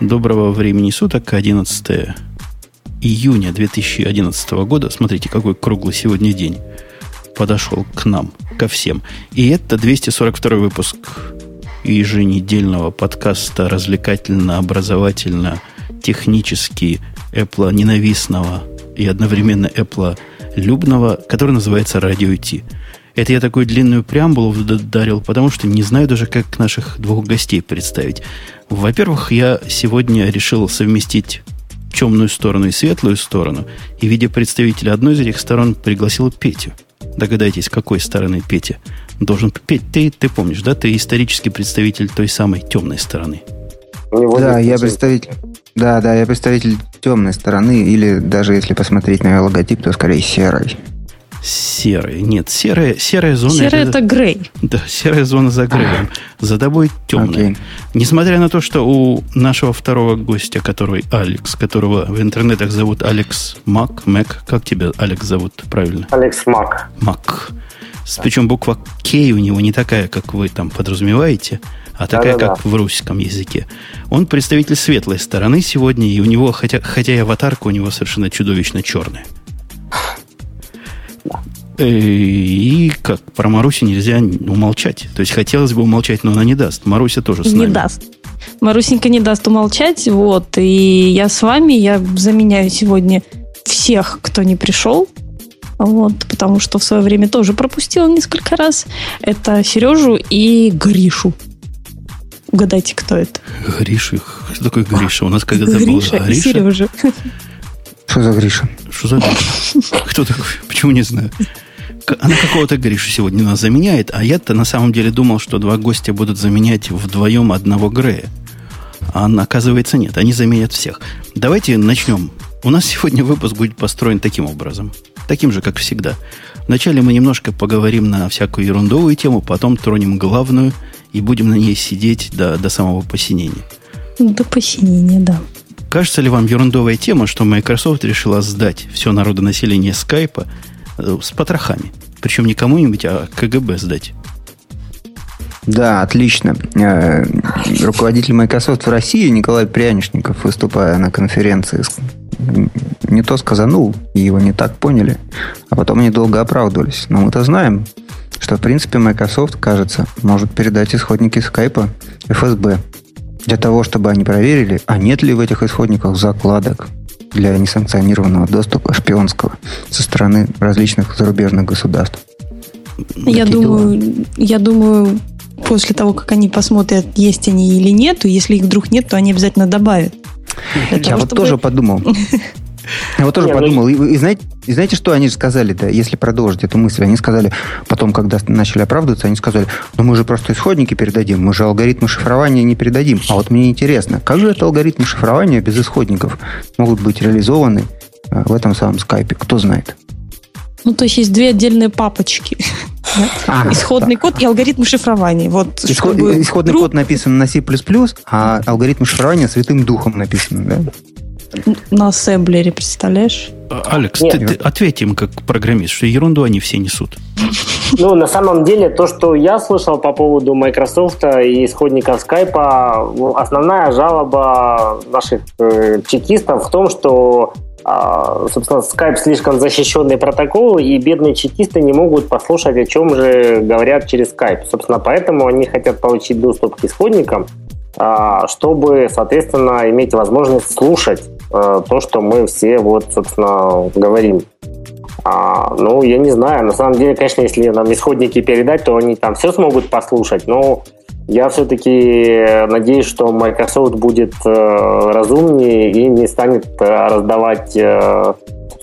Доброго времени суток, 11 июня 2011 года. Смотрите, какой круглый сегодня день подошел к нам, ко всем. И это 242 выпуск еженедельного подкаста развлекательно-образовательно технически Apple ненавистного и одновременно Apple любного, который называется «Радио Ти». Это я такую длинную преамбулу дарил, потому что не знаю даже, как наших двух гостей представить. Во-первых, я сегодня решил совместить темную сторону и светлую сторону, и, видя представителя одной из этих сторон, пригласил Петю. Догадайтесь, какой стороны Петя должен... Петь, ты, ты помнишь, да? Ты исторический представитель той самой темной стороны. Да, я представитель... Да, да, я представитель темной стороны, или даже если посмотреть на логотип, то скорее серой. Серый. Нет, серая, серая зона... Серая это, это грей. Да, серая зона за греем. За тобой темная. Okay. Несмотря на то, что у нашего второго гостя, который Алекс, которого в интернетах зовут Алекс Мак, Мак, как тебя, Алекс, зовут правильно? Алекс Мак. Мак. Причем буква К у него не такая, как вы там подразумеваете, а такая, Да-да-да. как в русском языке. Он представитель светлой стороны сегодня, и у него, хотя, хотя и аватарка у него совершенно чудовищно черная. Э, и как про Марусю нельзя умолчать. То есть хотелось бы умолчать, но она не даст. Маруся тоже с нами. Не даст. Марусенька не даст умолчать. Вот. И я с вами, я заменяю сегодня всех, кто не пришел. Вот, потому что в свое время тоже пропустила несколько раз. Это Сережу и Гришу. Угадайте, кто это? Гриша. Кто такой Гриша? У нас когда-то был Гриша. и Сережа. Что за Гриша? Что за Гриша? Кто такой? Почему не знаю? Она какого-то Гришу сегодня нас заменяет, а я-то на самом деле думал, что два гостя будут заменять вдвоем одного Грея. А оказывается нет, они заменят всех. Давайте начнем. У нас сегодня выпуск будет построен таким образом. Таким же, как всегда. Вначале мы немножко поговорим на всякую ерундовую тему, потом тронем главную и будем на ней сидеть до, до самого посинения. До посинения, да. Кажется ли вам ерундовая тема, что Microsoft решила сдать все народонаселение скайпа Э, с потрохами. Причем не кому-нибудь, а КГБ сдать. Да, отлично. Э, руководитель Microsoft в России Николай Прянишников, выступая на конференции, не то сказанул, и его не так поняли, а потом они долго оправдывались. Но мы-то знаем, что, в принципе, Microsoft, кажется, может передать исходники скайпа FSB для того, чтобы они проверили, а нет ли в этих исходниках закладок для несанкционированного доступа шпионского со стороны различных зарубежных государств. Я думаю, я думаю, после того, как они посмотрят, есть они или нет, если их вдруг нет, то они обязательно добавят. Я того, вот чтобы... тоже подумал. Я вот тоже Не, ну подумал. Ну... И, и, знаете, и знаете, что они сказали, да, если продолжить эту мысль? Они сказали, потом, когда начали оправдываться, они сказали, ну мы же просто исходники передадим, мы же алгоритмы шифрования не передадим. А вот мне интересно, как же это алгоритмы шифрования без исходников могут быть реализованы э, в этом самом скайпе? Кто знает? Ну, то есть есть две отдельные папочки. А, исходный да. код и алгоритмы шифрования. Вот, Исход, исходный друг... код написан на C++, а алгоритмы шифрования святым духом написаны, да? На ассемблере, представляешь? А, Алекс, ты, ты ответь им как программист, что ерунду они все несут. Ну, на самом деле, то, что я слышал по поводу Microsoft и исходников Skype, основная жалоба наших э, чекистов в том, что а, собственно, Skype слишком защищенный протокол, и бедные чекисты не могут послушать, о чем же говорят через Skype. Собственно, поэтому они хотят получить доступ к исходникам, а, чтобы, соответственно, иметь возможность слушать то, что мы все, вот, собственно, говорим. А, ну, я не знаю, на самом деле, конечно, если нам исходники передать, то они там все смогут послушать, но я все-таки надеюсь, что Microsoft будет э, разумнее и не станет э, раздавать э,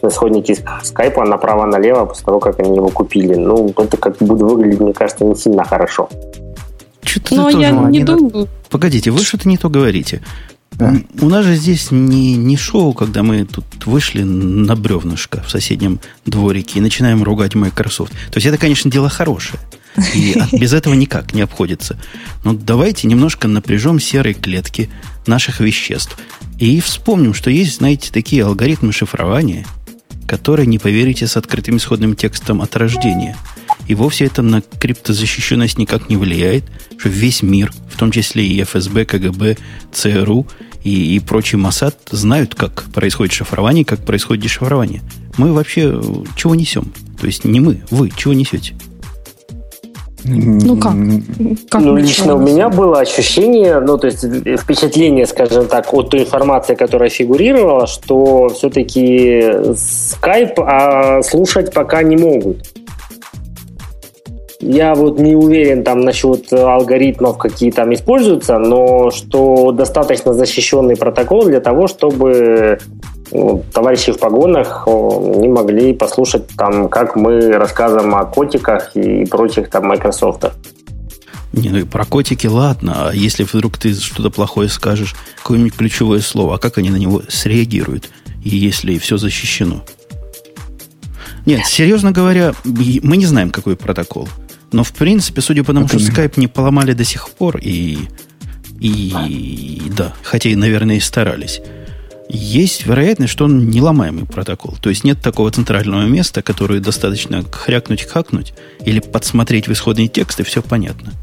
исходники скайпа направо-налево после того, как они его купили. Ну, это как будет выглядеть, мне кажется, не сильно хорошо. Что-то Но я не думаю. Погодите, вы что-то не то говорите. Да. У нас же здесь не, не шоу, когда мы тут вышли на бревнышко в соседнем дворике и начинаем ругать Microsoft. То есть это, конечно, дело хорошее. И без этого никак не обходится. Но давайте немножко напряжем серые клетки наших веществ. И вспомним, что есть, знаете, такие алгоритмы шифрования, которые, не поверите, с открытым исходным текстом от рождения. И вовсе это на криптозащищенность никак не влияет, что весь мир, в том числе и ФСБ, КГБ, ЦРУ и, и прочий МОСАД, знают, как происходит шифрование, как происходит дешифрование. Мы вообще чего несем? То есть не мы, вы чего несете? Ну как? как ну, лично у меня было ощущение, ну, то есть впечатление, скажем так, от той информации, которая фигурировала, что все-таки Skype а, слушать пока не могут. Я вот не уверен там насчет алгоритмов, какие там используются, но что достаточно защищенный протокол для того, чтобы ну, товарищи в погонах не могли послушать там, как мы рассказываем о котиках и прочих там Microsoft. Не, ну и про котики ладно, а если вдруг ты что-то плохое скажешь, какое-нибудь ключевое слово, а как они на него среагируют, и если все защищено? Нет, серьезно говоря, мы не знаем, какой протокол. Но, в принципе, судя по тому, что Skype не поломали до сих пор, и, и да, хотя и, наверное, и старались, есть вероятность, что он неломаемый протокол. То есть нет такого центрального места, которое достаточно хрякнуть, хакнуть или подсмотреть в исходный текст, и все понятно.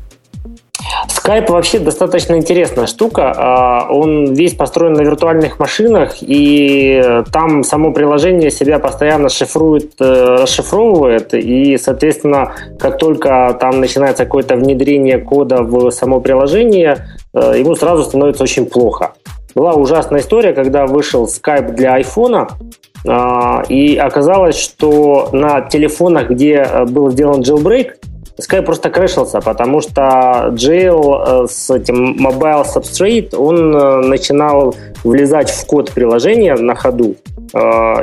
Skype вообще достаточно интересная штука. А, он весь построен на виртуальных машинах, и там само приложение себя постоянно шифрует, э, расшифровывает, и, соответственно, как только там начинается какое-то внедрение кода в само приложение, э, ему сразу становится очень плохо. Была ужасная история, когда вышел Skype для iPhone, а, и оказалось, что на телефонах, где э, был сделан jailbreak, Skype просто крышился, потому что jail э, с этим Mobile Substrate, он э, начинал влезать в код приложения на ходу,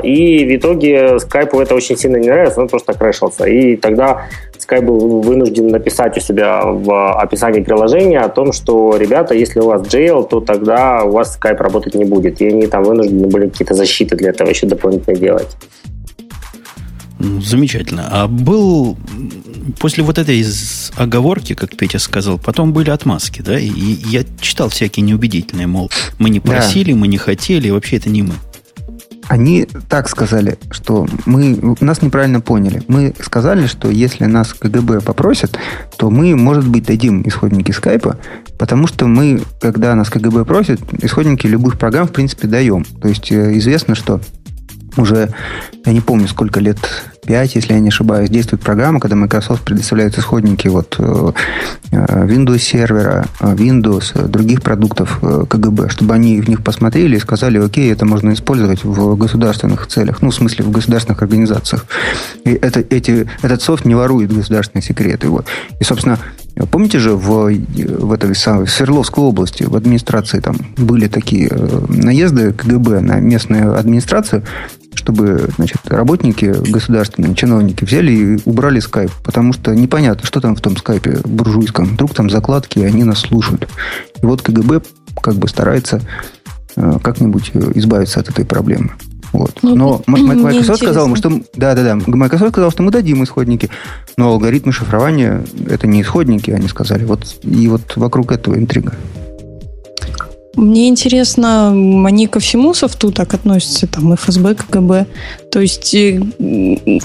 и в итоге Skype это очень сильно не нравится, он просто крышился. И тогда Skype был вынужден написать у себя в описании приложения о том, что, ребята, если у вас jail, то тогда у вас Skype работать не будет. И они там вынуждены были какие-то защиты для этого еще дополнительно делать. Ну, замечательно. А был после вот этой оговорки, как Петя сказал, потом были отмазки, да? И я читал всякие неубедительные, мол, мы не просили, да. мы не хотели, вообще это не мы. Они так сказали, что мы нас неправильно поняли. Мы сказали, что если нас КГБ попросят, то мы, может быть, дадим исходники скайпа, потому что мы, когда нас КГБ просит, исходники любых программ, в принципе, даем. То есть э, известно, что уже, я не помню, сколько лет, 5, если я не ошибаюсь, действует программа, когда Microsoft предоставляет исходники вот, э, э, Windows сервера, Windows, других продуктов КГБ, чтобы они в них посмотрели и сказали, окей, это можно использовать в государственных целях, ну, в смысле, в государственных организациях. И это, эти, этот софт не ворует государственные секреты. Вот. И, собственно, Помните же, в, в этой самой Свердловской области, в администрации там были такие наезды КГБ на местную администрацию, чтобы значит, работники государственные, чиновники взяли и убрали скайп, потому что непонятно, что там в том скайпе буржуйском. Вдруг там закладки, и они нас слушают. И вот КГБ как бы старается э, как-нибудь избавиться от этой проблемы. Вот. Ну, но Microsoft сказал, что да, да, да, Microsoft сказал, что мы дадим исходники, но алгоритмы шифрования это не исходники, они сказали. Вот и вот вокруг этого интрига. Мне интересно, они ко всему софту так относятся, там, ФСБ, КГБ. То есть э,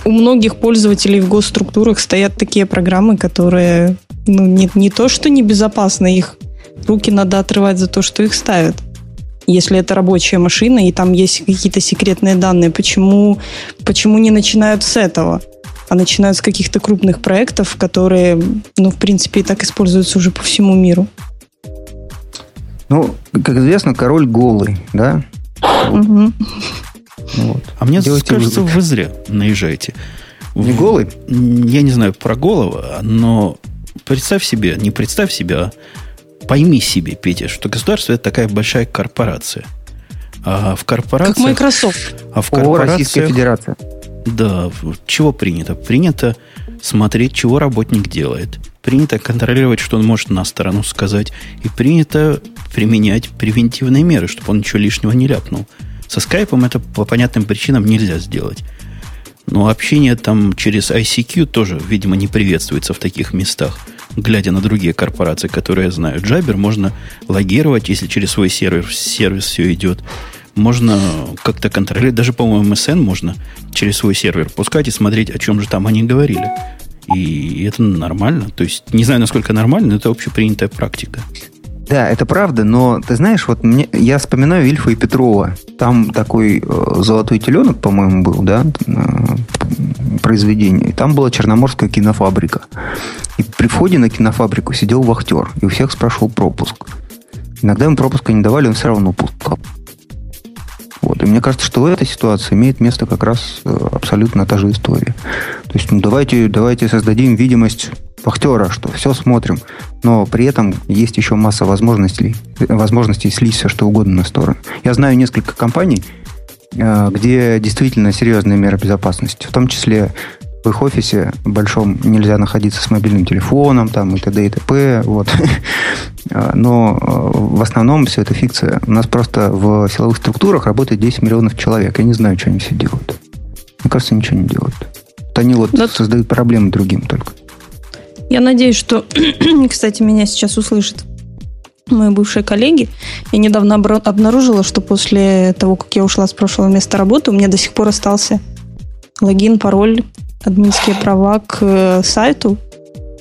у многих пользователей в госструктурах стоят такие программы, которые ну, не, не то, что небезопасны, их руки надо отрывать за то, что их ставят. Если это рабочая машина, и там есть какие-то секретные данные, почему, почему не начинают с этого? а начинают с каких-то крупных проектов, которые, ну, в принципе, и так используются уже по всему миру. Ну, как известно, король голый, да? Угу. Вот. А мне Делайте кажется, вывод. вы зря наезжаете. Не голый? Я не знаю про голову, но представь себе, не представь себе, а пойми себе, Петя, что государство это такая большая корпорация. А в корпорациях... Как Microsoft. А в корпорациях... О, Российская Федерация. Да, чего принято? Принято смотреть, чего работник делает. Принято контролировать, что он может на сторону сказать. И принято применять превентивные меры, чтобы он ничего лишнего не ляпнул. Со скайпом это по понятным причинам нельзя сделать. Но общение там через ICQ тоже, видимо, не приветствуется в таких местах. Глядя на другие корпорации, которые я знаю. Джабер можно логировать, если через свой сервер сервис все идет. Можно как-то контролировать. Даже, по-моему, MSN можно через свой сервер пускать и смотреть, о чем же там они говорили. И это нормально. То есть, не знаю, насколько нормально, но это общепринятая практика. Да, это правда, но ты знаешь, вот мне, я вспоминаю Ильфа и Петрова. Там такой э, золотой теленок, по-моему, был, да, э, произведение. И там была Черноморская кинофабрика. И при входе на кинофабрику сидел вахтер, и у всех спрашивал пропуск. Иногда ему пропуска не давали, он все равно пускал. Вот. И мне кажется, что в этой ситуации имеет место как раз э, абсолютно та же история. То есть, ну, давайте, давайте создадим видимость вахтера, что все смотрим, но при этом есть еще масса возможностей, возможностей слить все что угодно на сторону. Я знаю несколько компаний, э, где действительно серьезные меры безопасности, в том числе в их офисе большом нельзя находиться с мобильным телефоном там, и т.д. и т.п. Вот. А, но э, в основном все это фикция. У нас просто в силовых структурах работает 10 миллионов человек. Я не знаю, что они все делают. Мне кажется, ничего не делают. Вот они вот Но... создают проблемы другим только. Я надеюсь, что, кстати, меня сейчас услышат мои бывшие коллеги. Я недавно обнаружила, что после того, как я ушла с прошлого места работы, у меня до сих пор остался логин, пароль админские права к э, сайту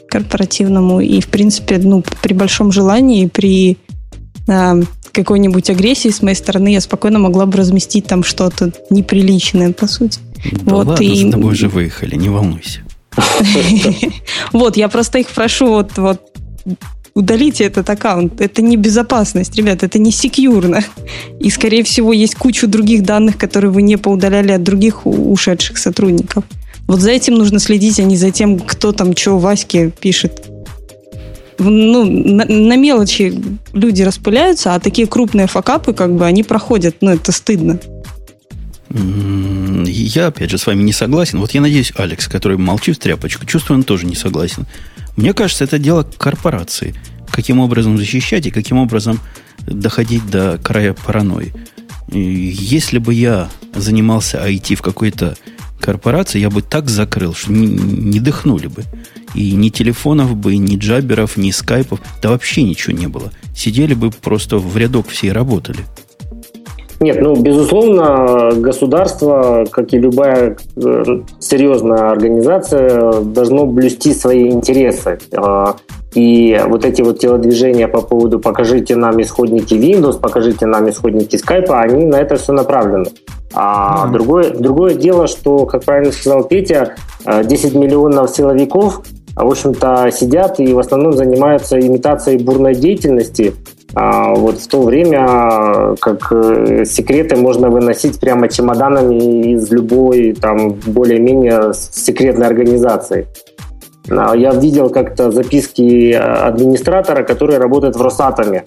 корпоративному. И, в принципе, ну, при большом желании, при э, какой-нибудь агрессии с моей стороны, я спокойно могла бы разместить там что-то неприличное, по сути. Да вот, ладно, и... с тобой же выехали, не волнуйся. Вот, я просто их прошу, вот, вот, удалите этот аккаунт. Это не безопасность, ребят, это не секьюрно. И, скорее всего, есть кучу других данных, которые вы не поудаляли от других ушедших сотрудников. Вот за этим нужно следить, а не за тем, кто там что Ваське пишет. Ну, на, на мелочи люди распыляются, а такие крупные факапы, как бы, они проходят. Ну, это стыдно. Я, опять же, с вами не согласен. Вот я надеюсь, Алекс, который молчит в тряпочку, чувствую, он тоже не согласен. Мне кажется, это дело корпорации. Каким образом защищать и каким образом доходить до края паранойи. Если бы я занимался IT в какой-то корпорации, я бы так закрыл, что не, не дыхнули бы. И ни телефонов бы, ни джаберов, ни скайпов, да вообще ничего не было. Сидели бы просто в рядок все и работали. Нет, ну, безусловно, государство, как и любая э, серьезная организация, должно блюсти свои интересы. А, и вот эти вот телодвижения по поводу «покажите нам исходники Windows», «покажите нам исходники Skype», они на это все направлены. А mm-hmm. другое, другое дело, что, как правильно сказал Петя, 10 э, миллионов силовиков, в общем-то, сидят и в основном занимаются имитацией бурной деятельности. А вот в то время как э, секреты можно выносить прямо чемоданами из любой там более-менее секретной организации. А, я видел как-то записки администратора, который работает в Росатоме,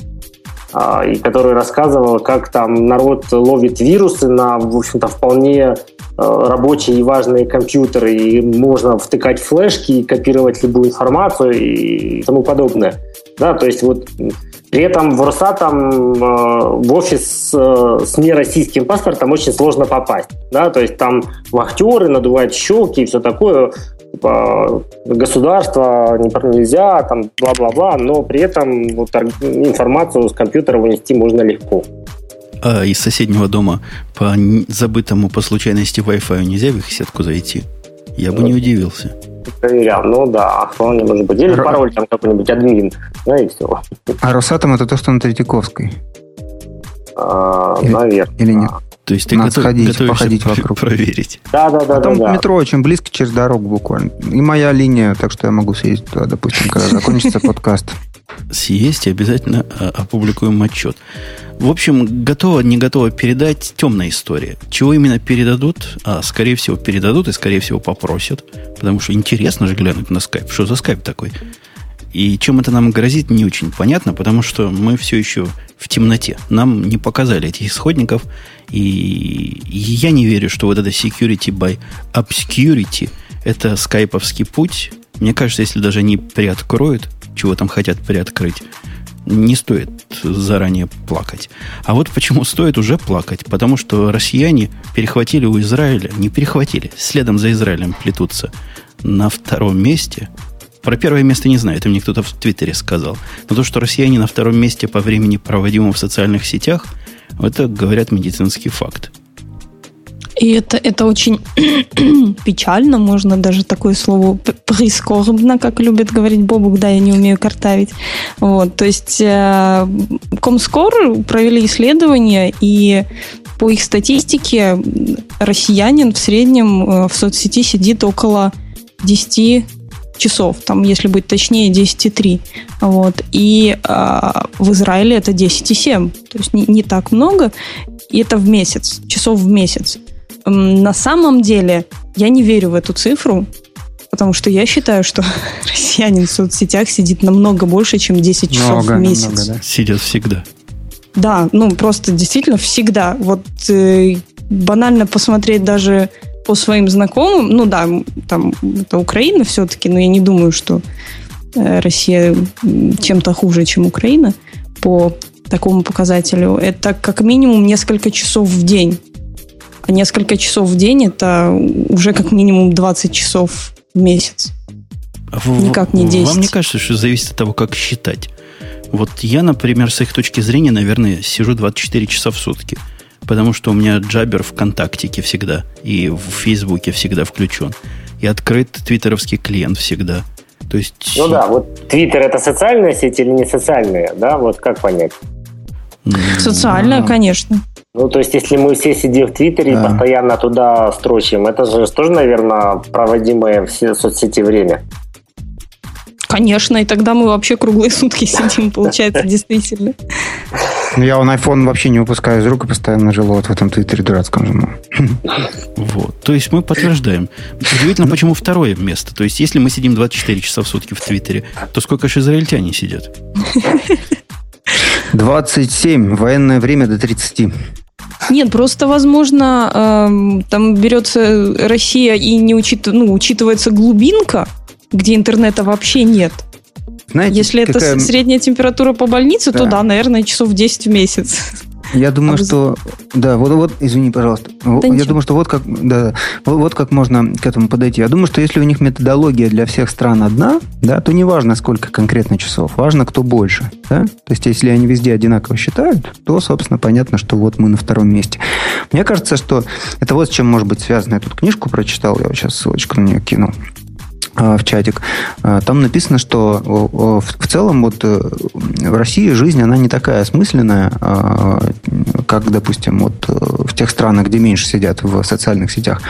а, и который рассказывал, как там народ ловит вирусы на, в общем-то, вполне а, рабочие и важные компьютеры, и можно втыкать флешки и копировать любую информацию и тому подобное. Да, то есть вот при этом в Росатом в офис с нероссийским паспортом очень сложно попасть. Да, то есть там вахтеры надувают щелки и все такое типа, государство нельзя, там, бла-бла-бла, но при этом вот, информацию с компьютера вынести можно легко. А из соседнего дома по забытому по случайности Wi-Fi нельзя в их сетку зайти? Я бы не удивился. Проверял, ну да, вполне может быть. Или Р... пароль там какой-нибудь админ, да и все. А Росатом это то, что на Третьяковской? А, или, наверное. Или нет? То есть ты Надо готов, сходить, готовишься походить вокруг. проверить. Да, да, да. А там да, метро очень близко через дорогу буквально. И моя линия, так что я могу съездить туда, допустим, когда закончится подкаст. Съесть и обязательно а, опубликуем отчет. В общем, готово, не готово передать темная история. Чего именно передадут? А, скорее всего, передадут и, скорее всего, попросят. Потому что интересно же глянуть на скайп. Что за скайп такой? И чем это нам грозит, не очень понятно, потому что мы все еще в темноте. Нам не показали этих исходников, и я не верю, что вот это security by obscurity это скайповский путь. Мне кажется, если даже они приоткроют, чего там хотят приоткрыть, не стоит заранее плакать. А вот почему стоит уже плакать? Потому что россияне перехватили у Израиля, не перехватили, следом за Израилем плетутся на втором месте – про первое место не знаю, это мне кто-то в Твиттере сказал. Но то, что россияне на втором месте по времени, проводимому в социальных сетях, это, говорят, медицинский факт. И это, это очень печально, можно даже такое слово прискорбно, как любит говорить Бобук, да, я не умею картавить. Вот, то есть э, Комскор провели исследование, и по их статистике россиянин в среднем э, в соцсети сидит около 10 часов, там, если быть точнее, 10,3. Вот. И э, в Израиле это 10,7. То есть не, не так много. И это в месяц, часов в месяц. На самом деле я не верю в эту цифру, потому что я считаю, что россиянин в соцсетях сидит намного больше, чем 10 часов много, в месяц. Много, да. Сидят всегда. Да, ну просто действительно всегда. Вот э, банально посмотреть даже по своим знакомым, ну да, там это Украина все-таки, но я не думаю, что э, Россия чем-то хуже, чем Украина по такому показателю. Это как минимум несколько часов в день. А несколько часов в день это уже как минимум 20 часов в месяц. В, Никак не 10. Вам не кажется, что зависит от того, как считать? Вот я, например, с их точки зрения, наверное, сижу 24 часа в сутки. Потому что у меня джабер ВКонтактике всегда. И в Фейсбуке всегда включен. И открыт твиттеровский клиент всегда. То есть... Ну да, вот Твиттер это социальная сеть или не социальная, да? Вот как понять? Социальная, конечно. Ну, то есть, если мы все сидим в Твиттере да. и постоянно туда строчим, это же тоже, наверное, проводимое в соцсети время. Конечно, и тогда мы вообще круглые сутки сидим, получается, действительно. Ну, я он iPhone вообще не выпускаю из рук и постоянно живу вот в этом твиттере дурацком же. Вот. То есть мы подтверждаем. Удивительно, почему второе место. То есть, если мы сидим 24 часа в сутки в Твиттере, то сколько же израильтяне сидят? 27. Военное время до 30. Нет, просто, возможно, э, там берется Россия и не учит, ну, учитывается глубинка, где интернета вообще нет. Знаете, Если какая... это средняя температура по больнице, да. то да, наверное, часов 10 в месяц. Я думаю, а что... Да, вот, вот, извини, пожалуйста. Да я ничего. думаю, что вот как, да, вот, вот как можно к этому подойти. Я думаю, что если у них методология для всех стран одна, да, то не важно, сколько конкретно часов, важно, кто больше. Да? То есть, если они везде одинаково считают, то, собственно, понятно, что вот мы на втором месте. Мне кажется, что это вот с чем может быть связано. Я тут книжку прочитал, я вот сейчас ссылочку на нее кину. А, в чатик. А, там написано, что в целом вот э, в России жизнь, она не такая осмысленная, а, как, допустим, вот э, в тех странах, где меньше сидят в социальных сетях.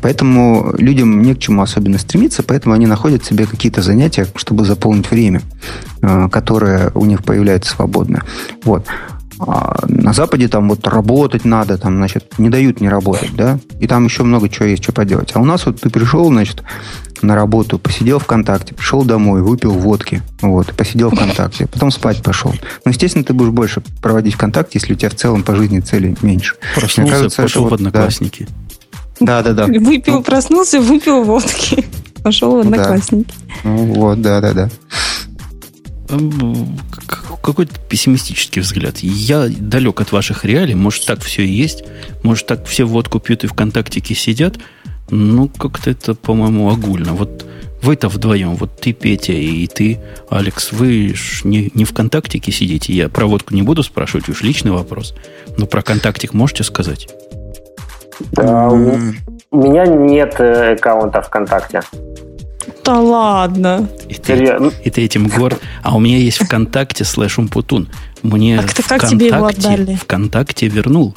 Поэтому людям не к чему особенно стремиться, поэтому они находят себе какие-то занятия, чтобы заполнить время, которое у них появляется свободно. Вот. А на Западе там вот работать надо, там, значит, не дают не работать, да, и там еще много чего есть, что поделать. А у нас вот ты пришел, значит, на работу, посидел ВКонтакте, пришел домой, выпил водки, вот, посидел ВКонтакте, потом спать пошел. Ну, естественно, ты будешь больше проводить ВКонтакте, если у тебя в целом по жизни цели меньше. Проснулся, Мне кажется, пошел в Одноклассники. Да, да, да. Выпил, ну, проснулся, выпил водки, пошел в Одноклассники. Да. Ну, вот, да, да, да какой-то пессимистический взгляд. Я далек от ваших реалий. Может, так все и есть. Может, так все водку пьют и ВКонтактике сидят. Ну, как-то это, по-моему, огульно. Вот вы-то вдвоем, вот ты, Петя, и ты, Алекс, вы ж не, не ВКонтактике сидите. Я про водку не буду спрашивать, уж личный вопрос. Но про контактик можете сказать? Да, у меня нет э, аккаунта ВКонтакте. Да ладно. И ты, и ты этим горд. А у меня есть ВКонтакте слэш Умпутун. Мне так ВКонтакте, как тебе его отдали? ВКонтакте вернул.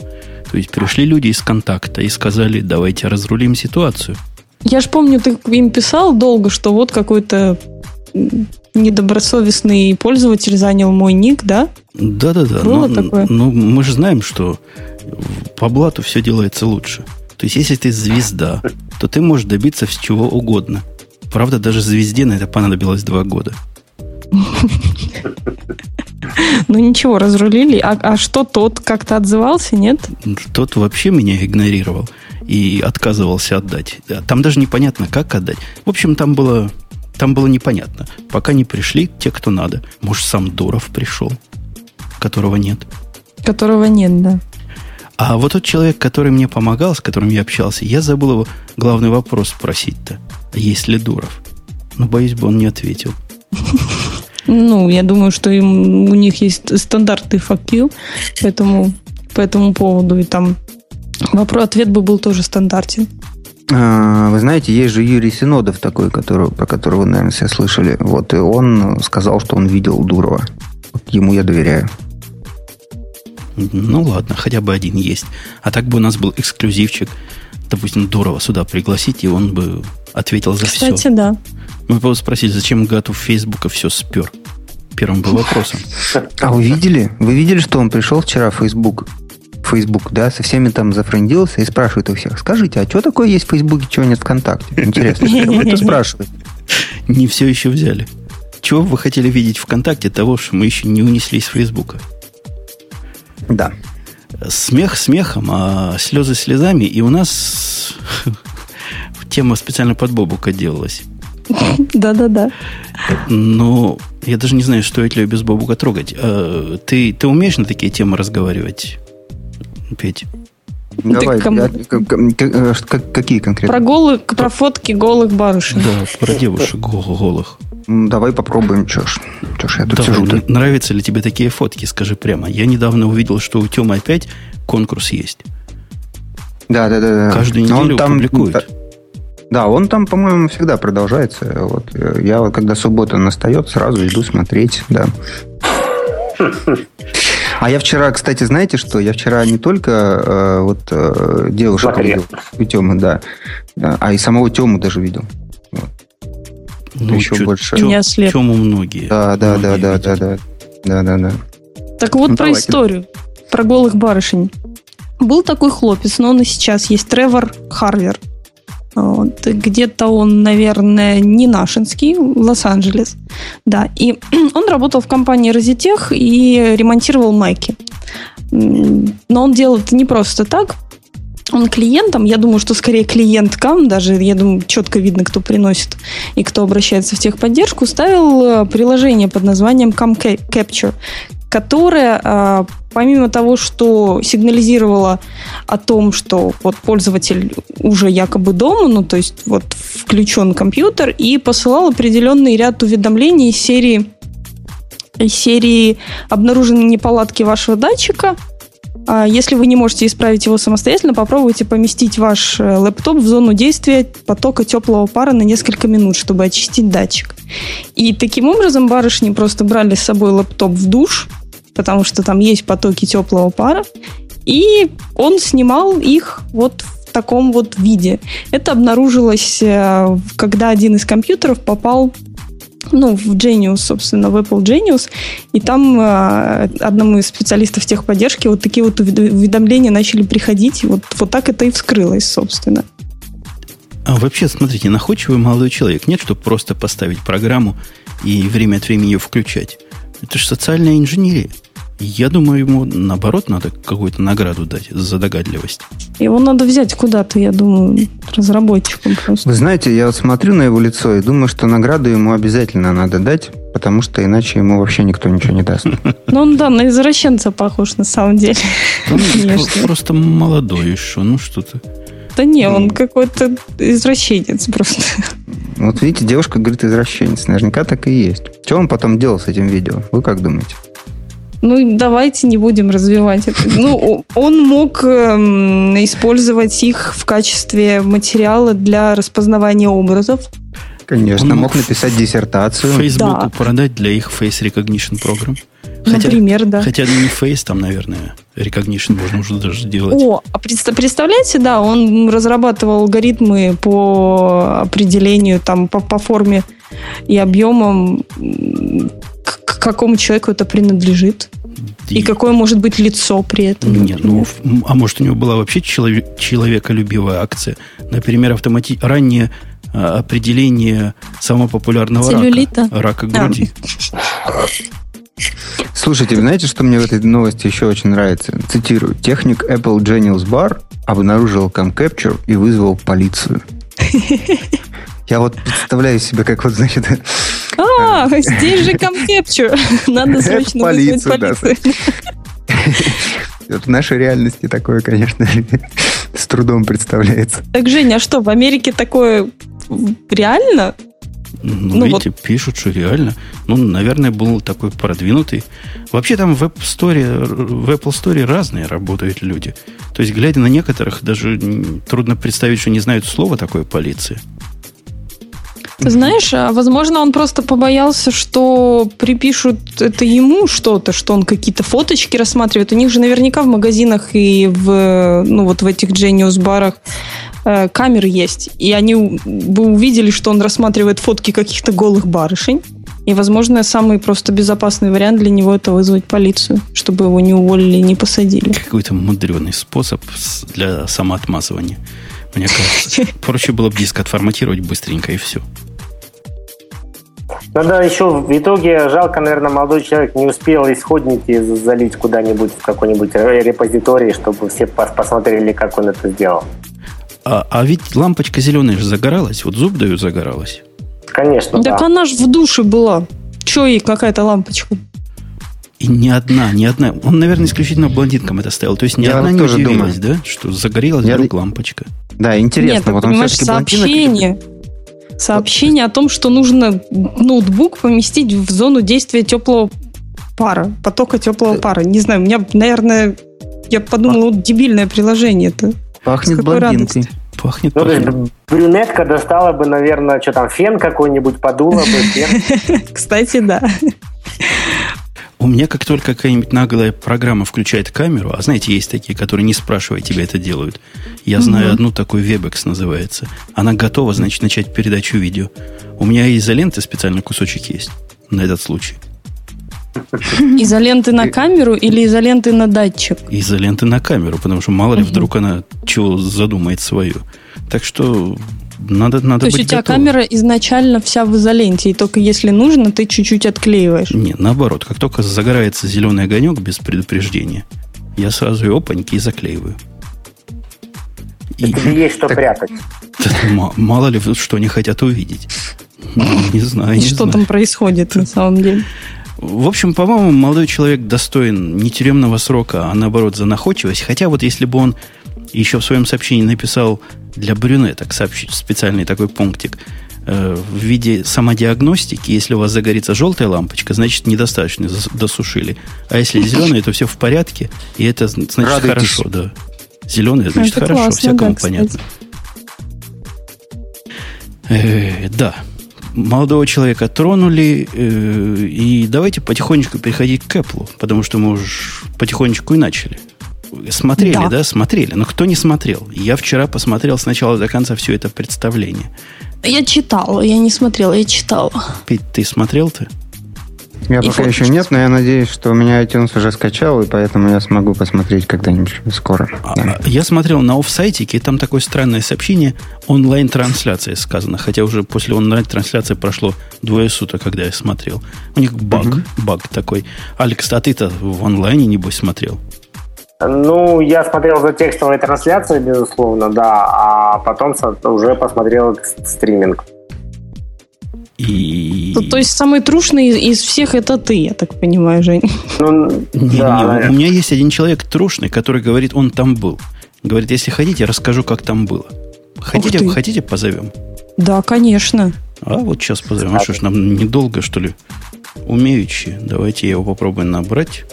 То есть пришли люди из контакта и сказали, давайте разрулим ситуацию. Я же помню, ты им писал долго, что вот какой-то недобросовестный пользователь занял мой ник, да? Да-да-да. Было но, такое? Ну, мы же знаем, что по блату все делается лучше. То есть, если ты звезда, то ты можешь добиться чего угодно. Правда, даже звезде на это понадобилось два года. Ну ничего, разрулили. А, а что тот как-то отзывался, нет? Тот вообще меня игнорировал и отказывался отдать. Там даже непонятно, как отдать. В общем, там было, там было непонятно. Пока не пришли те, кто надо. Может, сам Дуров пришел, которого нет. Которого нет, да. А вот тот человек, который мне помогал, с которым я общался, я забыл его главный вопрос спросить-то. Есть ли Дуров? Но, боюсь бы, он не ответил. Ну, я думаю, что им, у них есть стандарты FAQ поэтому, по этому поводу. И там Вопрос, ответ бы был тоже стандартен. А, вы знаете, есть же Юрий Синодов такой, который, про которого вы, наверное, все слышали. Вот, и он сказал, что он видел Дурова. Вот ему я доверяю. Ну ладно, хотя бы один есть. А так бы у нас был эксклюзивчик. Допустим, Дурова сюда пригласить, и он бы ответил за Кстати, все. да. Мы бы спросили, зачем Гату Фейсбука все спер? Первым был вопросом. А вы видели? Вы видели, что он пришел вчера в Facebook? Facebook, да, со всеми там зафрендился и спрашивает у всех, скажите, а что такое есть в Фейсбуке, чего нет ВКонтакте? Интересно, что это спрашивает? Не все еще взяли. Чего вы хотели видеть ВКонтакте того, что мы еще не унесли из Фейсбука? Да. Смех смехом, а слезы слезами. И у нас тема специально под Бобука делалась. Да-да-да. Но я даже не знаю, стоит ли ее без Бобука трогать. А, ты, ты умеешь на такие темы разговаривать, Петь? Давай, ком- а, к- к- к- э, как- какие конкретно? Про голых, про фотки голых барышень. Да, про девушек го- голых. Давай попробуем, чё ж. Чё ж я тут Давай, сижу-то? н- нравятся ли тебе такие фотки, скажи прямо. Я недавно увидел, что у Темы опять конкурс есть. Да, да, да. да. Каждую Но он неделю там- публикует. Да, да, он там, по-моему, всегда продолжается. Вот. э, Я вот, когда суббота настает, сразу иду смотреть, да. А я вчера, кстати, знаете что? Я вчера не только э, вот э, девушек Смотрел. видел, у Темы, да, да, а и самого Тему даже видел. Ну, еще чё- больше. чё- Не ослеп. Тему многие. Да, да, да, многие да, видят. да, да, да, да, да. Так вот Ну, про давайте. историю. Про голых барышень. Был такой хлопец, но он и сейчас есть. Тревор Харвер. Вот. Где-то он, наверное, не нашинский, Лос-Анджелес. Да. И он работал в компании Розитех и ремонтировал майки. Но он делал это не просто так. Он клиентам, я думаю, что скорее клиенткам, даже, я думаю, четко видно, кто приносит и кто обращается в техподдержку, ставил э, приложение под названием Cam Capture, которое, э, помимо того, что сигнализировало о том, что вот пользователь уже якобы дома, ну, то есть вот включен компьютер, и посылал определенный ряд уведомлений из серии серии обнаружены неполадки вашего датчика. А Если вы не можете исправить его самостоятельно, попробуйте поместить ваш э, лэптоп в зону действия потока теплого пара на несколько минут, чтобы очистить датчик. И таким образом барышни просто брали с собой лэптоп в душ, потому что там есть потоки теплого пара, и он снимал их вот в таком вот виде. Это обнаружилось, э, когда один из компьютеров попал ну, в Genius, собственно, в Apple Genius, и там э, одному из специалистов техподдержки вот такие вот увед- уведомления начали приходить, и вот, вот так это и вскрылось, собственно. А вообще, смотрите, находчивый молодой человек. Нет, чтобы просто поставить программу и время от времени ее включать. Это же социальная инженерия. Я думаю, ему наоборот надо какую-то награду дать за догадливость. Его надо взять куда-то, я думаю, разработчикам просто. Вы знаете, я вот смотрю на его лицо и думаю, что награду ему обязательно надо дать, потому что иначе ему вообще никто ничего не даст. Ну, он, да, на извращенца похож на самом деле. Просто молодой еще, ну что-то. Да не, он какой-то извращенец просто. Вот видите, девушка говорит извращенец. Наверняка так и есть. Что он потом делал с этим видео? Вы как думаете? Ну, давайте не будем развивать это. Ну, он мог эм, использовать их в качестве материала для распознавания образов. Конечно, Он мог написать диссертацию. Фейсбуку Да. продать для их Face Recognition программ. Хотя, Например, да. хотя не Face, там, наверное, Recognition можно уже даже сделать. О, а представ- представляете, да, он разрабатывал алгоритмы по определению, там, по, по форме и объемам, к, какому человеку это принадлежит. И какое может быть лицо при этом. Нет, ну, например. а может, у него была вообще человек, человеколюбивая акция? Например, автомати... раннее а, определение самого популярного Целлюлита? рака. Рака А. груди. Слушайте, вы знаете, что мне в этой новости еще очень нравится? Цитирую. Техник Apple Genius Bar обнаружил CamCapture и вызвал полицию. Я вот представляю себе, как вот, значит, Здесь же CamCapture. Надо срочно вызвать Полицию, в нашей реальности такое, конечно, с трудом представляется. Так, Женя, а что, в Америке такое реально? Ну, ну видите, вот. пишут, что реально. Ну, наверное, был такой продвинутый. Вообще там в App Store, в Apple Store разные работают люди. То есть, глядя на некоторых, даже трудно представить, что не знают слова такое полиция. Знаешь, а возможно, он просто побоялся, что припишут это ему что-то, что он какие-то фоточки рассматривает. У них же наверняка в магазинах и в, ну, вот в этих Genius барах э, камеры есть. И они бы увидели, что он рассматривает фотки каких-то голых барышень. И, возможно, самый просто безопасный вариант для него это вызвать полицию, чтобы его не уволили и не посадили. Какой-то мудреный способ для самоотмазывания. Мне кажется, проще было бы диск отформатировать быстренько и все. Надо еще в итоге, жалко, наверное, молодой человек не успел исходники залить куда-нибудь в какой-нибудь репозиторий, чтобы все посмотрели, как он это сделал. А, а ведь лампочка зеленая же загоралась, вот зуб дают загоралась. Конечно, Так да. она же в душе была. Че ей какая-то лампочка? И ни одна, ни одна. Он, наверное, исключительно блондинкам это ставил. То есть ни Я одна не удивилась, думаю. да, что загорелась Я... вдруг лампочка. Да, интересно. Нет, вот он все-таки сообщение. Блондинок сообщение о том, что нужно ноутбук поместить в зону действия теплого пара, потока теплого пара. Не знаю, у меня, наверное, я подумала, вот дебильное приложение это. Пахнет блондинкой. Пахнет, ну, пахнет. То брюнетка достала бы, наверное, что там, фен какой-нибудь, подула бы. Кстати, да. У меня как только какая-нибудь наглая программа включает камеру, а знаете, есть такие, которые не спрашивая тебя это делают. Я знаю одну такую, Webex называется. Она готова, значит, начать передачу видео. У меня изоленты специальный кусочек есть на этот случай. Изоленты на камеру или изоленты на датчик? Изоленты на камеру, потому что мало ли вдруг она чего задумает свою. Так что надо, надо То есть быть у тебя готовым. камера изначально вся в изоленте, и только если нужно, ты чуть-чуть отклеиваешь. Нет, наоборот. Как только загорается зеленый огонек без предупреждения, я сразу и опаньки и заклеиваю. И... Тебе есть что так, прятать. Мало ли, что они хотят увидеть. Ну, не знаю, не Что там происходит на самом деле? В общем, по-моему, молодой человек достоин не тюремного срока, а наоборот за находчивость. Хотя вот если бы он еще в своем сообщении написал для брюнеток сообщить специальный такой пунктик э, в виде самодиагностики. Если у вас загорится желтая лампочка, значит, недостаточно досушили. А если зеленая, то все в порядке, и это значит Радуйтесь. хорошо, да. Зеленая, значит, это хорошо, классно, всякому да, понятно. Э, да, молодого человека тронули, э, и давайте потихонечку переходить к Apple, потому что мы уже потихонечку и начали. Смотрели, да. да, смотрели. Но кто не смотрел? Я вчера посмотрел с начала до конца все это представление. Я читал, я не смотрел, я читал. Пить, ты смотрел ты? Я и пока еще нет, но я надеюсь, что у меня iTunes уже скачал, и поэтому я смогу посмотреть когда-нибудь скоро. А, да. Я смотрел на офсайтике, и там такое странное сообщение онлайн-трансляция сказано. Хотя уже после онлайн-трансляции прошло двое суток, когда я смотрел. У них баг, угу. баг такой. Алекс, а ты-то в онлайне, небось, смотрел? Ну, я смотрел за текстовой трансляцией, безусловно, да, а потом уже посмотрел стриминг. И... То, то есть самый трушный из, из всех это ты, я так понимаю, Жень. Ну, не, да, не, у меня есть один человек трушный, который говорит, он там был. Говорит, если хотите, расскажу, как там было. Хотите, хотите позовем? Да, конечно. А вот сейчас позовем. А что ж, нам недолго, что ли? Умеючи. Давайте я его попробую набрать.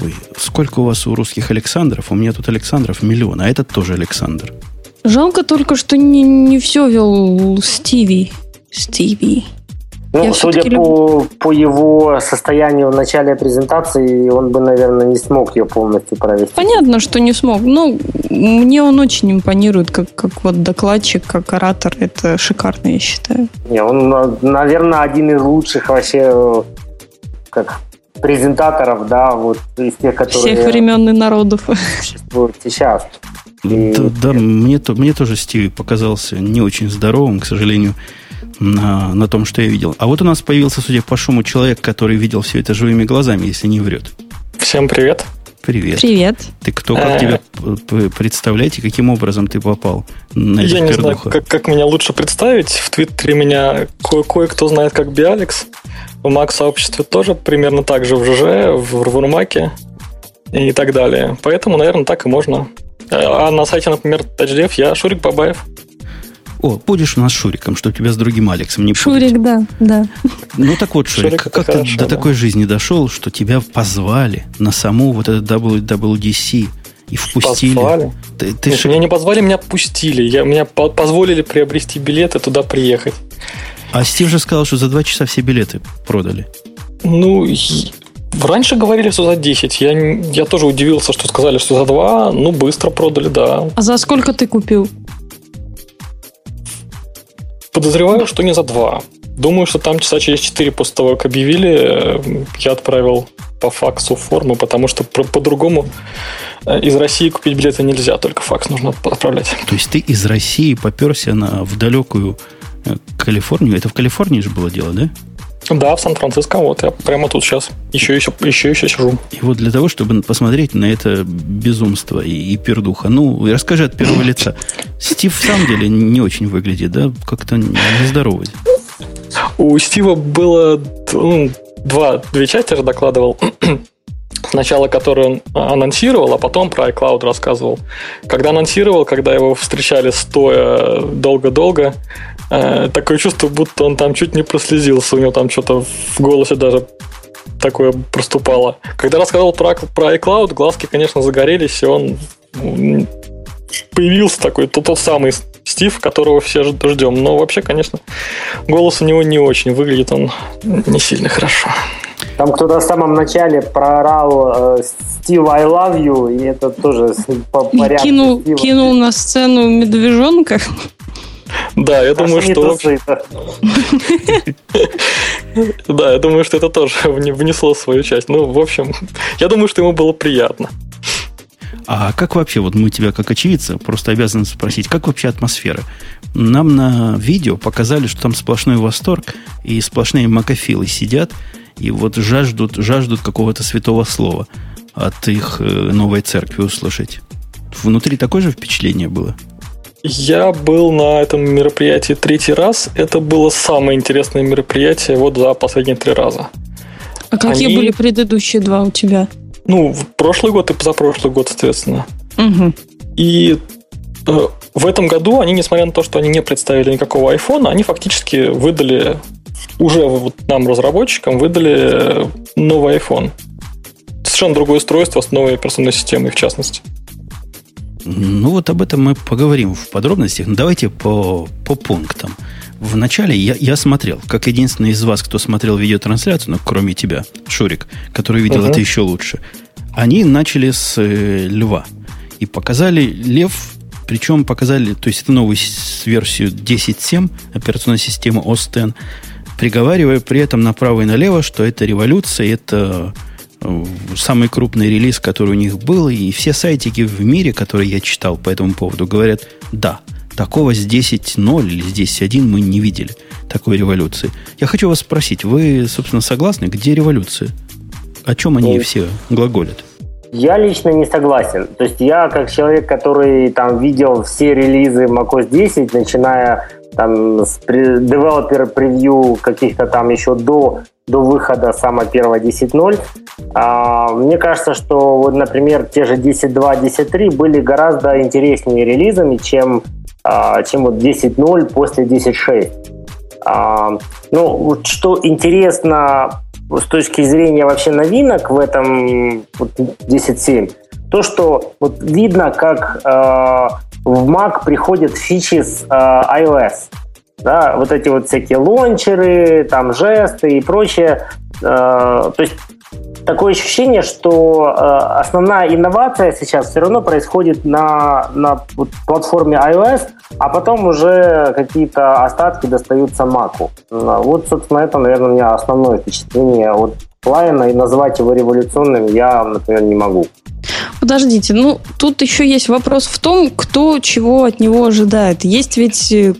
Ой, сколько у вас у русских Александров? У меня тут Александров миллион, а этот тоже Александр. Жалко только, что не, не все вел Стиви. Стиви. Ну, Я судя по, по его состоянию в начале презентации, он бы, наверное, не смог ее полностью провести. Понятно, что не смог. Но мне он очень импонирует, как, как вот докладчик, как оратор. Это шикарно, я считаю. Не, он, наверное, один из лучших вообще как презентаторов, да, вот из тех, которые... Всех времен и народов. Существуют сейчас. И... Да, да мне, то, мне тоже Стиви показался не очень здоровым, к сожалению, на, на том, что я видел. А вот у нас появился, судя по шуму, человек, который видел все это живыми глазами, если не врет. Всем привет. Привет. Привет. Ты кто, как тебя представлять и каким образом ты попал на Я не знаю, как, как меня лучше представить. В Твиттере меня кое- кое-кто знает как Биалекс. В Mac-сообществе тоже примерно так же в ЖЖ, в Рурмаке и так далее. Поэтому, наверное, так и можно. А на сайте, например, TouchDev я Шурик Бабаев. О, будешь у нас Шуриком, что тебя с другим Алексом не Шурик, путать. да, да. Ну так вот, Шурик, Шурик как ты хорошо, до да. такой жизни дошел, что тебя позвали на саму вот эту WWDC и впустили? Позвали? Ты, ты Нет, ши- Меня не позвали, меня пустили. Я, меня по- позволили приобрести билеты туда приехать. А Стив же сказал, что за два часа все билеты продали. Ну, раньше говорили, что за 10. Я, я тоже удивился, что сказали, что за 2. Ну, быстро продали, да. А за сколько ты купил? Подозреваю, что не за 2. Думаю, что там часа через 4 после того, как объявили, я отправил по факсу форму, потому что по-другому э, из России купить билеты нельзя, только факс нужно отправлять. То есть ты из России поперся на, в далекую Калифорнию. Это в Калифорнии же было дело, да? Да, в Сан-Франциско, вот я прямо тут сейчас еще, еще, еще, еще сижу. И вот для того, чтобы посмотреть на это безумство и, и пердуха. Ну, расскажи от первого лица. Стив в самом деле не очень выглядит, да? Как-то нездоровый. У Стива было ну, два, две части же докладывал. Сначала, который он анонсировал, а потом про iCloud рассказывал. Когда анонсировал, когда его встречали стоя долго-долго, э, такое чувство, будто он там чуть не прослезился. У него там что-то в голосе даже такое проступало. Когда рассказал про, про iCloud, глазки, конечно, загорелись, и он появился такой, тот, тот самый Стив, которого все ждем. Но вообще, конечно, голос у него не очень. Выглядит он не сильно хорошо. Там кто-то в самом начале проорал э, Стив, I love you, и это тоже по И порядку. кинул, Стива. кинул на сцену медвежонка. Да, я думаю, Пошли что... да. Я думаю, что это тоже вне- внесло свою часть. Ну, в общем, я думаю, что ему было приятно. А как вообще, вот мы тебя как очевидца просто обязаны спросить, как вообще атмосфера? Нам на видео показали, что там сплошной восторг и сплошные макофилы сидят и вот жаждут, жаждут какого-то святого слова от их э, новой церкви услышать. Внутри такое же впечатление было? Я был на этом мероприятии третий раз. Это было самое интересное мероприятие вот за последние три раза. А какие Они- были предыдущие два у тебя? Ну, в прошлый год и позапрошлый год, соответственно. Угу. И э, в этом году они, несмотря на то, что они не представили никакого айфона, они фактически выдали уже вот нам, разработчикам, выдали э, новый iPhone. Совершенно другое устройство с новой операционной системой, в частности. Ну, вот об этом мы поговорим в подробностях. Но давайте по, по пунктам. Вначале я, я смотрел, как единственный из вас, кто смотрел видеотрансляцию, ну, кроме тебя, Шурик, который видел Мгм. это еще лучше, они начали с э, льва. И показали лев, причем показали, то есть это новую версию 10.7 операционной системы OS X, приговаривая при этом направо и налево, что это революция, это э, самый крупный релиз, который у них был, и все сайтики в мире, которые я читал по этому поводу, говорят, да, такого с 10.0 или с 10.1 мы не видели, такой революции. Я хочу вас спросить, вы, собственно, согласны, где революция? О чем они Ну, все глаголят? Я лично не согласен. То есть я как человек, который там видел все релизы macOS 10, начиная там с девелопер превью каких-то там еще до, до выхода самого первого 10.0, а, мне кажется, что вот, например, те же 10.2, 10.3 были гораздо интереснее релизами, чем, а, чем вот 10.0 после 10.6. А, ну, что интересно с точки зрения вообще новинок в этом вот, 10.7, то, что вот видно, как э, в Mac приходят фичи с э, iOS. Да, вот эти вот всякие лончеры, там жесты и прочее. Э, то есть такое ощущение, что э, основная инновация сейчас все равно происходит на, на вот платформе iOS, а потом уже какие-то остатки достаются Mac. Вот, собственно, это, наверное, у меня основное впечатление от Lion, и назвать его революционным я, например, не могу. Подождите, ну тут еще есть вопрос в том, кто чего от него ожидает. Есть ведь э,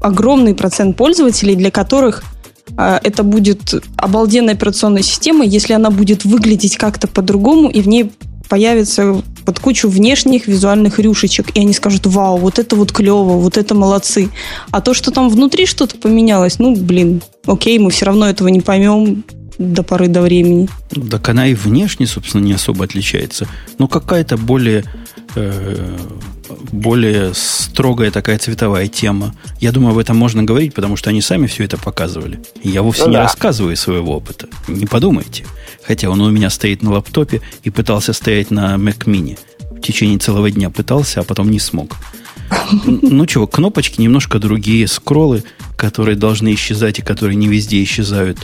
огромный процент пользователей, для которых э, это будет обалденная операционная система, если она будет выглядеть как-то по-другому, и в ней появится под кучу внешних визуальных рюшечек, и они скажут, вау, вот это вот клево, вот это молодцы. А то, что там внутри что-то поменялось, ну, блин, окей, мы все равно этого не поймем до поры до времени. Так она и внешне, собственно, не особо отличается. Но какая-то более э, более строгая такая цветовая тема. Я думаю, об этом можно говорить, потому что они сами все это показывали. я вовсе ну, не да. рассказываю своего опыта. Не подумайте. Хотя он у меня стоит на лаптопе и пытался стоять на Mac Mini. В течение целого дня пытался, а потом не смог. Ну чего, кнопочки немножко другие, скроллы, которые должны исчезать и которые не везде исчезают.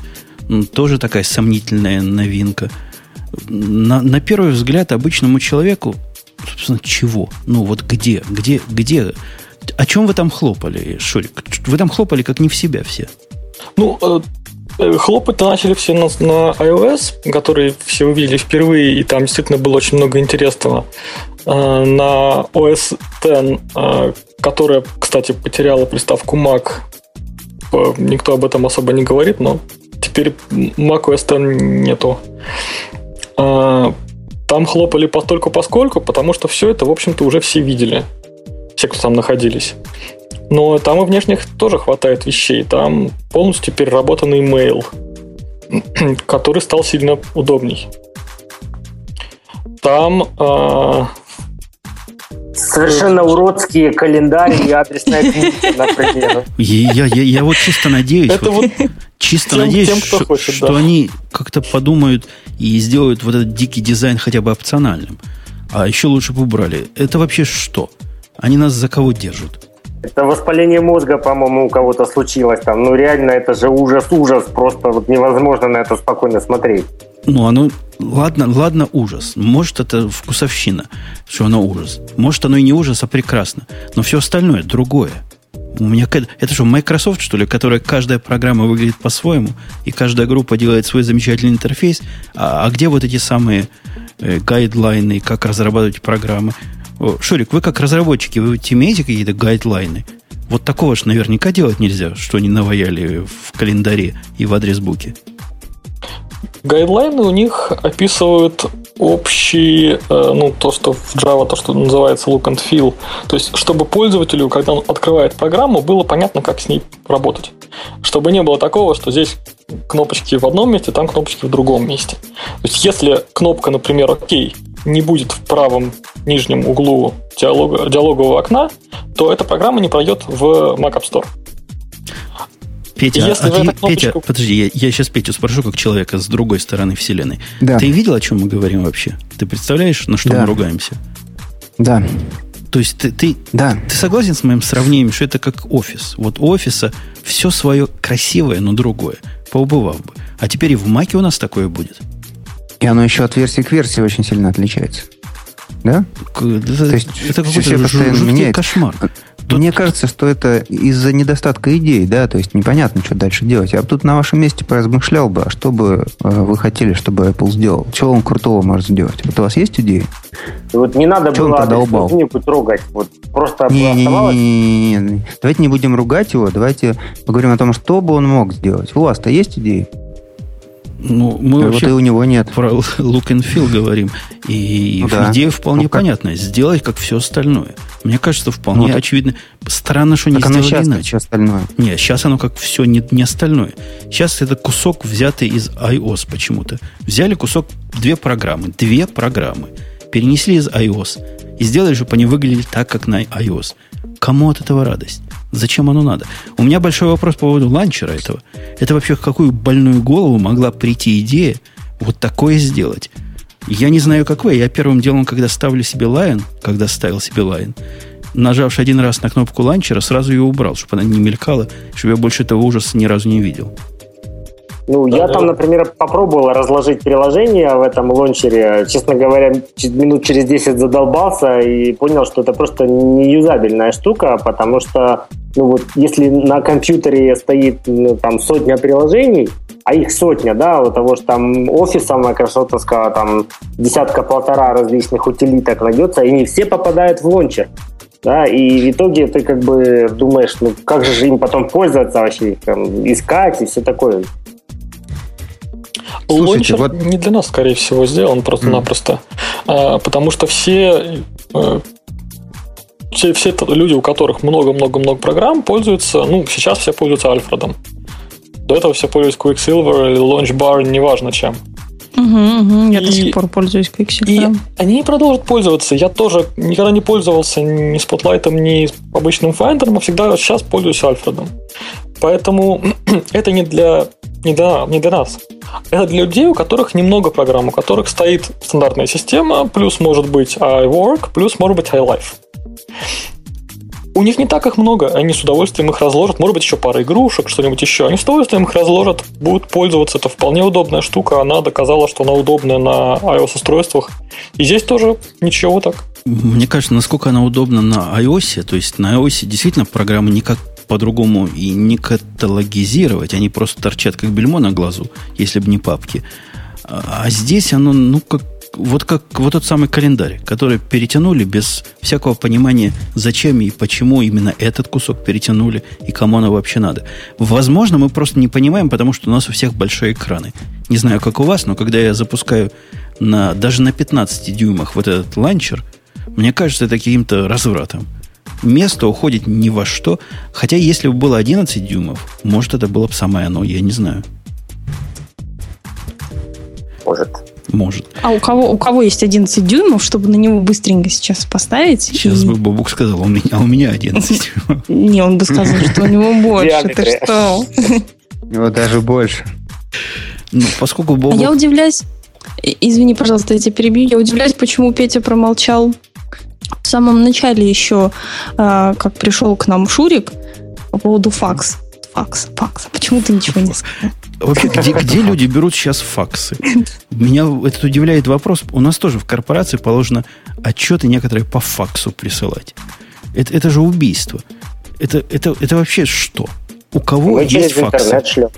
Тоже такая сомнительная новинка. На, на первый взгляд обычному человеку, собственно, чего? Ну вот где, где, где? О чем вы там хлопали, Шурик? Вы там хлопали как не в себя все. Ну, э, э, хлопать-то начали все на, на iOS, который все увидели впервые, и там действительно было очень много интересного. Э, на OS X, которая, кстати, потеряла приставку Mac, никто об этом особо не говорит, но теперь macOS X нету. А, там хлопали постольку поскольку, потому что все это, в общем-то, уже все видели. Все, кто там находились. Но там и внешних тоже хватает вещей. Там полностью переработанный email, который стал сильно удобней. Там э, Совершенно уродские календари и адресная книга, например. Я, я, я вот чисто надеюсь, Это вот, вот чисто тем, надеюсь, тем, что, хочет, что да. они как-то подумают и сделают вот этот дикий дизайн хотя бы опциональным. А еще лучше бы убрали. Это вообще что? Они нас за кого держат? Это воспаление мозга, по-моему, у кого-то случилось там. Ну, реально, это же ужас-ужас. Просто вот невозможно на это спокойно смотреть. Ну, оно... Ладно, ладно, ужас. Может, это вкусовщина, что оно ужас. Может, оно и не ужас, а прекрасно. Но все остальное другое. У меня это что, Microsoft, что ли, которая каждая программа выглядит по-своему, и каждая группа делает свой замечательный интерфейс. А, а где вот эти самые э, гайдлайны, как разрабатывать программы? О, Шурик, вы как разработчики, вы имеете какие-то гайдлайны? Вот такого же наверняка делать нельзя, что они наваяли в календаре и в адресбуке. Гайдлайны у них описывают общий, э, ну, то, что в Java, то, что называется look and feel. То есть, чтобы пользователю, когда он открывает программу, было понятно, как с ней работать. Чтобы не было такого, что здесь кнопочки в одном месте, там кнопочки в другом месте. То есть, если кнопка, например, ОК не будет в правом нижнем углу диалога, диалогового окна, то эта программа не пройдет в Mac App Store. Петя, Если а, ты, кнопочку... Петя, подожди, я, я сейчас Петю спрошу, как человека с другой стороны Вселенной. Да. Ты видел, о чем мы говорим вообще? Ты представляешь, на что да. мы ругаемся? Да. То есть ты, ты, да. ты согласен с моим сравнением, что это как офис? Вот у офиса все свое красивое, но другое. Поубывав бы. А теперь и в Маке у нас такое будет. И оно еще от версии к версии очень сильно отличается. Да? Это, То есть это какой-то меняет. кошмар. Тут... Мне кажется, что это из-за недостатка идей, да, то есть непонятно, что дальше делать. Я бы тут на вашем месте поразмышлял бы, а что бы э, вы хотели, чтобы Apple сделал? Чего он крутого может сделать? Вот у вас есть идеи? Вот не надо Чего было адресную трогать. Вот просто не, не, не, не, не, не. Давайте не будем ругать его, давайте поговорим о том, что бы он мог сделать. У вас-то есть идеи? Ну, мы вот вообще и у него нет. про look and feel говорим. И ну, да. идея вполне ну, понятная. Сделать как все остальное. Мне кажется, вполне ну, очевидно. Странно, что не сделали сейчас иначе. Все остальное. Нет, сейчас оно как все не, не остальное. Сейчас это кусок, взятый из iOS почему-то. Взяли кусок, две программы. Две программы. Перенесли из iOS. И сделали, чтобы они выглядели так, как на iOS. Кому от этого радость? Зачем оно надо? У меня большой вопрос по поводу ланчера этого. Это вообще в какую больную голову могла прийти идея вот такое сделать? Я не знаю, как вы. Я первым делом, когда ставлю себе Lion, когда ставил себе Lion, нажавши один раз на кнопку ланчера, сразу ее убрал, чтобы она не мелькала, чтобы я больше этого ужаса ни разу не видел. Ну, да, я да. там, например, попробовал разложить приложение в этом лончере. Честно говоря, минут через 10 задолбался и понял, что это просто не юзабельная штука, потому что, ну вот, если на компьютере стоит ну, там сотня приложений, а их сотня, да, у того, что там офиса майкрософтовского, там десятка-полтора различных утилиток найдется, и не все попадают в лончер. Да, и в итоге ты как бы думаешь, ну как же им потом пользоваться вообще, там, искать и все такое. Слушайте, Лончер вот... не для нас, скорее всего, сделан просто-напросто. Mm. А, потому что все, э, все, все люди, у которых много-много-много программ, пользуются, ну, сейчас все пользуются Альфредом. До этого все пользовались Quicksilver или LaunchBar, неважно чем. Угу, угу. Я и, до сих пор пользуюсь Pixel. И они продолжат пользоваться. Я тоже никогда не пользовался ни Spotlight, ни обычным Finder, а всегда сейчас пользуюсь Альфредом. Поэтому это не для, не, для, не для нас. Это для людей, у которых немного программ, у которых стоит стандартная система, плюс может быть iWork, плюс может быть iLife. У них не так их много, они с удовольствием их разложат. Может быть, еще пара игрушек, что-нибудь еще. Они с удовольствием их разложат, будут пользоваться. Это вполне удобная штука. Она доказала, что она удобная на iOS-устройствах. И здесь тоже ничего так. Мне кажется, насколько она удобна на iOS, то есть на iOS действительно программы никак по-другому и не каталогизировать, они просто торчат как бельмо на глазу, если бы не папки. А, а здесь оно, ну, как вот как вот тот самый календарь, который перетянули без всякого понимания, зачем и почему именно этот кусок перетянули и кому оно вообще надо. Возможно, мы просто не понимаем, потому что у нас у всех большие экраны. Не знаю, как у вас, но когда я запускаю на, даже на 15 дюймах вот этот ланчер, мне кажется это каким-то развратом. Место уходит ни во что. Хотя, если бы было 11 дюймов, может, это было бы самое оно, я не знаю. Может. Может. А у кого, у кого есть 11 дюймов, чтобы на него быстренько сейчас поставить? Сейчас и... бы Бабук сказал, у меня, а у меня 11 дюймов. Не, он бы сказал, что у него больше. Ты что? У него даже больше. Ну, поскольку Бобук... Я удивляюсь, извини, пожалуйста, я тебя перебью, я удивляюсь, почему Петя промолчал в самом начале еще, а, как пришел к нам Шурик по поводу факс. Факс, факс. Почему ты ничего не сказал? Вообще, где, где люди берут сейчас факсы? Меня этот удивляет вопрос. У нас тоже в корпорации положено отчеты некоторые по факсу присылать. Это, это же убийство. Это, это, это вообще что? У кого Мы есть факсы? шлем.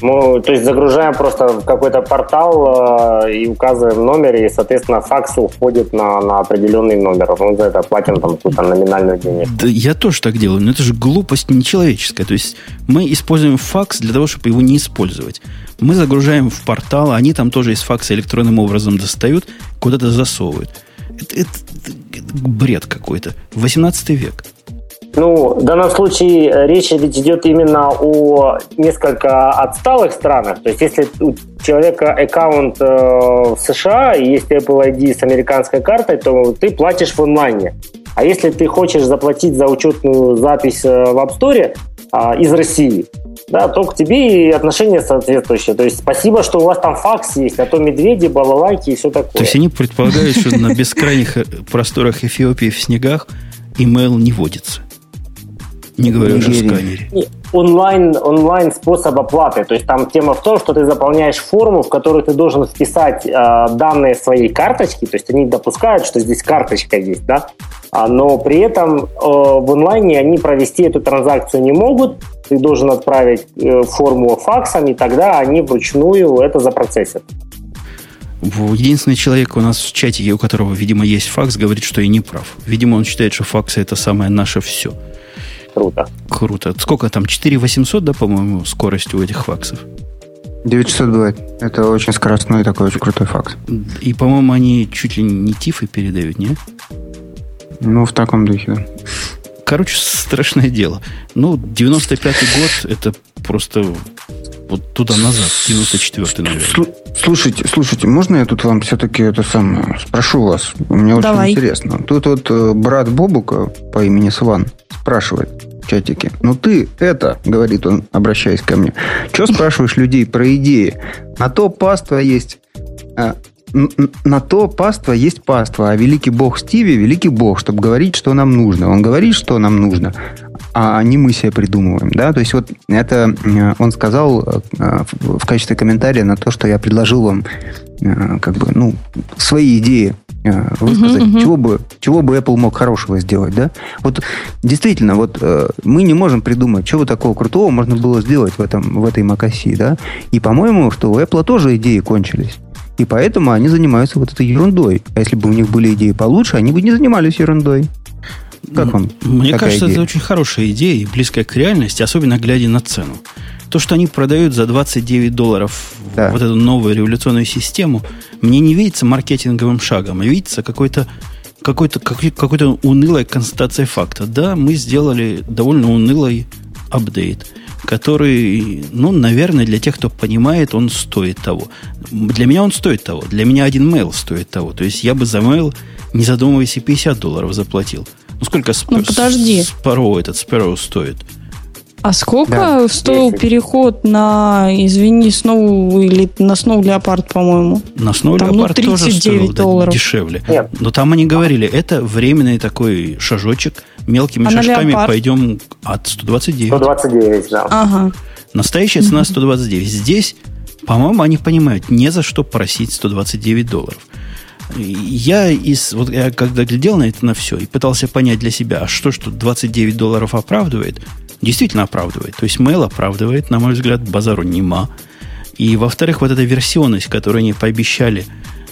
Мы, то есть загружаем просто какой-то портал э, и указываем номер, и, соответственно, факс уходит на, на определенный номер. Мы за это платим там какую-то номинальную денег. Да я тоже так делаю, но это же глупость нечеловеческая. То есть мы используем факс для того, чтобы его не использовать. Мы загружаем в портал, они там тоже из факса электронным образом достают, куда-то засовывают. Это, это, это бред какой-то. 18 век. Ну, в данном случае э, речь ведь идет именно о несколько отсталых странах. То есть, если у человека аккаунт э, в США и есть Apple ID с американской картой, то ты платишь в онлайне. А если ты хочешь заплатить за учетную запись э, в App Store э, из России, да, то к тебе и отношения соответствующие. То есть спасибо, что у вас там факс есть, а то медведи, балалайки и все такое. То есть они предполагают, что на бескрайних э, просторах Эфиопии в снегах имейл не водится. Не говоря уже о сканере. Онлайн, онлайн способ оплаты. То есть там тема в том, что ты заполняешь форму, в которую ты должен вписать э, данные своей карточки. То есть они допускают, что здесь карточка есть, да. А, но при этом э, в онлайне они провести эту транзакцию не могут. Ты должен отправить э, форму факсом, и тогда они вручную это запроцессят. Единственный человек у нас в чате, у которого, видимо, есть факс, говорит, что я не прав. Видимо, он считает, что факсы это самое наше все. Круто. Круто. Сколько там? 4800, да, по-моему, скорость у этих факсов? 9600 бывает. Это очень скоростной такой очень крутой факс. И, по-моему, они чуть ли не тифы передают, не? Ну, в таком духе, да. Короче, страшное дело. Ну, 95-й год, это просто вот туда-назад, 94-й, наверное. Слушайте, слушайте, можно я тут вам все-таки это самое спрошу вас? Мне Давай. очень интересно. Тут вот э, брат Бобука по имени Сван спрашивает в чатике. Ну ты это, говорит он, обращаясь ко мне, что спрашиваешь людей про идеи? На то паства есть а, на то паства есть паства, а великий бог Стиви – великий бог, чтобы говорить, что нам нужно. Он говорит, что нам нужно, а не мы себе придумываем. Да? То есть вот это э, он сказал э, в качестве комментария на то, что я предложил вам э, как бы, ну, свои идеи высказать, uh-huh, uh-huh. чего бы чего бы Apple мог хорошего сделать, да? Вот действительно, вот мы не можем придумать, чего такого крутого можно было сделать в этом в этой macOS, да? И по-моему, что у Apple тоже идеи кончились. И поэтому они занимаются вот этой ерундой. А если бы у них были идеи получше, они бы не занимались ерундой. Как вам? Мне кажется, идея? это очень хорошая идея и близкая к реальности, особенно глядя на цену. То, что они продают за 29 долларов да. вот эту новую революционную систему, мне не видится маркетинговым шагом, а видится какой-то какой-то какой-то унылой констатацией факта. Да, мы сделали довольно унылый апдейт. Который, ну, наверное, для тех, кто понимает, он стоит того. Для меня он стоит того. Для меня один mail стоит того. То есть я бы за mail, не задумываясь, и 50 долларов заплатил. Ну, сколько сп- ну, подожди. Sparrow этот Sparrow стоит? А сколько да, стоил 10. переход на, извини, Snow или на Snow Leopard, по-моему? На Snow там, Leopard ну, тоже стоил долларов. дешевле. Нет. Но там они говорили, это временный такой шажочек, мелкими а шажками пойдем от 129. 129, да. Ага. Настоящая цена 129. Здесь, по-моему, они понимают, не за что просить 129 долларов. Я из вот я когда глядел на это на все и пытался понять для себя, а что что 29 долларов оправдывает, действительно оправдывает. То есть mail оправдывает, на мой взгляд, базару нема. И, во-вторых, вот эта версионность, которую они пообещали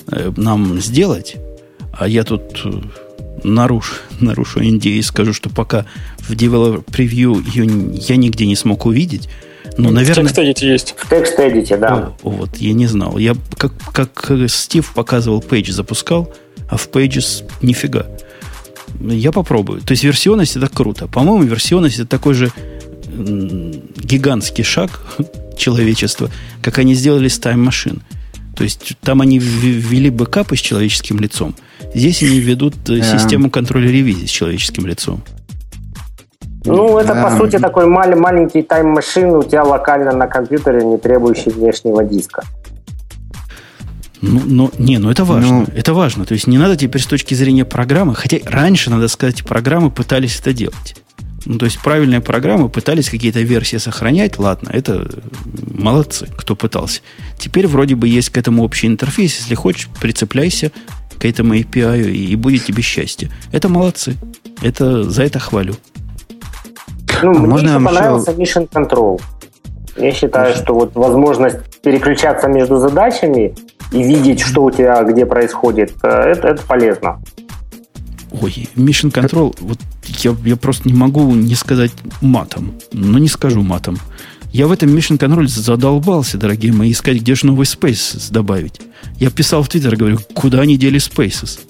э, нам сделать, а я тут э, нарушу, нарушу NDA и скажу, что пока в Developer Preview ее я нигде не смог увидеть, но, наверное... В TextEdit есть. В TextEdit, да. О, вот, я не знал. Я, как, как Стив показывал, Page запускал, а в Pages нифига. Я попробую. То есть версионность это круто. По-моему, версионность это такой же гигантский шаг человечества, как они сделали с Time Machine. То есть там они ввели бэкапы с человеческим лицом. Здесь они ведут. Э, систему контроля ревизии с человеческим лицом. Ну, это, по сути, такой мал- маленький тайм-машин у тебя локально на компьютере, не требующий внешнего диска. Ну, но, не, ну это важно. Ну, это важно. То есть не надо теперь с точки зрения программы, хотя раньше, надо сказать, программы пытались это делать. Ну, то есть правильные программы пытались какие-то версии сохранять, ладно, это молодцы, кто пытался. Теперь вроде бы есть к этому общий интерфейс, если хочешь, прицепляйся к этому API и, будет тебе счастье. Это молодцы. Это, за это хвалю. Ну, а мне можно еще понравился еще... Mission Control. Я считаю, что вот возможность переключаться между задачами и видеть, что у тебя где происходит, э, это, это полезно. Ой, Mission Control, вот я, я просто не могу не сказать матом. Но не скажу матом. Я в этом Mission Control задолбался, дорогие мои, искать, где же новый Spaces добавить. Я писал в Твиттер, говорю, куда они дели Spaces?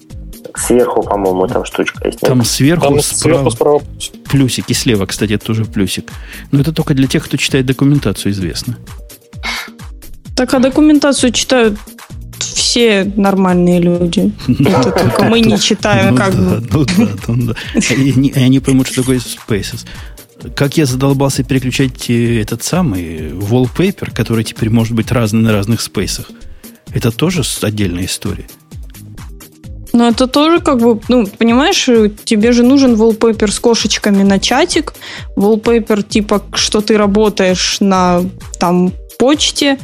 Сверху, по-моему, там штучка есть. Там сверху, там справа, сверху справа плюсик. И слева, кстати, это тоже плюсик. Но это только для тех, кто читает документацию, известно. Так, а документацию читают все нормальные люди. Это только мы не читаем, ну как бы. Ну ну. И они поймут, что такое Spaces. Как я задолбался переключать э, этот самый wallpaper, который теперь может быть разный на разных спейсах. Это тоже отдельная история. Но это тоже как бы, ну, понимаешь, тебе же нужен wallpaper с кошечками на чатик, wallpaper типа, что ты работаешь на там почте,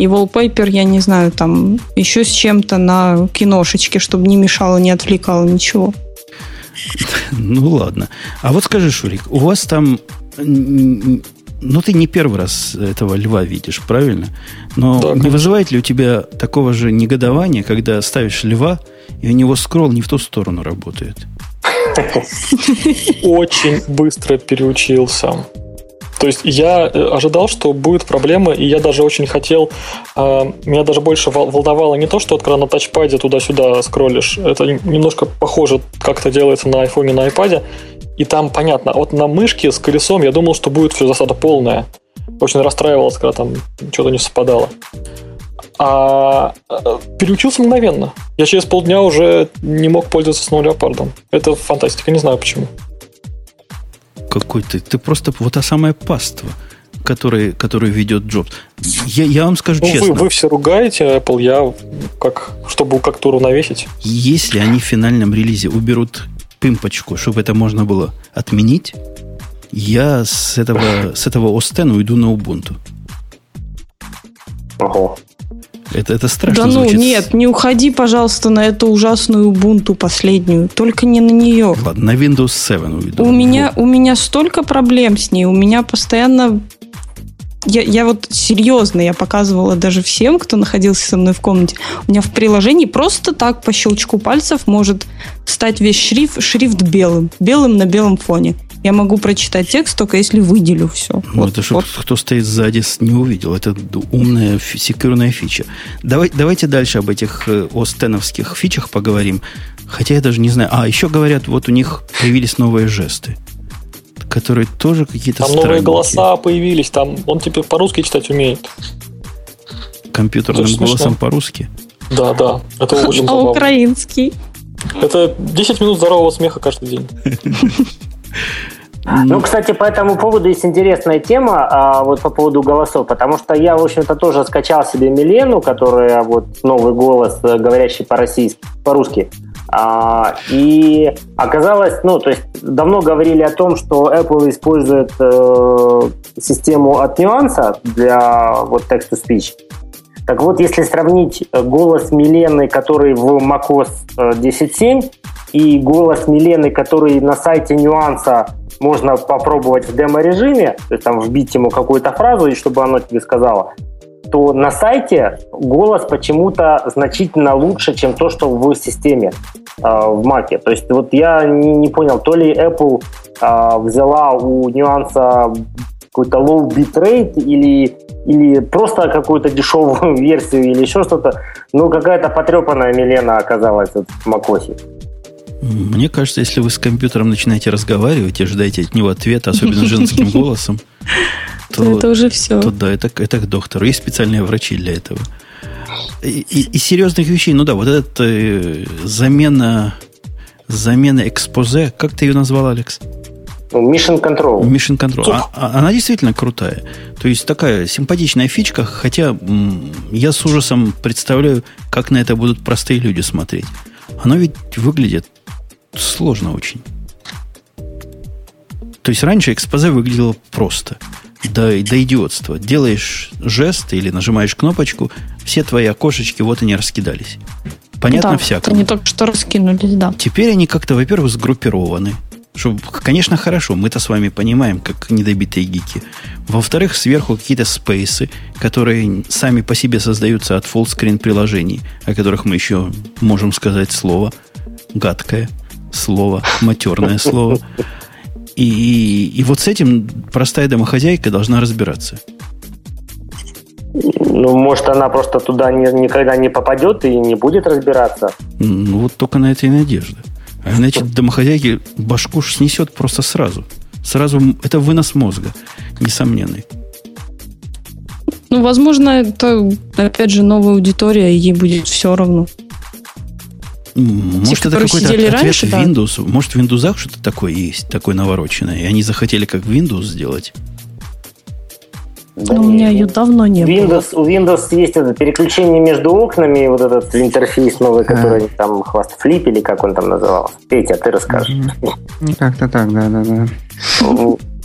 и wallpaper, я не знаю, там еще с чем-то на киношечке, чтобы не мешало, не отвлекало ничего. Ну ладно. А вот скажи, Шурик, у вас там ну, ты не первый раз этого льва видишь, правильно? Но да, не вызывает ли у тебя такого же негодования, когда ставишь льва, и у него скролл не в ту сторону работает? Очень быстро переучился. То есть я э, ожидал, что будет проблема, и я даже очень хотел, э, меня даже больше волновало не то, что от на тачпаде туда-сюда скроллишь, это немножко похоже, как это делается на и на iPad, и там понятно, вот на мышке с колесом я думал, что будет все засада полная. Очень расстраивался, когда там что-то не совпадало. А э, переучился мгновенно. Я через полдня уже не мог пользоваться с леопардом. Это фантастика, не знаю почему. Какой ты? Ты просто вот та самая паства, который, который ведет Джобс. Я, я вам скажу ну, честно. Вы, вы все ругаете Apple, я как, чтобы как-то уравновесить. Если они в финальном релизе уберут пимпочку, чтобы это можно было отменить, я с этого, с этого Остена уйду на Ubuntu. Ого. Это, это страшно Да ну, звучит. нет, не уходи, пожалуйста, на эту ужасную Ubuntu последнюю. Только не на нее. Ладно, на Windows 7 уйду. У меня, у меня столько проблем с ней. У меня постоянно я, я вот серьезно, я показывала даже всем, кто находился со мной в комнате. У меня в приложении просто так по щелчку пальцев может стать весь шрифт, шрифт белым. Белым на белом фоне. Я могу прочитать текст, только если выделю все. Ну, вот, это чтобы вот. кто стоит сзади, не увидел. Это умная секьюрная фича. Давай, давайте дальше об этих э, остеновских фичах поговорим. Хотя я даже не знаю. А, еще говорят, вот у них появились новые жесты. которые тоже какие-то Там новые голоса появились, там он теперь по-русски читать умеет. Компьютерным голосом по-русски? Да, да. Это очень А украинский? Это 10 минут здорового смеха каждый день. Ну, кстати, по этому поводу есть интересная тема, а, вот по поводу голосов, потому что я, в общем-то, тоже скачал себе Милену, которая вот новый голос, э, говорящий по-российски, по-русски. А, и оказалось, ну, то есть давно говорили о том, что Apple использует э, систему от нюанса для вот text-to-speech. Так вот, если сравнить э, голос Милены, который в macOS 10.7, э, и голос Милены, который на сайте нюанса можно попробовать в демо-режиме, то есть там вбить ему какую-то фразу, и чтобы оно тебе сказала, то на сайте голос почему-то значительно лучше, чем то, что в системе э, в Mac. То есть вот я не, не понял, то ли Apple э, взяла у нюанса какой-то low bitrate или, или просто какую-то дешевую версию или еще что-то. Ну, какая-то потрепанная Милена оказалась вот в macOS. Мне кажется, если вы с компьютером начинаете разговаривать и ждаете от него ответа, особенно женским голосом, то это уже все. То да, это, это к доктору. Есть специальные врачи для этого. И, и, и серьезных вещей, ну да, вот эта э, замена, замена экспозе, как ты ее назвал, Алекс? Mission Control. Mission Control. А, а, она действительно крутая. То есть такая симпатичная фичка, хотя я с ужасом представляю, как на это будут простые люди смотреть. Оно ведь выглядит сложно очень. То есть раньше экспозе выглядело просто. До, до идиотства. Делаешь жест или нажимаешь кнопочку, все твои окошечки, вот они раскидались. Понятно да, всякое. Они только что раскинулись, да. Теперь они как-то, во-первых, сгруппированы. Что, конечно, хорошо, мы-то с вами понимаем, как недобитые гики. Во-вторых, сверху какие-то спейсы, которые сами по себе создаются от full-screen приложений, о которых мы еще можем сказать слово гадкое слово, матерное слово. И, и, и вот с этим простая домохозяйка должна разбираться. Ну, может, она просто туда не, никогда не попадет и не будет разбираться. Ну, вот только на это и надежда. А иначе домохозяйки башку снесет просто сразу. Сразу это вынос мозга, несомненный. Ну, возможно, это, опять же, новая аудитория, и ей будет все равно. Может, это какой-то ответ раньше, Windows. Да? Может, в Windows что-то такое есть, такое навороченное. И они захотели как Windows сделать. Да Но у меня ее давно не Windows, было. У Windows есть это переключение между окнами, вот этот интерфейс новый, который а. они там хваст флип или как он там назывался. Петя, ты расскажешь. Как-то так, да, да, да.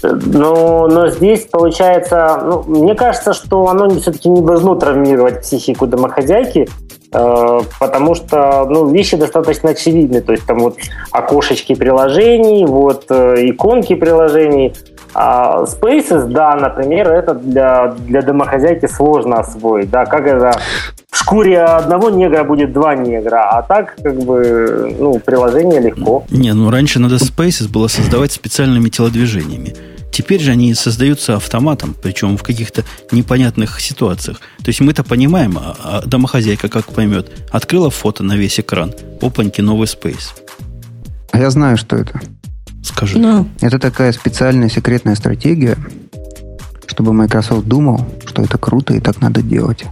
Но, но здесь получается, ну, мне кажется, что оно все-таки не должно травмировать психику домохозяйки, э, потому что ну, вещи достаточно очевидны. То есть там вот окошечки приложений, вот э, иконки приложений – а Spaces, да, например, это для, для домохозяйки сложно освоить. Да, как это в шкуре одного негра будет два негра, а так, как бы, ну, приложение легко. Не, ну раньше надо Spaces было создавать специальными телодвижениями. Теперь же они создаются автоматом, причем в каких-то непонятных ситуациях. То есть мы-то понимаем, а, а домохозяйка как поймет. Открыла фото на весь экран. Опаньки, новый Space. А я знаю, что это. Скажи. Ну. Это такая специальная секретная стратегия, чтобы Microsoft думал, что это круто и так надо делать.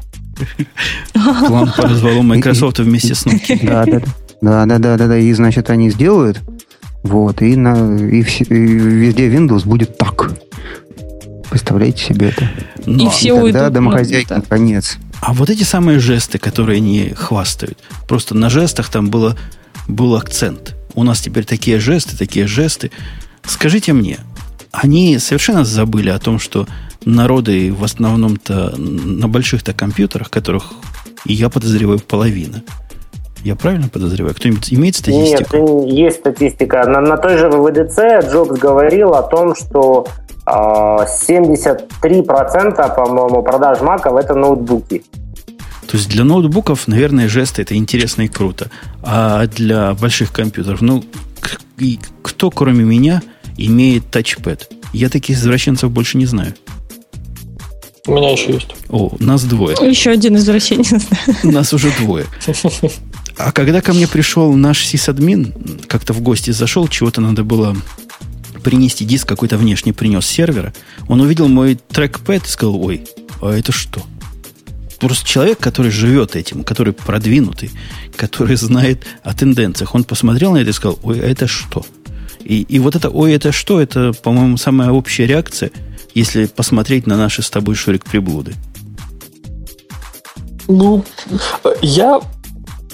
План по развалу Microsoft вместе с Nokia. Да, да, да, да, да, да, да. И значит они сделают, вот, и, на, и, в, и везде Windows будет так. Представляете себе это? Но, и все и тогда уйдут. домохозяйки конец. А вот эти самые жесты, которые они хвастают, просто на жестах там было, был акцент у нас теперь такие жесты, такие жесты. Скажите мне, они совершенно забыли о том, что народы в основном-то на больших-то компьютерах, которых я подозреваю половина. Я правильно подозреваю? Кто-нибудь имеет статистику? Нет, есть статистика. На, на той же ВВДЦ Джобс говорил о том, что э, а, 73%, по-моему, продаж маков это ноутбуки. То есть для ноутбуков, наверное, жесты это интересно и круто. А для больших компьютеров, ну, кто, кроме меня, имеет тачпэд? Я таких извращенцев больше не знаю. У меня еще есть. О, нас двое. Еще один извращенец. Нас уже двое. А когда ко мне пришел наш сисадмин, как-то в гости зашел, чего-то надо было принести диск какой-то внешний принес сервера, он увидел мой трекпэд и сказал, ой, а это что? Просто человек, который живет этим, который продвинутый, который знает о тенденциях, он посмотрел на это и сказал, ой, а это что? И, и вот это «Ой, это что?» Это, по-моему, самая общая реакция, если посмотреть на наши с тобой, Шурик, приблуды. Ну, я,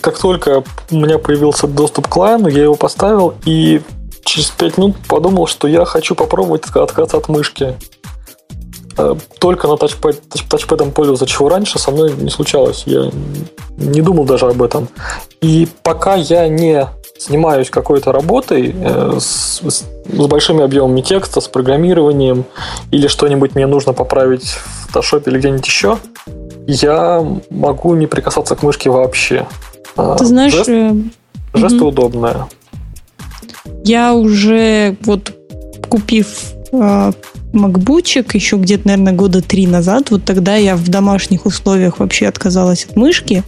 как только у меня появился доступ к лайну, я его поставил и через 5 минут подумал, что я хочу попробовать отказаться от мышки. Э, только на тачпэд, тачпэдом пользоваться, чего раньше со мной не случалось. Я не думал даже об этом. И пока я не занимаюсь какой-то работой э, с, с, с большими объемами текста, с программированием, или что-нибудь мне нужно поправить в Photoshop или где-нибудь еще, я могу не прикасаться к мышке вообще. А, Ты знаешь... Жест, э... жесты угу. удобные. Я уже вот купив э, макбучек еще где-то, наверное, года три назад, вот тогда я в домашних условиях вообще отказалась от мышки.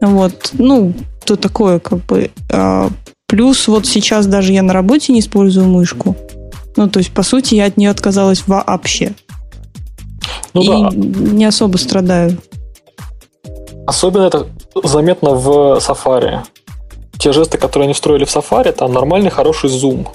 Вот, ну, то такое, как бы. А, плюс вот сейчас даже я на работе не использую мышку. Ну, то есть, по сути, я от нее отказалась вообще. Ну, и да. не особо страдаю. Особенно это заметно в Safari. Те жесты, которые они встроили в Safari, там нормальный хороший зум.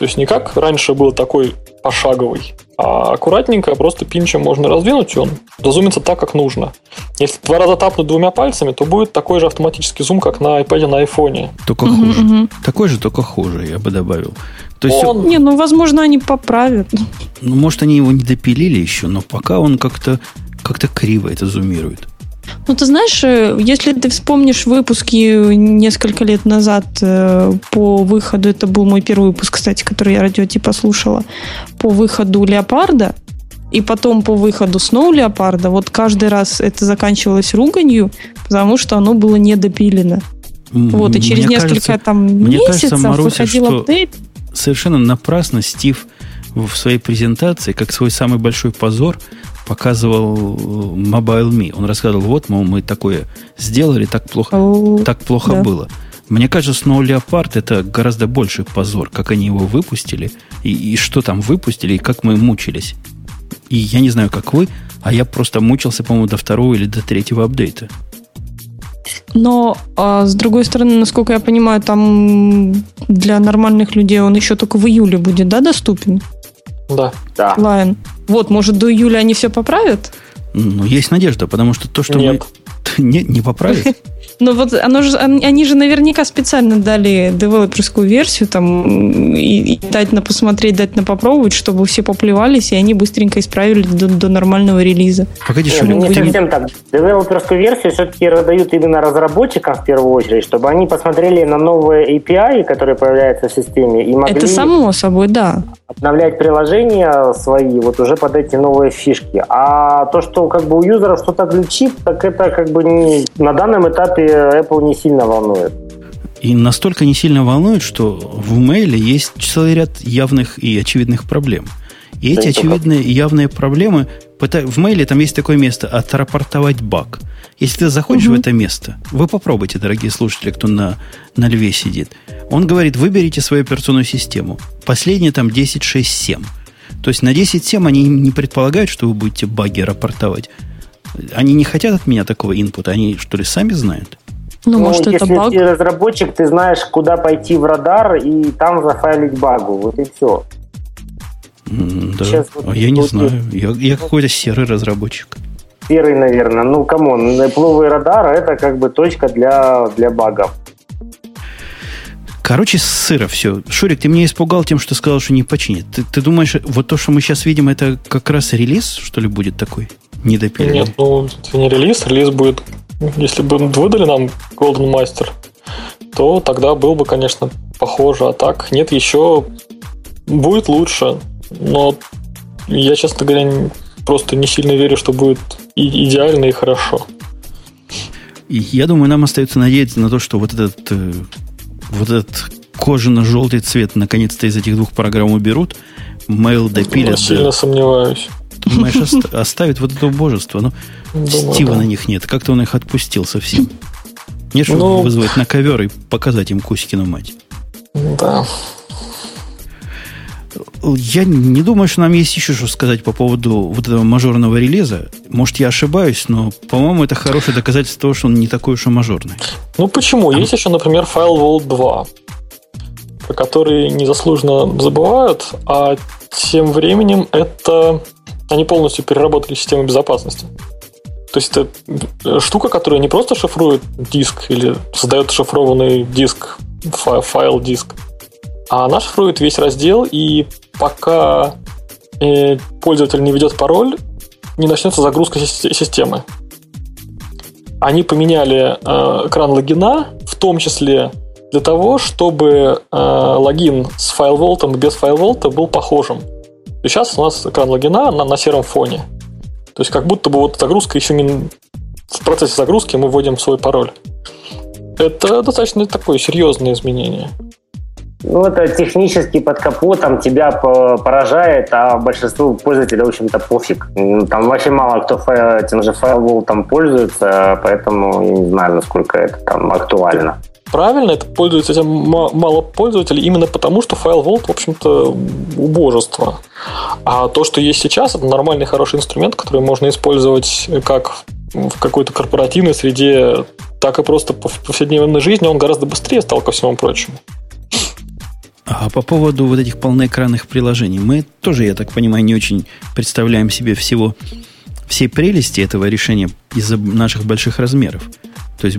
То есть не как раньше был такой пошаговый, а аккуратненько, просто пинчем можно раздвинуть, и он дозумится так, как нужно. Если два раза тапнуть двумя пальцами, то будет такой же автоматический зум, как на iPad, на iPhone. Только угу, хуже. Угу. Такой же, только хуже, я бы добавил. То есть он... Не, ну, возможно, они поправят. Ну, может, они его не допилили еще, но пока он как-то как криво это зумирует. Ну, ты знаешь, э, если ты вспомнишь выпуски несколько лет назад э, по выходу, это был мой первый выпуск, кстати, который я радио типа слушала, по выходу Леопарда, и потом по выходу Сноу Леопарда, вот каждый раз это заканчивалось руганью, потому что оно было недопилено. Вот, и через мне несколько кажется, там месяцев кажется, Маруся, выходил апдейт. Совершенно напрасно Стив в своей презентации, как свой самый большой позор, показывал э, Mobile.me. Он рассказывал, вот, мол, мы такое сделали, так плохо, oh, так плохо да. было. Мне кажется, Snow Leopard это гораздо больший позор, как они его выпустили, и, и что там выпустили, и как мы мучились. И я не знаю, как вы, а я просто мучился, по-моему, до второго или до третьего апдейта. Но, а, с другой стороны, насколько я понимаю, там для нормальных людей он еще только в июле будет, да, доступен? Да. да. Lion. Вот, может, до июля они все поправят? Ну, есть надежда, потому что то, что Нет. мы... Не, не поправят. Ну вот оно же, они же наверняка специально дали девелоперскую версию, там, и, и дать на посмотреть, дать на попробовать, чтобы все поплевались, и они быстренько исправили до, до нормального релиза. Погоди, что не, не совсем так. Девелоперскую версию все-таки раздают именно разработчикам в первую очередь, чтобы они посмотрели на новые API, которые появляются в системе, и могли... Это само собой, да. Обновлять приложения свои вот уже под эти новые фишки. А то, что как бы у юзера что-то глючит, так это как бы не, на данном этапе Apple не сильно волнует. И настолько не сильно волнует, что в мейле есть целый ряд явных и очевидных проблем. И эти очевидные явные проблемы в мейле там есть такое место отрапортовать баг. Если ты заходишь угу. в это место, вы попробуйте, дорогие слушатели, кто на, на льве сидит. Он говорит, выберите свою операционную систему. Последняя там 10.6.7. То есть на 10.7 они не предполагают, что вы будете баги рапортовать. Они не хотят от меня такого инпута, они что ли сами знают? Ну, ну может, если это баг? ты разработчик, ты знаешь, куда пойти в радар и там зафайлить багу. Вот и все. да. Сейчас вот а я не знаю. Я, я какой-то серый разработчик. Серый, наверное. Ну, come on, Apple радар это как бы точка для, для багов. Короче, сыро все. Шурик, ты меня испугал тем, что сказал, что не починит. Ты, ты думаешь, вот то, что мы сейчас видим, это как раз релиз, что ли, будет такой? Недопиленный? Нет, ну, это не релиз. Релиз будет, если бы выдали нам Golden Master, то тогда был бы, конечно, похоже. А так, нет, еще будет лучше. Но я, честно говоря, просто не сильно верю, что будет и идеально и хорошо. Я думаю, нам остается надеяться на то, что вот этот э, вот этот кожано-желтый цвет наконец-то из этих двух программ уберут, mail допилят. Я сильно да. Сомневаюсь. Думаешь, оставит вот это убожество? Ну, Думаю, Стива да. на них нет. Как-то он их отпустил совсем. Не чтобы ну, вызвать на ковер и показать им Кузькину мать. Да. Я не думаю, что нам есть еще что сказать по поводу вот этого мажорного релиза. Может, я ошибаюсь, но, по-моему, это хорошее доказательство того, что он не такой уж и мажорный. Ну, почему? А... Есть еще, например, файл Vault 2, про который незаслуженно забывают, а тем временем это... Они полностью переработали систему безопасности. То есть это штука, которая не просто шифрует диск или создает шифрованный диск, файл, файл диск, а она шифрует весь раздел, и пока э, пользователь не ведет пароль, не начнется загрузка системы. Они поменяли э, экран логина, в том числе для того, чтобы э, логин с FileVault и без FileVault был похожим. И сейчас у нас экран логина на, на сером фоне. То есть как будто бы вот загрузка еще не... В процессе загрузки мы вводим свой пароль. Это достаточно такое серьезное изменение. Ну, это технически под капотом тебя поражает, а большинству пользователей, в общем-то, пофиг. Там вообще мало кто файл, тем же FileWall там пользуется, поэтому я не знаю, насколько это там актуально. Правильно, это пользуется этим мало пользователей именно потому, что FileVault, в общем-то, убожество. А то, что есть сейчас, это нормальный хороший инструмент, который можно использовать как в какой-то корпоративной среде, так и просто в повседневной жизни, он гораздо быстрее стал ко всему прочему. А по поводу вот этих полноэкранных приложений, мы тоже, я так понимаю, не очень представляем себе всего, всей прелести этого решения из-за наших больших размеров. То есть,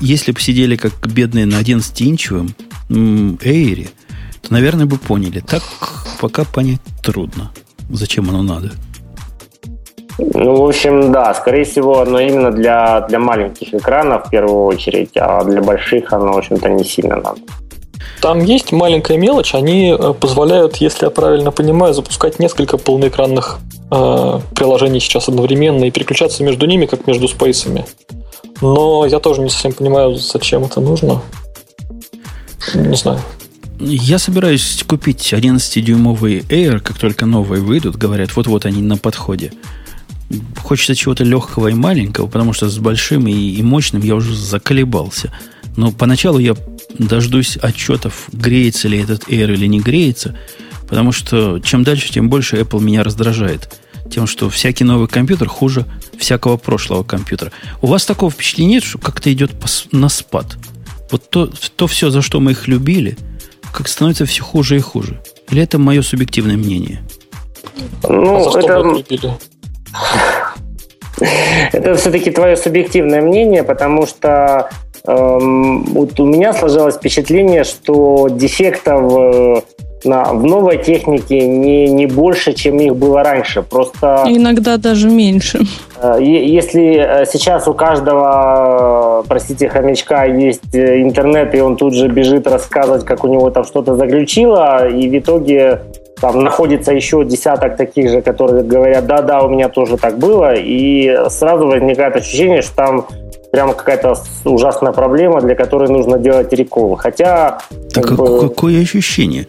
если бы сидели как бедные на 11-инчевом Эйре, то, наверное, бы поняли. Так пока понять трудно, зачем оно надо. Ну, в общем, да, скорее всего, оно именно для, для маленьких экранов в первую очередь, а для больших оно, в общем-то, не сильно надо. Там есть маленькая мелочь, они э, позволяют, если я правильно понимаю, запускать несколько полноэкранных э, приложений сейчас одновременно и переключаться между ними, как между спейсами. Но я тоже не совсем понимаю, зачем это нужно. Не знаю. Я собираюсь купить 11-дюймовый Air, как только новые выйдут. Говорят, вот-вот они на подходе. Хочется чего-то легкого и маленького, потому что с большим и, и мощным я уже заколебался. Но поначалу я дождусь отчетов, греется ли этот Air или не греется, потому что чем дальше, тем больше Apple меня раздражает. Тем, что всякий новый компьютер хуже всякого прошлого компьютера. У вас такого впечатления нет, что как-то идет на спад? Вот то, то все, за что мы их любили, как становится все хуже и хуже. Или это мое субъективное мнение? Ну, а это... Это все-таки твое субъективное мнение, потому что вот у меня сложилось впечатление, что дефектов э, на, в новой технике не, не больше, чем их было раньше. Просто иногда даже меньше. Э, если э, сейчас у каждого, простите, хомячка есть интернет, и он тут же бежит рассказывать, как у него там что-то заглючило, и в итоге там находится еще десяток таких же, которые говорят, да-да, у меня тоже так было, и сразу возникает ощущение, что там прямо какая-то ужасная проблема, для которой нужно делать рекол. Хотя... Так как бы... какое ощущение?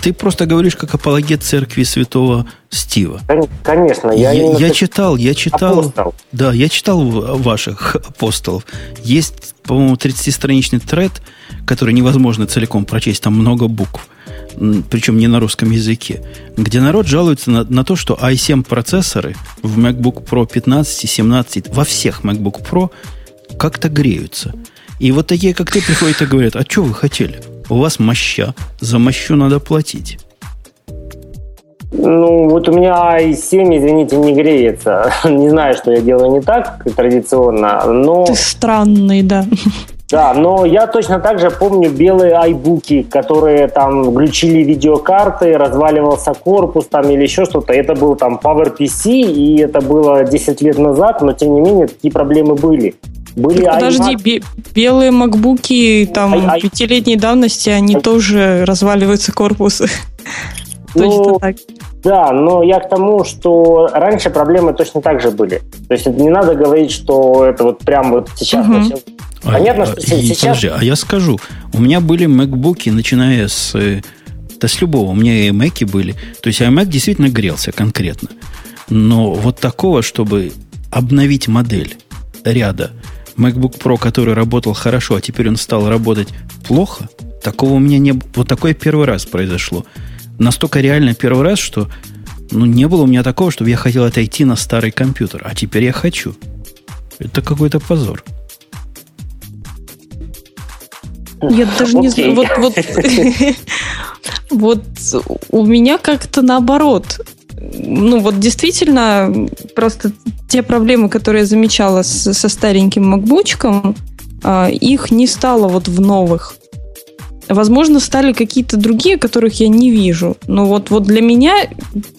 Ты просто говоришь, как апологет церкви святого Стива. Конечно. Я, я, я читал, я читал... Апостол. Да, я читал ваших апостолов. Есть, по-моему, 30-страничный тред, который невозможно целиком прочесть, там много букв причем не на русском языке, где народ жалуется на, на то, что i7 процессоры в MacBook Pro 15 и 17, во всех MacBook Pro как-то греются. И вот такие, как ты, приходят и говорят, а что вы хотели? У вас моща, за мощу надо платить. Ну, вот у меня i7, извините, не греется. не знаю, что я делаю не так традиционно, но... Ты странный, да. Да, но я точно так же помню белые айбуки, которые там глючили видеокарты, разваливался корпус там или еще что-то. Это был там PowerPC, и это было 10 лет назад, но тем не менее такие проблемы были. Были так, подожди, бе- белые макбуки там пятилетней давности, они I- тоже разваливаются корпусы. Точно ну, так. Да, но я к тому, что раньше проблемы точно так же были. То есть не надо говорить, что это вот прям вот сейчас угу. начал. А, Понятно, что а, сейчас... Подожди, а я скажу. У меня были MacBook, начиная с... Э, да с любого. У меня и Mac были. То есть iMac действительно грелся конкретно. Но вот такого, чтобы обновить модель ряда MacBook Pro, который работал хорошо, а теперь он стал работать плохо, такого у меня не было. Вот такое первый раз произошло. настолько реально первый раз, что ну, не было у меня такого, чтобы я хотел отойти на старый компьютер. А теперь я хочу. Это какой-то позор. Я даже не знаю. Вот, вот, вот у меня как-то наоборот. Ну, вот действительно, просто те проблемы, которые я замечала с, со стареньким макбучком, а, их не стало вот в новых. Возможно, стали какие-то другие, которых я не вижу. Но вот, вот для меня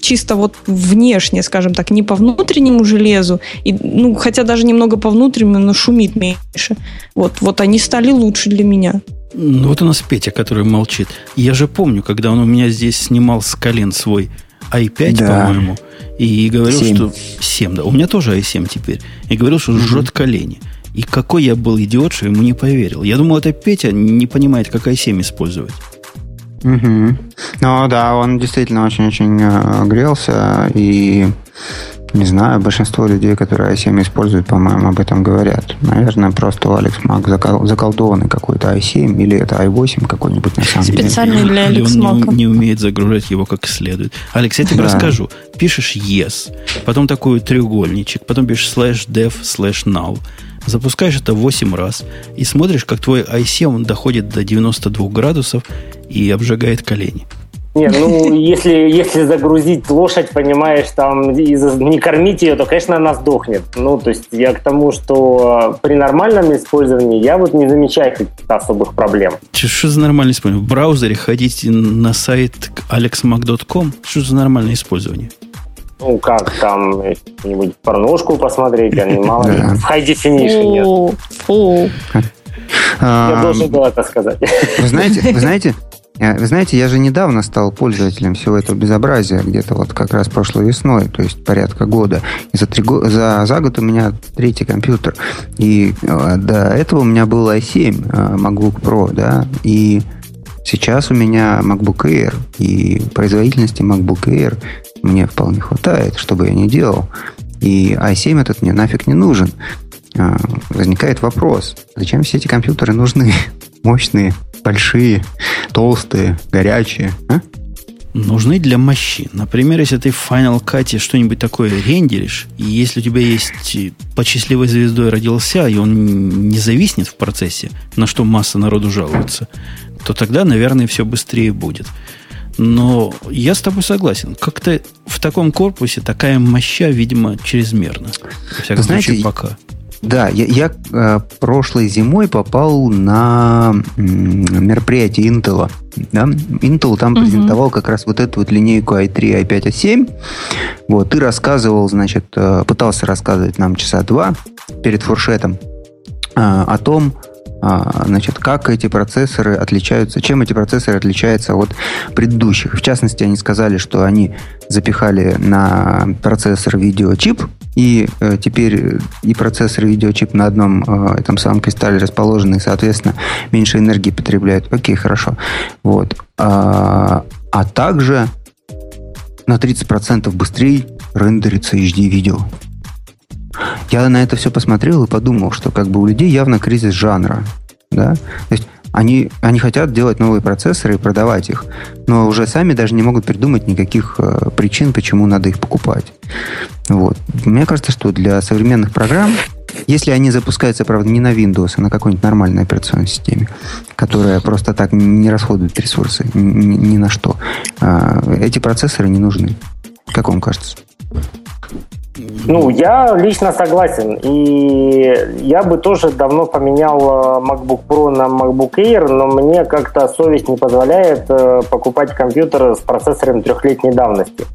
чисто вот внешне, скажем так, не по внутреннему железу, и, ну, хотя даже немного по внутреннему, но шумит меньше. Вот, вот они стали лучше для меня. Ну, вот у нас Петя, который молчит. Я же помню, когда он у меня здесь снимал с колен свой i5, да. по-моему, и говорил, 7. что 7, да. У меня тоже i7 теперь. И говорил, что угу. жжет колени. И какой я был идиот, что ему не поверил. Я думал, это Петя не понимает, как i7 использовать. Угу. Ну да, он действительно очень-очень э, грелся, и не знаю, большинство людей, которые i7 используют, по-моему, об этом говорят. Наверное, просто у Алекс Мак закол- заколдованный какой-то i7 или это i8 какой-нибудь на самом деле. Специальный для Алекс Мака. Он не, не умеет загружать его как следует. Алекс, я тебе да. расскажу. Пишешь yes, потом такой треугольничек, потом пишешь slash dev slash now. Запускаешь это 8 раз и смотришь, как твой i7 доходит до 92 градусов и обжигает колени. Не, ну, если, если загрузить лошадь, понимаешь, там, и не кормить ее, то, конечно, она сдохнет. Ну, то есть я к тому, что при нормальном использовании я вот не замечаю каких-то особых проблем. Что за нормальное использование? В браузере ходить на сайт alexmac.com? Что за нормальное использование? Ну, как там, какую-нибудь порношку посмотреть, а не мало ли. В high definition нет. Я должен был это сказать. Вы знаете, вы знаете, э, вы знаете, я же недавно стал пользователем всего этого безобразия, где-то вот как раз прошлой весной, то есть порядка года. И за, три, за, за год у меня третий компьютер. И э, до этого у меня был i7, э, MacBook Pro, да, и сейчас у меня MacBook Air, и производительности MacBook Air мне вполне хватает, что бы я ни делал. И i7 этот мне нафиг не нужен. А, возникает вопрос, зачем все эти компьютеры нужны? Мощные, большие, толстые, горячие. А? Нужны для мощи. Например, если ты в Final Cut что-нибудь такое рендеришь, и если у тебя есть по счастливой звездой родился, и он не зависнет в процессе, на что масса народу жалуется, то тогда, наверное, все быстрее будет. Но я с тобой согласен. Как-то в таком корпусе такая моща, видимо, чрезмерна. Во всяком Знаете, случае, пока. Да, я, я э, прошлой зимой попал на мероприятие Intel. Да? Intel там угу. презентовал как раз вот эту вот линейку i3, i5, i7. Вот, ты рассказывал, значит, э, пытался рассказывать нам часа два перед фуршетом э, о том, а, значит, как эти процессоры отличаются, чем эти процессоры отличаются от предыдущих. В частности, они сказали, что они запихали на процессор видеочип, и э, теперь и процессор, и видеочип на одном э, этом самом кристалле расположены, и, соответственно, меньше энергии потребляют. Окей, хорошо. Вот. А, а также на 30% быстрее рендерится HD-видео. Я на это все посмотрел и подумал, что как бы у людей явно кризис жанра. Да? То есть они, они хотят делать новые процессоры и продавать их, но уже сами даже не могут придумать никаких э, причин, почему надо их покупать. Вот. Мне кажется, что для современных программ, если они запускаются, правда, не на Windows, а на какой-нибудь нормальной операционной системе, которая просто так не расходует ресурсы ни, ни на что, э, эти процессоры не нужны. Как вам кажется? Ну, я лично согласен. И я бы тоже давно поменял э, MacBook Pro на MacBook Air, но мне как-то совесть не позволяет э, покупать компьютер с процессором трехлетней давности.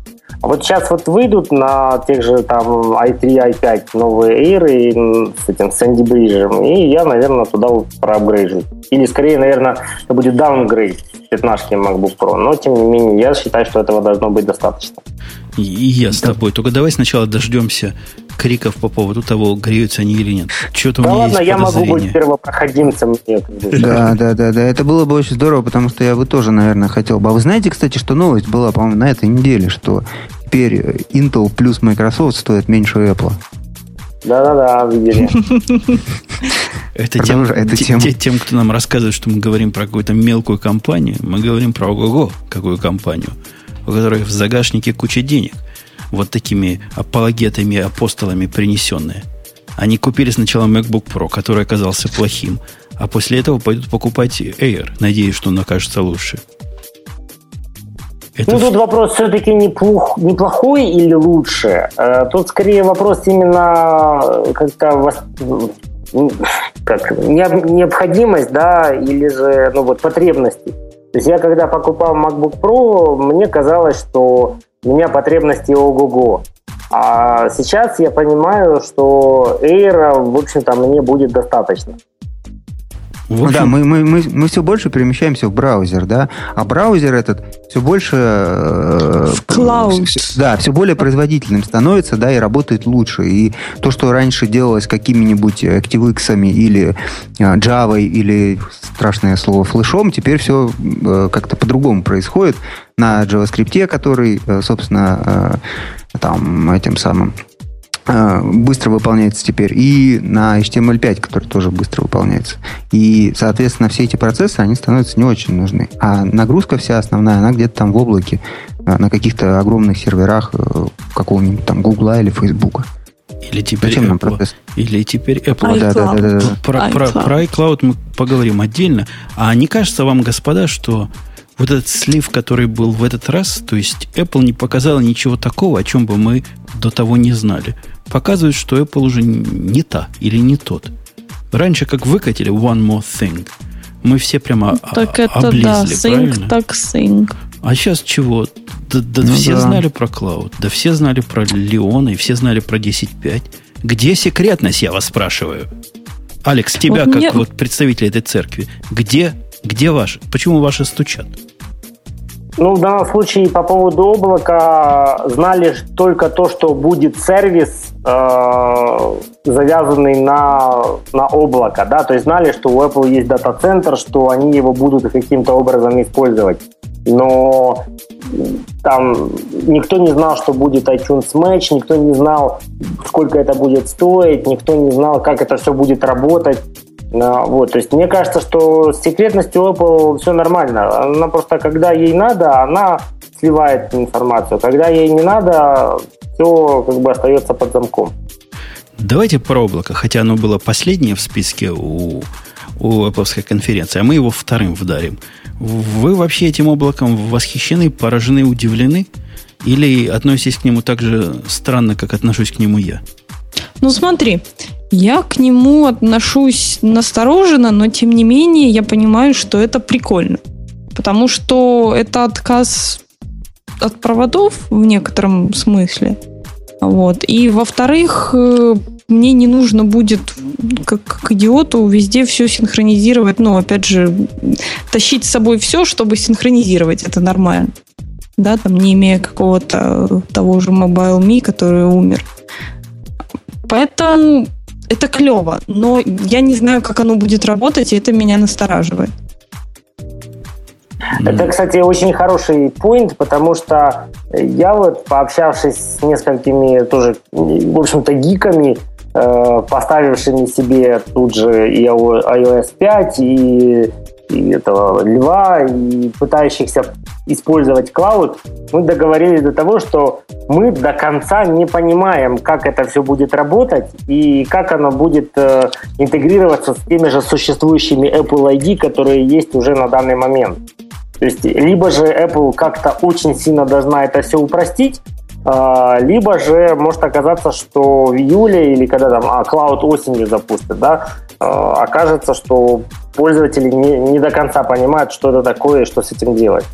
А вот сейчас вот выйдут на тех же там i3, i5 новые Air и с этим Sandy Bridge, и я, наверное, туда вот проапгрейжу. Или скорее, наверное, это будет даунгрейд 15 MacBook Pro. Но, тем не менее, я считаю, что этого должно быть достаточно. И, я с тобой. Только давай сначала дождемся криков по поводу того, греются они или нет. Что-то да у меня ладно, есть я могу быть первопроходимцем. Да, да, да, да. Это было бы очень здорово, потому что я бы тоже, наверное, хотел бы. А вы знаете, кстати, что новость была, по-моему, на этой неделе, что теперь Intel плюс Microsoft стоит меньше Apple. Да-да-да, видели. Это, тем, это тем... тем, кто нам рассказывает, что мы говорим про какую-то мелкую компанию, мы говорим про ого-го, какую компанию. У которых в загашнике куча денег, вот такими апологетами, апостолами принесенные. Они купили сначала MacBook Pro, который оказался плохим, а после этого пойдут покупать Air, надеясь, что он окажется лучше. Это... Ну, тут вопрос все-таки неплох, неплохой или лучше. Э, тут скорее вопрос именно как-то как, необходимость, да, или же ну, вот, потребности. То есть я когда покупал MacBook Pro, мне казалось, что у меня потребности ого-го. А сейчас я понимаю, что Air, в общем-то, мне будет достаточно. Ну да, мы, мы, мы, мы все больше перемещаемся в браузер, да, а браузер этот все больше... Э, в клауд. Да, все более производительным становится, да, и работает лучше. И то, что раньше делалось какими-нибудь ActiveX или э, Java, или, страшное слово, флешом, теперь все э, как-то по-другому происходит на JavaScript, который, собственно, там этим самым быстро выполняется теперь, и на HTML5, который тоже быстро выполняется. И, соответственно, все эти процессы, они становятся не очень нужны. А нагрузка вся основная, она где-то там в облаке, э, на каких-то огромных серверах э, какого-нибудь там Гугла или Фейсбука. Или теперь Зачем Apple. процесс? Или теперь Apple. Да, да, да, да. Про, iCloud. Про, про iCloud мы поговорим отдельно. А не кажется вам, господа, что вот этот слив, который был в этот раз, то есть Apple не показала ничего такого, о чем бы мы до того не знали показывает, что Apple уже не та или не тот. Раньше, как выкатили One More Thing, мы все прямо так это облезли, да, sync, правильно? так sync. А сейчас чего? Да, да ну, все да. знали про клауд, да все знали про Леона, и все знали про 10.5. Где секретность, я вас спрашиваю? Алекс, тебя, вот как мне... вот представителя этой церкви, где, где ваши? Почему ваши стучат? Ну, в данном случае по поводу облака знали только то, что будет сервис, э, завязанный на, на облако, да, то есть знали, что у Apple есть дата-центр, что они его будут каким-то образом использовать. Но там никто не знал, что будет iTunes Match, никто не знал, сколько это будет стоить, никто не знал, как это все будет работать. Вот, то есть мне кажется, что с секретностью Apple все нормально. Она просто, когда ей надо, она сливает информацию. Когда ей не надо, все как бы остается под замком. Давайте про облако, хотя оно было последнее в списке у, у Apple конференции, а мы его вторым вдарим. Вы вообще этим облаком восхищены, поражены, удивлены? Или относитесь к нему так же странно, как отношусь к нему я? Ну смотри, я к нему отношусь настороженно, но тем не менее я понимаю, что это прикольно. Потому что это отказ от проводов в некотором смысле. Вот. И во-вторых, э, мне не нужно будет, как, как идиоту, везде все синхронизировать. Ну, опять же, тащить с собой все, чтобы синхронизировать. Это нормально. Да, там не имея какого-то того же Mobile Me, который умер. Поэтому это клево, но я не знаю, как оно будет работать, и это меня настораживает. Это, кстати, очень хороший поинт, потому что я вот, пообщавшись с несколькими тоже, в общем-то, гиками, э, поставившими себе тут же и iOS 5, и и этого льва, и пытающихся использовать клауд, мы договорились до того, что мы до конца не понимаем, как это все будет работать и как оно будет э, интегрироваться с теми же существующими Apple ID, которые есть уже на данный момент. То есть либо же Apple как-то очень сильно должна это все упростить, э, либо же может оказаться, что в июле или когда там а, Cloud осенью запустят, да, э, окажется, что пользователи не, не до конца понимают, что это такое и что с этим делать.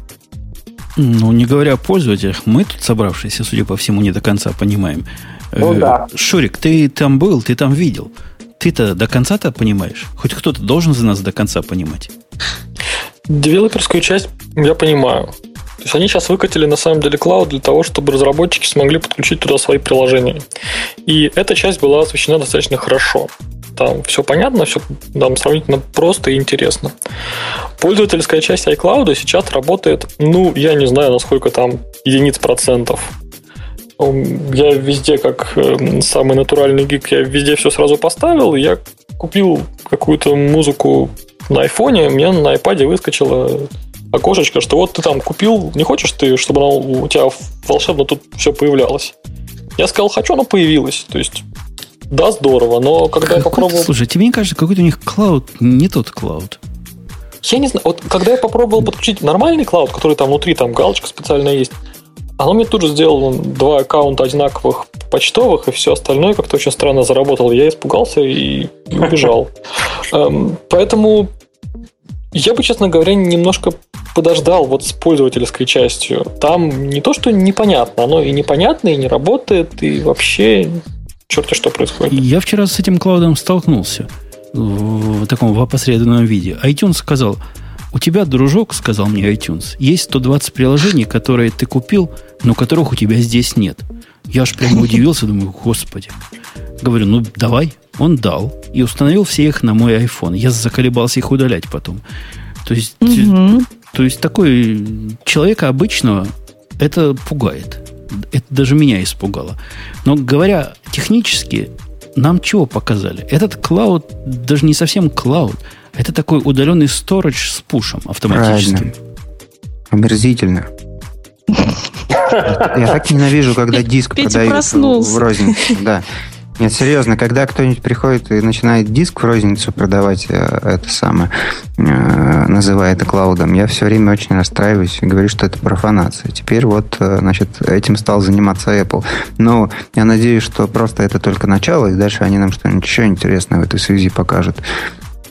Ну, не говоря о пользователях, мы тут собравшиеся, судя по всему, не до конца понимаем. Ну, э, да. Шурик, ты там был, ты там видел. Ты-то до конца-то понимаешь? Хоть кто-то должен за нас до конца понимать. Девелоперскую часть я понимаю. То есть они сейчас выкатили на самом деле клауд для того, чтобы разработчики смогли подключить туда свои приложения. И эта часть была освещена достаточно хорошо. Там все понятно, все там сравнительно просто и интересно. Пользовательская часть iCloud сейчас работает, ну, я не знаю, насколько там единиц процентов. Я везде, как э, самый натуральный гик, я везде все сразу поставил. Я купил какую-то музыку на айфоне, мне на iPad выскочила окошечко, что вот ты там купил, не хочешь ты, чтобы у тебя волшебно тут все появлялось? Я сказал, хочу, оно появилось. То есть, да, здорово, но когда я попробовал... Слушай, тебе не кажется, какой-то у них клауд не тот клауд? Я не знаю, вот когда я попробовал подключить нормальный клауд, который там внутри, там галочка специальная есть, оно мне тут же сделало два аккаунта одинаковых почтовых, и все остальное как-то очень странно заработало. Я испугался и, и убежал. Эм, поэтому я бы, честно говоря, немножко подождал вот с пользовательской частью. Там не то, что непонятно, оно и непонятно, и не работает, и вообще черти что происходит. Я вчера с этим клаудом столкнулся в таком в опосредованном виде. iTunes сказал, у тебя, дружок, сказал мне iTunes, есть 120 приложений, которые ты купил, но которых у тебя здесь нет. Я аж прямо удивился, думаю, господи. Говорю, ну давай. Он дал и установил все их на мой iPhone. Я заколебался их удалять потом. То есть, угу. то есть такой человека обычного это пугает. Это даже меня испугало. Но говоря технически, нам чего показали? Этот клауд даже не совсем клауд. Это такой удаленный сторож с пушем автоматическим. Правильно. Омерзительно. Я так ненавижу, когда диск продают в розницу. Да. Нет, серьезно, когда кто-нибудь приходит и начинает диск в розницу продавать, э, это самое, э, называя это клаудом, я все время очень расстраиваюсь и говорю, что это профанация. Теперь вот, э, значит, этим стал заниматься Apple. Но я надеюсь, что просто это только начало, и дальше они нам что-нибудь еще интересное в этой связи покажут.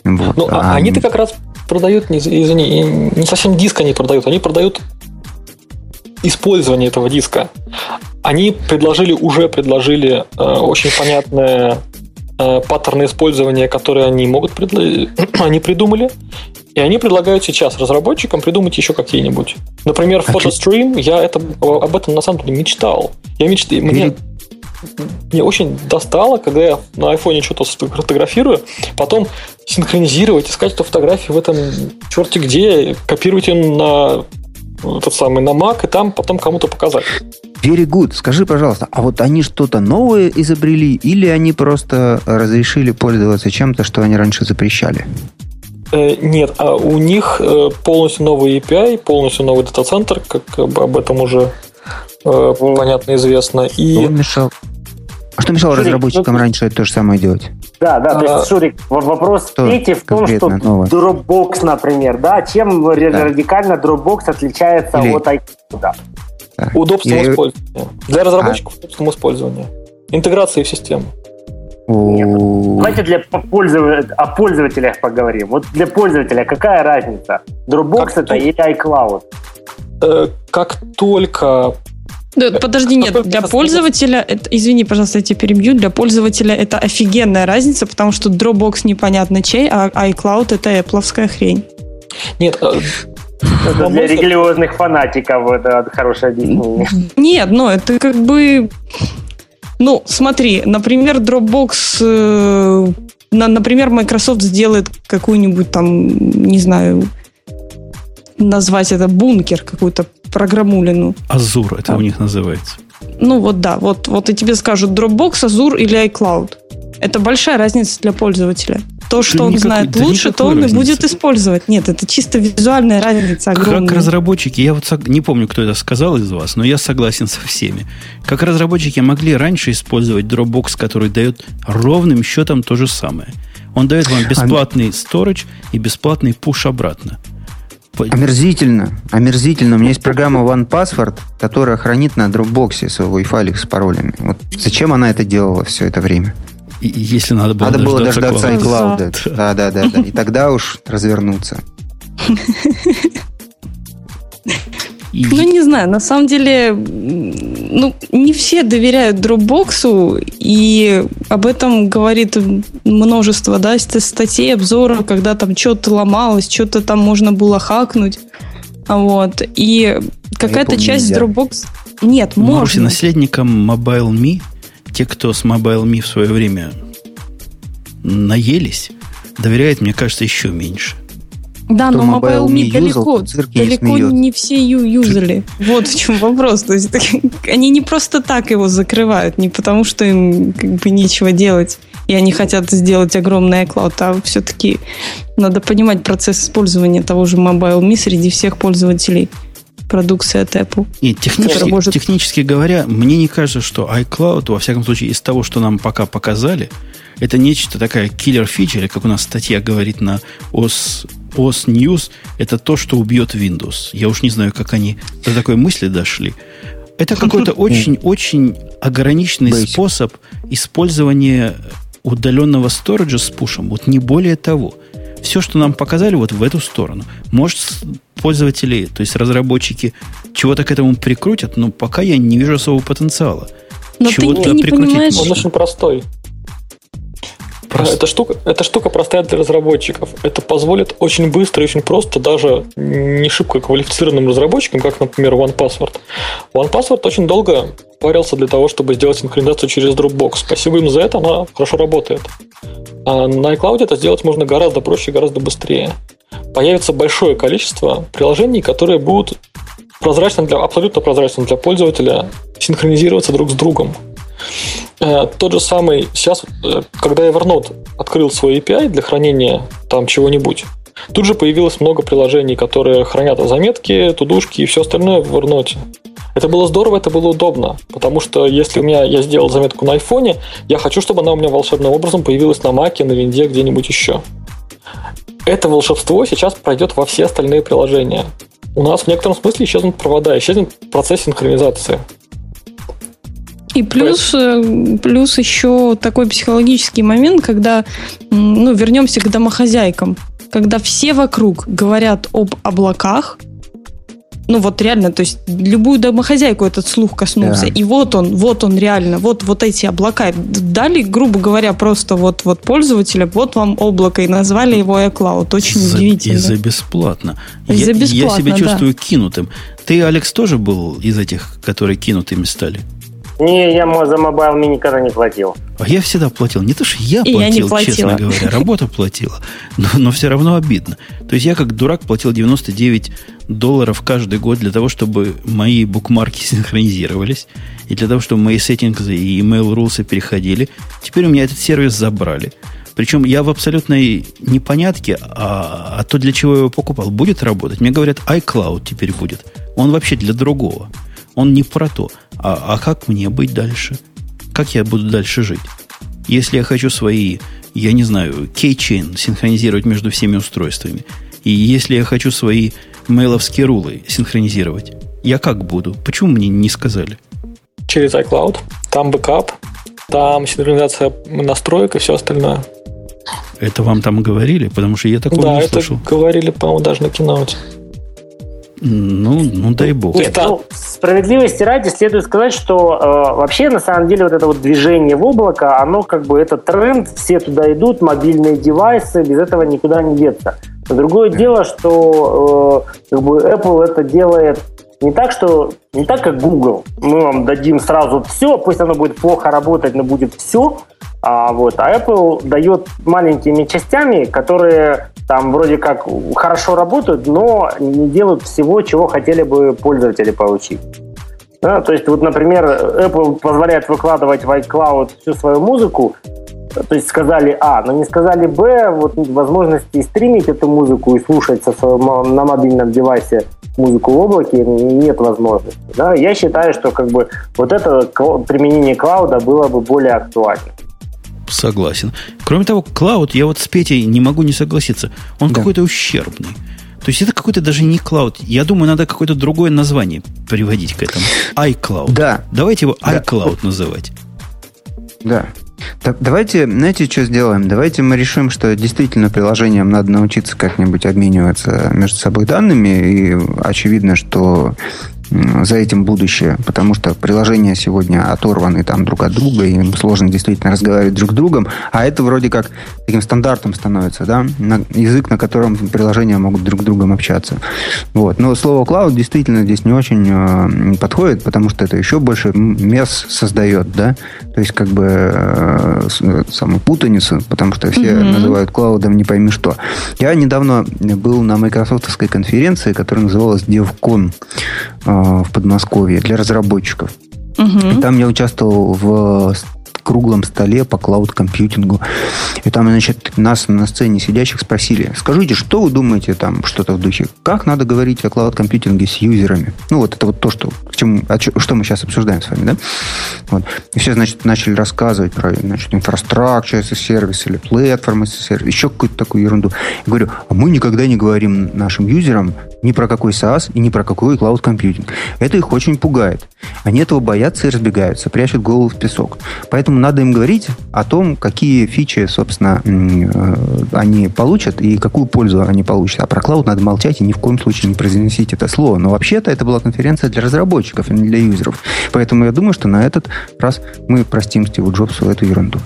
Вот. Ну, а, а они-то как раз продают, не, извини, не совсем диск они продают, они продают использование этого диска. Они предложили, уже предложили э, очень понятное э, паттерны использования, которые они могут предло... они придумали. И они предлагают сейчас разработчикам придумать еще какие-нибудь. Например, фотострим, я это, об этом на самом деле мечтал. Я мечтаю, мне, мне очень достало, когда я на айфоне что-то фотографирую, потом синхронизировать, искать эту фотографию в этом черте где, копировать ее на этот самый на Mac, и там потом кому-то показать. Very good. Скажи, пожалуйста, а вот они что-то новое изобрели, или они просто разрешили пользоваться чем-то, что они раньше запрещали? Э, нет, а у них э, полностью новый API, полностью новый дата-центр, как об этом уже э, понятно известно. И... Что мешал, а что мешало Шурик, разработчикам ну, раньше то же самое делать? Да, да, то есть, а, Шурик, вопрос что третий в том, что новое? Dropbox, например, да, чем да. радикально Dropbox отличается Или... от iCloud? Да. Удобство Или... использования. Для разработчиков а... удобством использования. Интеграции в систему. Нет. Давайте для пользователя, о пользователях поговорим. Вот для пользователя какая разница? Dropbox как это тут... или iCloud? Э, как только подожди, нет, для пользователя, это, извини, пожалуйста, я тебя перебью, для пользователя это офигенная разница, потому что Dropbox непонятно чей, а iCloud это Apple хрень. Нет, э, это для религиозных фанатиков это хорошее объяснение. Нет, ну это как бы... Ну, смотри, например, Dropbox... Э, на, например, Microsoft сделает какую-нибудь там, не знаю, назвать это бункер, какую-то программулину. Азур это а. у них называется. Ну вот да, вот, вот и тебе скажут Dropbox, Azure или iCloud. Это большая разница для пользователя. То, что да он никакой, знает да лучше, то он разницы. и будет использовать. Нет, это чисто визуальная разница огромная. Как разработчики, я вот не помню, кто это сказал из вас, но я согласен со всеми. Как разработчики могли раньше использовать Dropbox, который дает ровным счетом то же самое. Он дает вам бесплатный storage и бесплатный пуш обратно. Омерзительно. Омерзительно. У меня есть программа OnePassword, которая хранит на Dropbox свой файлик с паролями. Вот зачем она это делала все это время? И, если надо было надо дождаться, было дождаться iCloud. Да, да, да, да. И тогда уж развернуться. Ну, не знаю, на самом деле, ну, не все доверяют Dropbox, и об этом говорит множество, да, статей, обзоров, когда там что-то ломалось, что-то там можно было хакнуть. Вот. И какая-то часть нельзя. Dropbox... Нет, можно. Маруси, наследникам MobileMe, те, кто с MobileMe в свое время наелись, доверяет, мне кажется, еще меньше. Да, но Mobile Me далеко, далеко не все ю юзали. Вот в чем вопрос. То есть они не просто так его закрывают, не потому что им как бы нечего делать, и они хотят сделать огромный iCloud, а все-таки надо понимать процесс использования того же Mobile Me среди всех пользователей продукции от Apple. И технически, может... технически говоря, мне не кажется, что iCloud, во всяком случае, из того, что нам пока показали, это нечто такая киллер-фича, или как у нас статья говорит на OS, OS News, это то, что убьет Windows. Я уж не знаю, как они до такой мысли дошли. Это какой-то очень-очень ограниченный способ использования удаленного сториджа с пушем. Вот не более того. Все, что нам показали, вот в эту сторону. Может, пользователи, то есть разработчики, чего-то к этому прикрутят, но пока я не вижу особого потенциала. Но ты, ты не понимаешь... Он очень простой. Просто... Эта, штука, эта штука простая для разработчиков. Это позволит очень быстро и очень просто даже не шибко квалифицированным разработчикам, как, например, OnePassword. OnePassword очень долго парился для того, чтобы сделать синхронизацию через Dropbox. Спасибо им за это, она хорошо работает. А на iCloud это сделать можно гораздо проще, гораздо быстрее. Появится большое количество приложений, которые будут прозрачно для, абсолютно прозрачно для пользователя синхронизироваться друг с другом. Э, тот же самый, сейчас, э, когда Evernote открыл свой API для хранения там чего-нибудь, тут же появилось много приложений, которые хранят заметки, тудушки и все остальное в Evernote. Это было здорово, это было удобно, потому что если у меня я сделал заметку на айфоне, я хочу, чтобы она у меня волшебным образом появилась на маке, на винде, где-нибудь еще. Это волшебство сейчас пройдет во все остальные приложения. У нас в некотором смысле исчезнут провода, исчезнет процесс синхронизации. И плюс, э, плюс еще такой психологический момент, когда, ну, вернемся к домохозяйкам, когда все вокруг говорят об облаках, ну вот реально, то есть любую домохозяйку этот слух коснулся. Да. И вот он, вот он реально, вот, вот эти облака. Дали, грубо говоря, просто вот, вот пользователя, вот вам облако, и назвали его iCloud. Очень за, удивительно. И за бесплатно. И я, за бесплатно, Я себя да. чувствую кинутым. Ты, Алекс, тоже был из этих, которые кинутыми стали? Не, я за MobileMe никогда не платил. А я всегда платил. Не то, что я платил, я не честно говоря. Работа платила. Но, но все равно обидно. То есть я как дурак платил 99 долларов каждый год для того, чтобы мои букмарки синхронизировались. И для того, чтобы мои сеттинги и email rules переходили. Теперь у меня этот сервис забрали. Причем я в абсолютной непонятке, а, а то, для чего я его покупал, будет работать. Мне говорят, iCloud теперь будет. Он вообще для другого. Он не про то. А, а как мне быть дальше? Как я буду дальше жить? Если я хочу свои, я не знаю, кейчейн синхронизировать между всеми устройствами, и если я хочу свои мейловские рулы синхронизировать, я как буду? Почему мне не сказали? Через iCloud. Там бэкап, там синхронизация настроек и все остальное. Это вам там говорили? Потому что я такого да, не слышал. Да, это говорили, по-моему, даже на keynote. Ну, ну дай бог. Нет, ну, справедливости ради следует сказать, что э, вообще на самом деле вот это вот движение в облако, оно как бы это тренд, все туда идут, мобильные девайсы, без этого никуда не деться. Но другое дело, что э, как бы Apple это делает не так, что не так, как Google. Мы вам дадим сразу все, пусть оно будет плохо работать, но будет все. А, вот, а Apple дает маленькими частями, которые там вроде как хорошо работают, но не делают всего, чего хотели бы пользователи получить. Да, то есть, вот, например, Apple позволяет выкладывать в iCloud всю свою музыку, то есть сказали А, но не сказали Б, вот возможности стримить эту музыку и слушать со своем, на мобильном девайсе музыку в облаке нет возможности. Да? Я считаю, что как бы вот это применение клауда было бы более актуально. Согласен. Кроме того, клауд, я вот с Петей не могу не согласиться. Он да. какой-то ущербный. То есть это какой-то даже не клауд. Я думаю, надо какое-то другое название приводить к этому. iCloud. Да. Давайте его iCloud да. называть. Да. Так, давайте, знаете, что сделаем? Давайте мы решим, что действительно приложениям надо научиться как-нибудь обмениваться между собой данными. И очевидно, что за этим будущее, потому что приложения сегодня оторваны там друг от друга, и им сложно действительно разговаривать друг с другом, а это вроде как таким стандартом становится, да, на, язык, на котором приложения могут друг с другом общаться. Вот. Но слово cloud действительно здесь не очень э, подходит, потому что это еще больше мес создает, да, то есть как бы э, самую путаницу, потому что все mm-hmm. называют клаудом не пойми что. Я недавно был на майкрософтовской конференции, которая называлась DevCon э, в Подмосковье для разработчиков. Угу. И там я участвовал в круглом столе по клауд-компьютингу. И там, значит, нас на сцене сидящих спросили, скажите, что вы думаете там, что-то в духе, как надо говорить о клауд-компьютинге с юзерами? Ну, вот это вот то, что, к чему, что мы сейчас обсуждаем с вами, да? Вот. И все, значит, начали рассказывать про, значит, инфраструктуру as сервис или платформы as сервис, еще какую-то такую ерунду. Я говорю, а мы никогда не говорим нашим юзерам ни про какой SaaS и ни про какой клауд-компьютинг. Это их очень пугает. Они этого боятся и разбегаются, прячут голову в песок. Поэтому надо им говорить о том, какие фичи, собственно, э, они получат и какую пользу они получат. А про клауд надо молчать и ни в коем случае не произносить это слово. Но вообще-то это была конференция для разработчиков, а не для юзеров. Поэтому я думаю, что на этот раз мы простим Стиву Джобсу эту ерунду.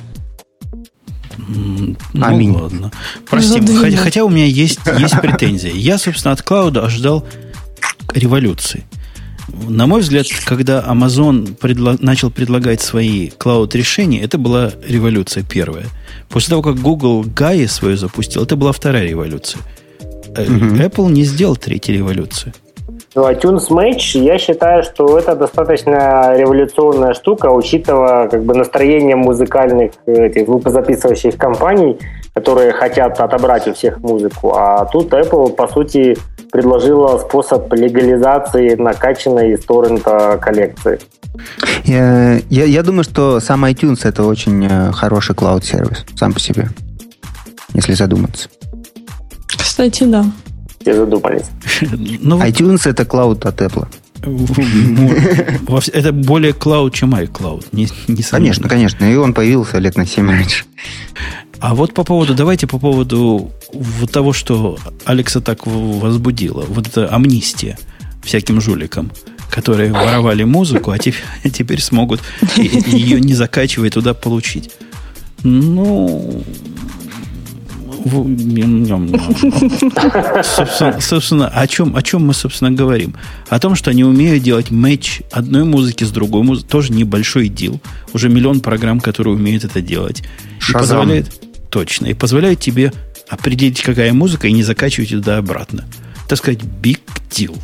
Ну, Аминь. ладно. Простим. Хотя, хотя у меня есть, есть претензии. Я, собственно, от клауда ожидал революции. На мой взгляд, когда Amazon предло... начал предлагать свои клауд-решения, это была революция первая. После того, как Google Gaia свою запустил, это была вторая революция. Угу. Apple не сделал третьей революции. Ну, iTunes Match, я считаю, что это достаточно революционная штука, учитывая как бы настроение музыкальных этих звукозаписывающих компаний, которые хотят отобрать у всех музыку. А тут Apple, по сути, предложила способ легализации накачанной из торрента коллекции. Я, я, я думаю, что сам iTunes это очень э, хороший клауд-сервис сам по себе, если задуматься. Кстати, да все задумались. Ну, iTunes это клауд от Apple. Это более клауд, чем iCloud. Не, не конечно, конечно. И он появился лет на 7 раньше. А вот по поводу, давайте по поводу вот того, что Алекса так возбудило. Вот это амнистия всяким жуликам, которые воровали музыку, а теперь, теперь смогут ее не закачивая туда получить. Ну, собственно, собственно, о чем, о чем мы, собственно, говорим? О том, что они умеют делать матч одной музыки с другой музыкой. Тоже небольшой дел. Уже миллион программ, которые умеют это делать. И позволяет, точно. И позволяет тебе определить, какая музыка, и не закачивать туда обратно. Так сказать, big deal.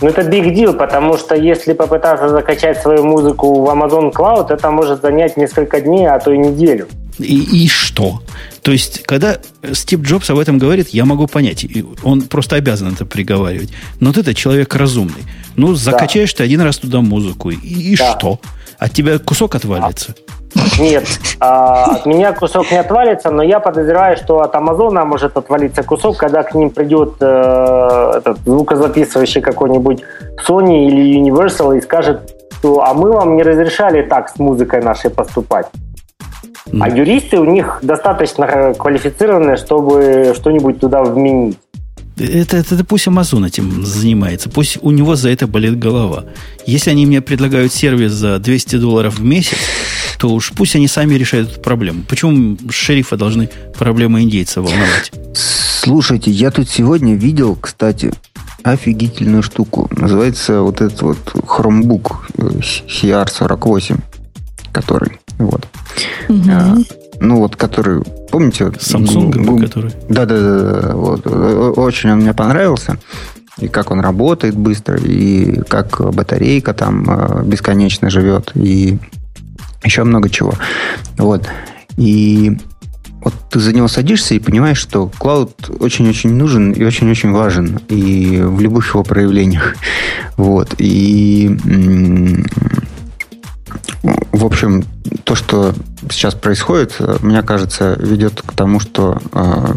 Ну, это big deal, потому что если попытаться закачать свою музыку в Amazon Cloud, это может занять несколько дней, а то и неделю. И, и что? То есть, когда Стив Джобс об этом говорит, я могу понять. Он просто обязан это приговаривать. Но ты это человек разумный. Ну, закачаешь да. ты один раз туда музыку. И, и да. что? От тебя кусок отвалится? Нет, а, от меня кусок не отвалится, но я подозреваю, что от Амазона может отвалиться кусок, когда к ним придет э, этот звукозаписывающий какой-нибудь Sony или Universal и скажет, что а мы вам не разрешали так с музыкой нашей поступать. А юристы у них достаточно квалифицированные, чтобы что-нибудь туда вменить. Это, это, это пусть Amazon этим занимается. Пусть у него за это болит голова. Если они мне предлагают сервис за 200 долларов в месяц, то уж пусть они сами решают эту проблему. Почему шерифа должны проблемы индейца волновать? Слушайте, я тут сегодня видел, кстати, офигительную штуку. Называется вот этот вот Chromebook CR48, который вот. Угу. А, ну, вот, который, помните? Samsung, Google, который? Да, да, да, вот. Очень он мне понравился. И как он работает быстро, и как батарейка там а, бесконечно живет, и еще много чего. Вот. И вот ты за него садишься и понимаешь, что клауд очень-очень нужен и очень-очень важен и в любых его проявлениях. Вот. И в общем, то, что сейчас происходит, мне кажется, ведет к тому, что э,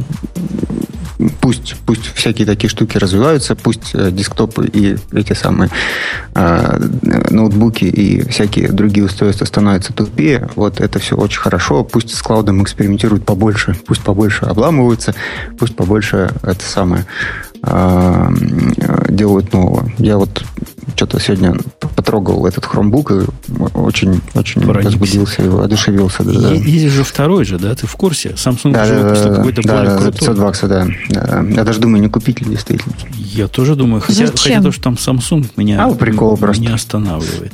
пусть, пусть всякие такие штуки развиваются, пусть э, десктопы и эти самые э, ноутбуки и всякие другие устройства становятся тупее. Вот это все очень хорошо. Пусть с клаудом экспериментируют побольше, пусть побольше обламываются, пусть побольше это самое делают нового. Я вот что-то сегодня потрогал этот Chromebook и очень, очень возбудился, одушевился. Да, есть, есть же второй же, да? Ты в курсе? Samsung да, же выпустил да, какой-то да, более да, крутой. 500 баксов, да. да. Я даже думаю, не купить ли действительно. Я тоже думаю. Хотя, хотя то, что там Samsung меня, а, прикол просто. не останавливает.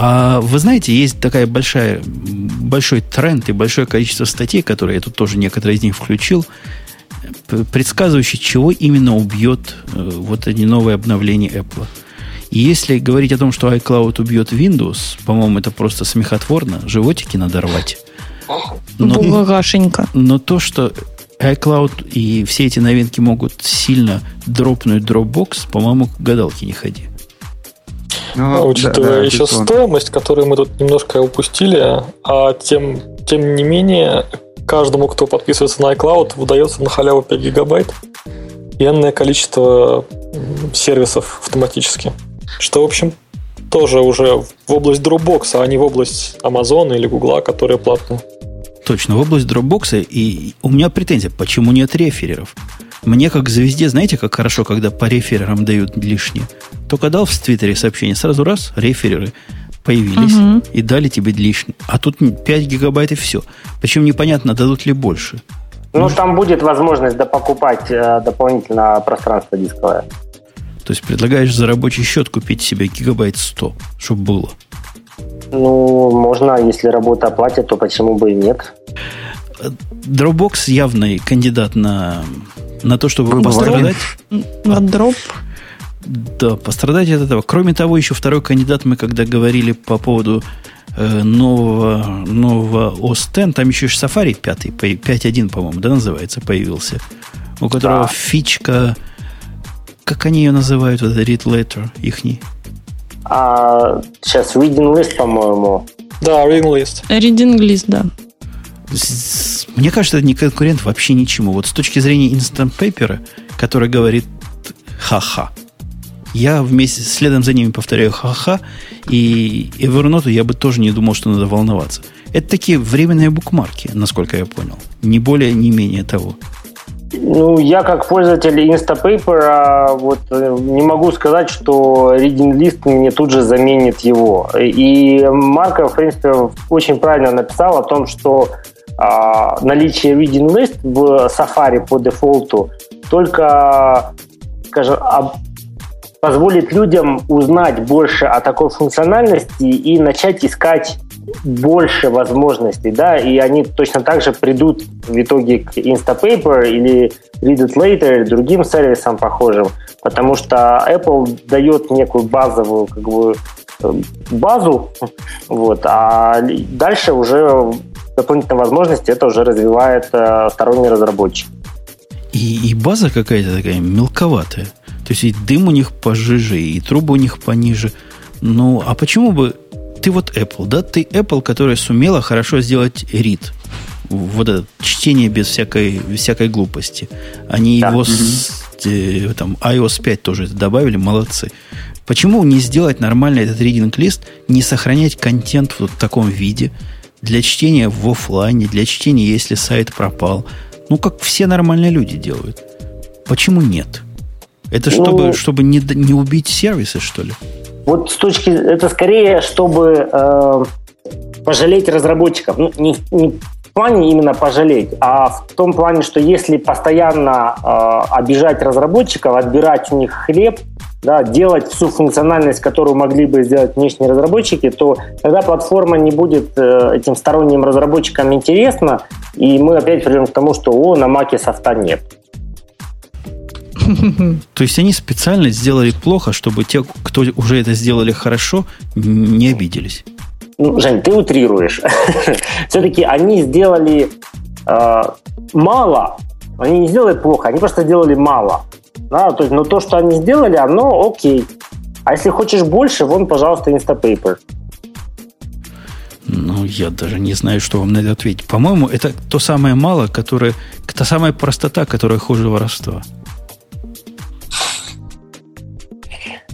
А вы знаете, есть такая большая, большой тренд и большое количество статей, которые я тут тоже некоторые из них включил, предсказывающий, чего именно убьет э, вот эти новые обновления Apple. И если говорить о том, что iCloud убьет Windows, по-моему, это просто смехотворно, животики надо рвать. Но, но то, что iCloud и все эти новинки могут сильно дропнуть Dropbox, по-моему, гадалки не ходи. Ну, ну учитывая да, да, еще стоимость, которую мы тут немножко упустили, а тем, тем не менее, каждому, кто подписывается на iCloud, выдается на халяву 5 гигабайт и энное количество сервисов автоматически. Что, в общем, тоже уже в область Dropbox, а не в область Amazon или Google, которые платные. Точно, в область Dropbox. И у меня претензия, почему нет рефереров? Мне как звезде, знаете, как хорошо, когда по реферерам дают лишнее? Только дал в Твиттере сообщение, сразу раз, рефереры появились угу. и дали тебе лишнее. А тут 5 гигабайт и все. Причем непонятно, дадут ли больше. Ну, Может... там будет возможность допокупать э, дополнительно пространство дисковое. То есть предлагаешь за рабочий счет купить себе гигабайт 100, чтобы было? Ну, можно, если работа оплатит, то почему бы и нет. Dropbox явный кандидат на, на то, чтобы пострадать. На дроп. Да, пострадать от этого. Кроме того, еще второй кандидат, мы когда говорили по поводу э, нового, нового OS X, там еще и Safari 5, 5.1, по-моему, да, называется, появился, у которого да. фичка, как они ее называют, вот read letter ихний? А, сейчас reading list, по-моему. Да, reading list. Reading list, да. Мне кажется, это не конкурент вообще ничему. Вот с точки зрения Instant Paper, который говорит ха-ха, я вместе, следом за ними повторяю ха-ха, и Evernote я бы тоже не думал, что надо волноваться. Это такие временные букмарки, насколько я понял. Не более, не менее того. Ну, я как пользователь Instapaper а, вот, э, не могу сказать, что Reading List мне тут же заменит его. И Марко, в принципе, очень правильно написал о том, что а, наличие Reading List в Safari по дефолту только скажем, позволит людям узнать больше о такой функциональности и начать искать больше возможностей, да, и они точно так же придут в итоге к Instapaper или Read It Later другим сервисам похожим, потому что Apple дает некую базовую как бы базу, вот, а дальше уже дополнительные возможности это уже развивает э, сторонний разработчик. И, и база какая-то такая мелковатая. То есть и дым у них пожиже, и трубы у них пониже. Ну, а почему бы... Ты вот Apple, да? Ты Apple, которая сумела хорошо сделать read. Вот это чтение без всякой, всякой глупости. Они да. его с, э, там, iOS 5 тоже добавили, молодцы. Почему не сделать нормально этот reading лист, не сохранять контент в вот таком виде для чтения в офлайне, для чтения, если сайт пропал? Ну, как все нормальные люди делают. Почему нет? Это чтобы, ну, чтобы не, не убить сервисы, что ли? Вот с точки... Это скорее, чтобы э, пожалеть разработчиков. Ну, не, не в плане именно пожалеть, а в том плане, что если постоянно э, обижать разработчиков, отбирать у них хлеб, да, делать всю функциональность, которую могли бы сделать внешние разработчики, то тогда платформа не будет э, этим сторонним разработчикам интересна, и мы опять придем к тому, что о, на маке софта нет. То есть они специально сделали плохо, чтобы те, кто уже это сделали хорошо, не обиделись. Ну, Жень, ты утрируешь. Все-таки они сделали э, мало, они не сделали плохо, они просто сделали мало. Да, то есть, но то, что они сделали, оно окей. А если хочешь больше, вон, пожалуйста, Instapaper. Ну, я даже не знаю, что вам на это ответить. По-моему, это то самое мало, которое, та самая простота, которая хуже воровства.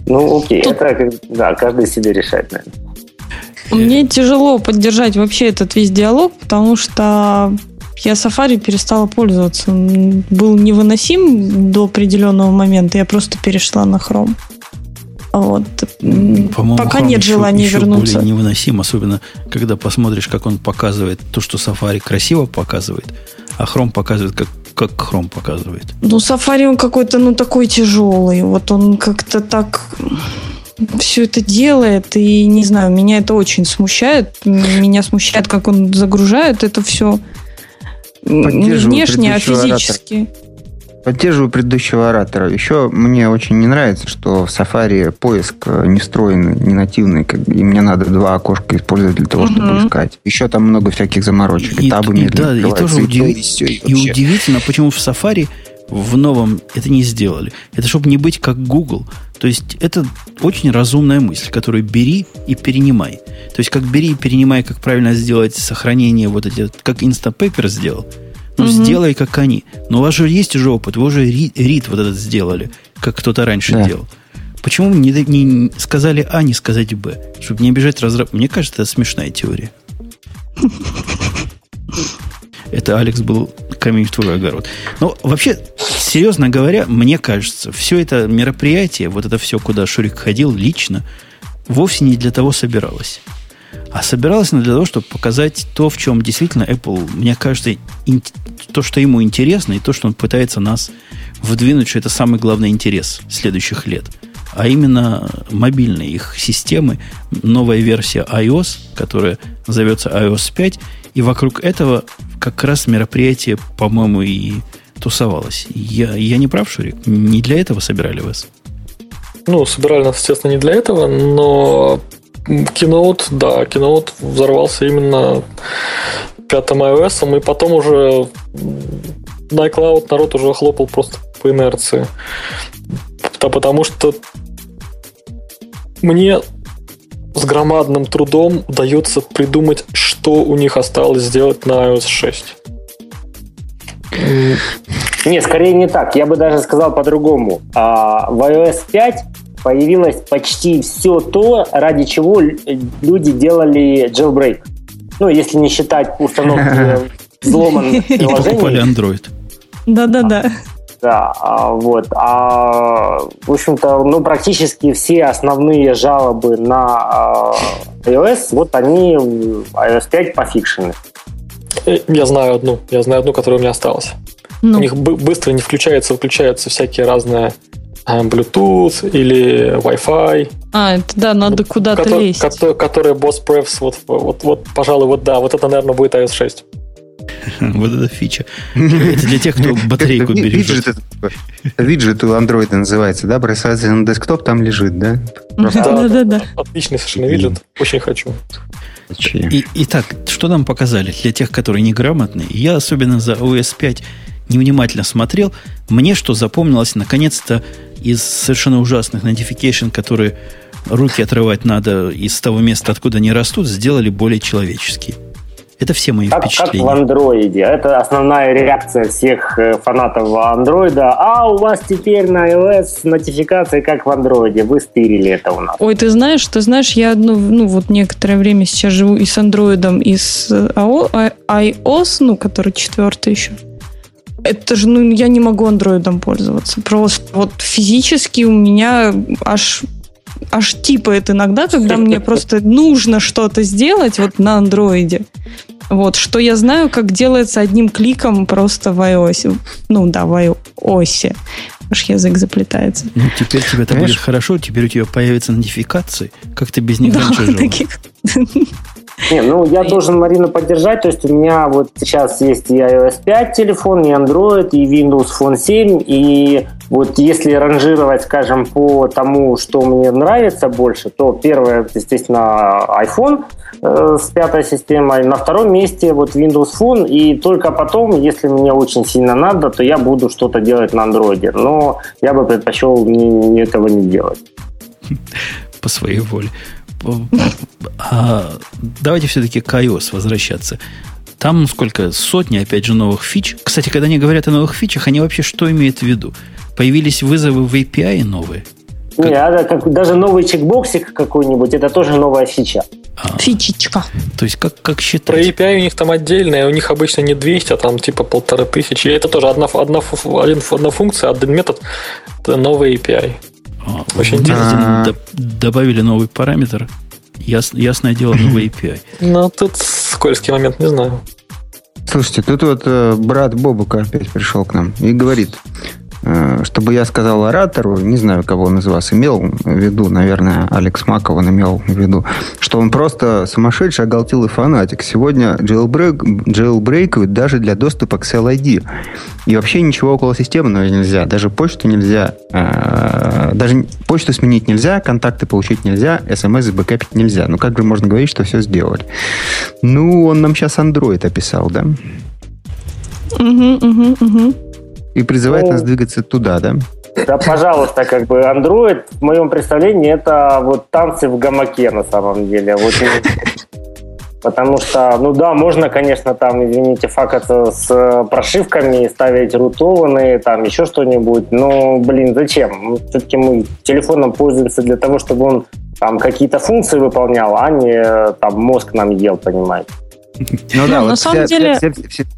Ну, окей, Тут... это, да, каждый себе решает, наверное. Мне тяжело поддержать вообще этот весь диалог, потому что я Safari перестала пользоваться. Он был невыносим до определенного момента. Я просто перешла на Chrome. Вот. Пока нет еще, желания еще вернуться. более невыносим, особенно когда посмотришь, как он показывает то, что Safari красиво показывает, а Chrome показывает, как, как Chrome показывает. Ну, Safari он какой-то, ну, такой тяжелый. Вот он как-то так все это делает, и не знаю, меня это очень смущает. Меня смущает, как он загружает это все не внешне, а физически. Поддерживаю предыдущего оратора. Еще мне очень не нравится, что в Safari поиск не встроенный, не нативный, как, и мне надо два окошка использовать для того, угу. чтобы искать. Еще там много всяких заморочек. И, табы и, да, и тоже удив... и, все, и, и удивительно, почему в Safari в новом это не сделали. Это чтобы не быть как Google. То есть это очень разумная мысль, которую бери и перенимай. То есть как бери и перенимай, как правильно сделать сохранение вот эти, как Instapaper сделал – ну, угу. сделай, как они. Но у вас же есть уже опыт, вы уже рит, вот этот сделали, как кто-то раньше да. делал. Почему не, не сказали А, не сказать Б? Чтобы не обижать разраб... Мне кажется, это смешная теория. Это Алекс был камень в твой огород. Но вообще, серьезно говоря, мне кажется, все это мероприятие, вот это все, куда Шурик ходил лично, вовсе не для того собиралось. А собиралась она для того, чтобы показать то, в чем действительно Apple, мне кажется, то, что ему интересно, и то, что он пытается нас выдвинуть, что это самый главный интерес следующих лет. А именно мобильные их системы, новая версия iOS, которая зовется iOS 5, и вокруг этого как раз мероприятие, по-моему, и тусовалось. Я, я не прав, Шурик? Не для этого собирали вас? Ну, собирали нас, естественно, не для этого, но Keynote, да, Keynote взорвался именно пятым iOS, и потом уже на iCloud народ уже хлопал просто по инерции. Да, потому что мне с громадным трудом удается придумать, что у них осталось сделать на iOS 6. Не, скорее не так. Я бы даже сказал по-другому. А, в iOS 5 появилось почти все то, ради чего люди делали jailbreak. Ну, если не считать установки взломанных приложений. И покупали Android. Да-да-да. Да, а, вот. А, в общем-то, ну, практически все основные жалобы на а, iOS, вот они iOS 5 пофикшены. Э, я знаю одну. Я знаю одну, которая у меня осталась. Ну. У них быстро не включается, выключаются всякие разные Bluetooth или Wi-Fi. А, это да, надо куда-то который, лезть. Который, который Boss Prefs, вот, вот, вот, пожалуй, вот да, вот это, наверное, будет iOS 6. Вот эта фича. Это для тех, кто батарейку бережет. Виджет у Android называется, да? Бросается на десктоп, там лежит, да? Да, да, да. Отличный совершенно виджет. Очень хочу. итак, что нам показали для тех, которые неграмотные? Я особенно за OS 5 невнимательно смотрел. Мне что запомнилось, наконец-то из совершенно ужасных notification, которые руки отрывать надо из того места, откуда они растут, сделали более человеческие. Это все мои как, впечатления. Как в андроиде. Это основная реакция всех э, фанатов андроида. А у вас теперь на iOS нотификации, как в андроиде. Вы стырили это у нас. Ой, ты знаешь, ты знаешь, я одно, ну, вот некоторое время сейчас живу и с андроидом, и с э, а, iOS, ну, который четвертый еще это же, ну, я не могу андроидом пользоваться. Просто вот физически у меня аж аж типает иногда, когда мне просто нужно что-то сделать вот на андроиде. Вот, что я знаю, как делается одним кликом просто в iOS. Ну да, в iOS. Аж язык заплетается. Ну, теперь тебе это будет хорошо, теперь у тебя появятся нотификации. Как ты без них да, раньше жил? Таких... Не, ну я должен Марину поддержать, то есть у меня вот сейчас есть и iOS 5 телефон, и Android, и Windows Phone 7, и вот если ранжировать, скажем, по тому, что мне нравится больше, то первое, естественно, iPhone э, с пятой системой, на втором месте вот Windows Phone, и только потом, если мне очень сильно надо, то я буду что-то делать на Android, но я бы предпочел не, не этого не делать. По своей воле. А, давайте все-таки к iOS возвращаться. Там сколько? Сотни, опять же, новых фич. Кстати, когда они говорят о новых фичах, они вообще что имеют в виду? Появились вызовы в API новые? Как... Не, а, как, даже новый чекбоксик какой-нибудь, это тоже новая фича. А, Фичечка. То есть, как, как считать? Про API у них там отдельная, у них обычно не 200, а там типа полторы тысячи. И это тоже одна, одна, один, одна функция, один метод, это новый API. А, Очень интересно. Добавили новый параметр. Яс, ясное дело, новый API. Ну, тут скользкий момент, не знаю. Слушайте, тут вот э, брат Бобука опять пришел к нам и говорит, чтобы я сказал оратору, не знаю, кого он из вас имел в виду, наверное, Алекс Маков он имел в виду, что он просто сумасшедший, оголтелый фанатик. Сегодня jailbreak, jailbreakают даже для доступа к CLID. И вообще ничего около системного нельзя. Даже почту нельзя. Э, даже почту сменить нельзя, контакты получить нельзя, смс бэкапить нельзя. Ну, как же можно говорить, что все сделали? Ну, он нам сейчас Android описал, да? Угу, угу, угу и призывает ну, нас двигаться туда, да? Да, пожалуйста, как бы Android в моем представлении это вот танцы в гамаке на самом деле. Вот, потому что, ну да, можно, конечно, там, извините, факаться с прошивками, ставить рутованные, там еще что-нибудь, но, блин, зачем? Все-таки мы телефоном пользуемся для того, чтобы он там какие-то функции выполнял, а не там мозг нам ел, понимаете. Ну да, на самом деле...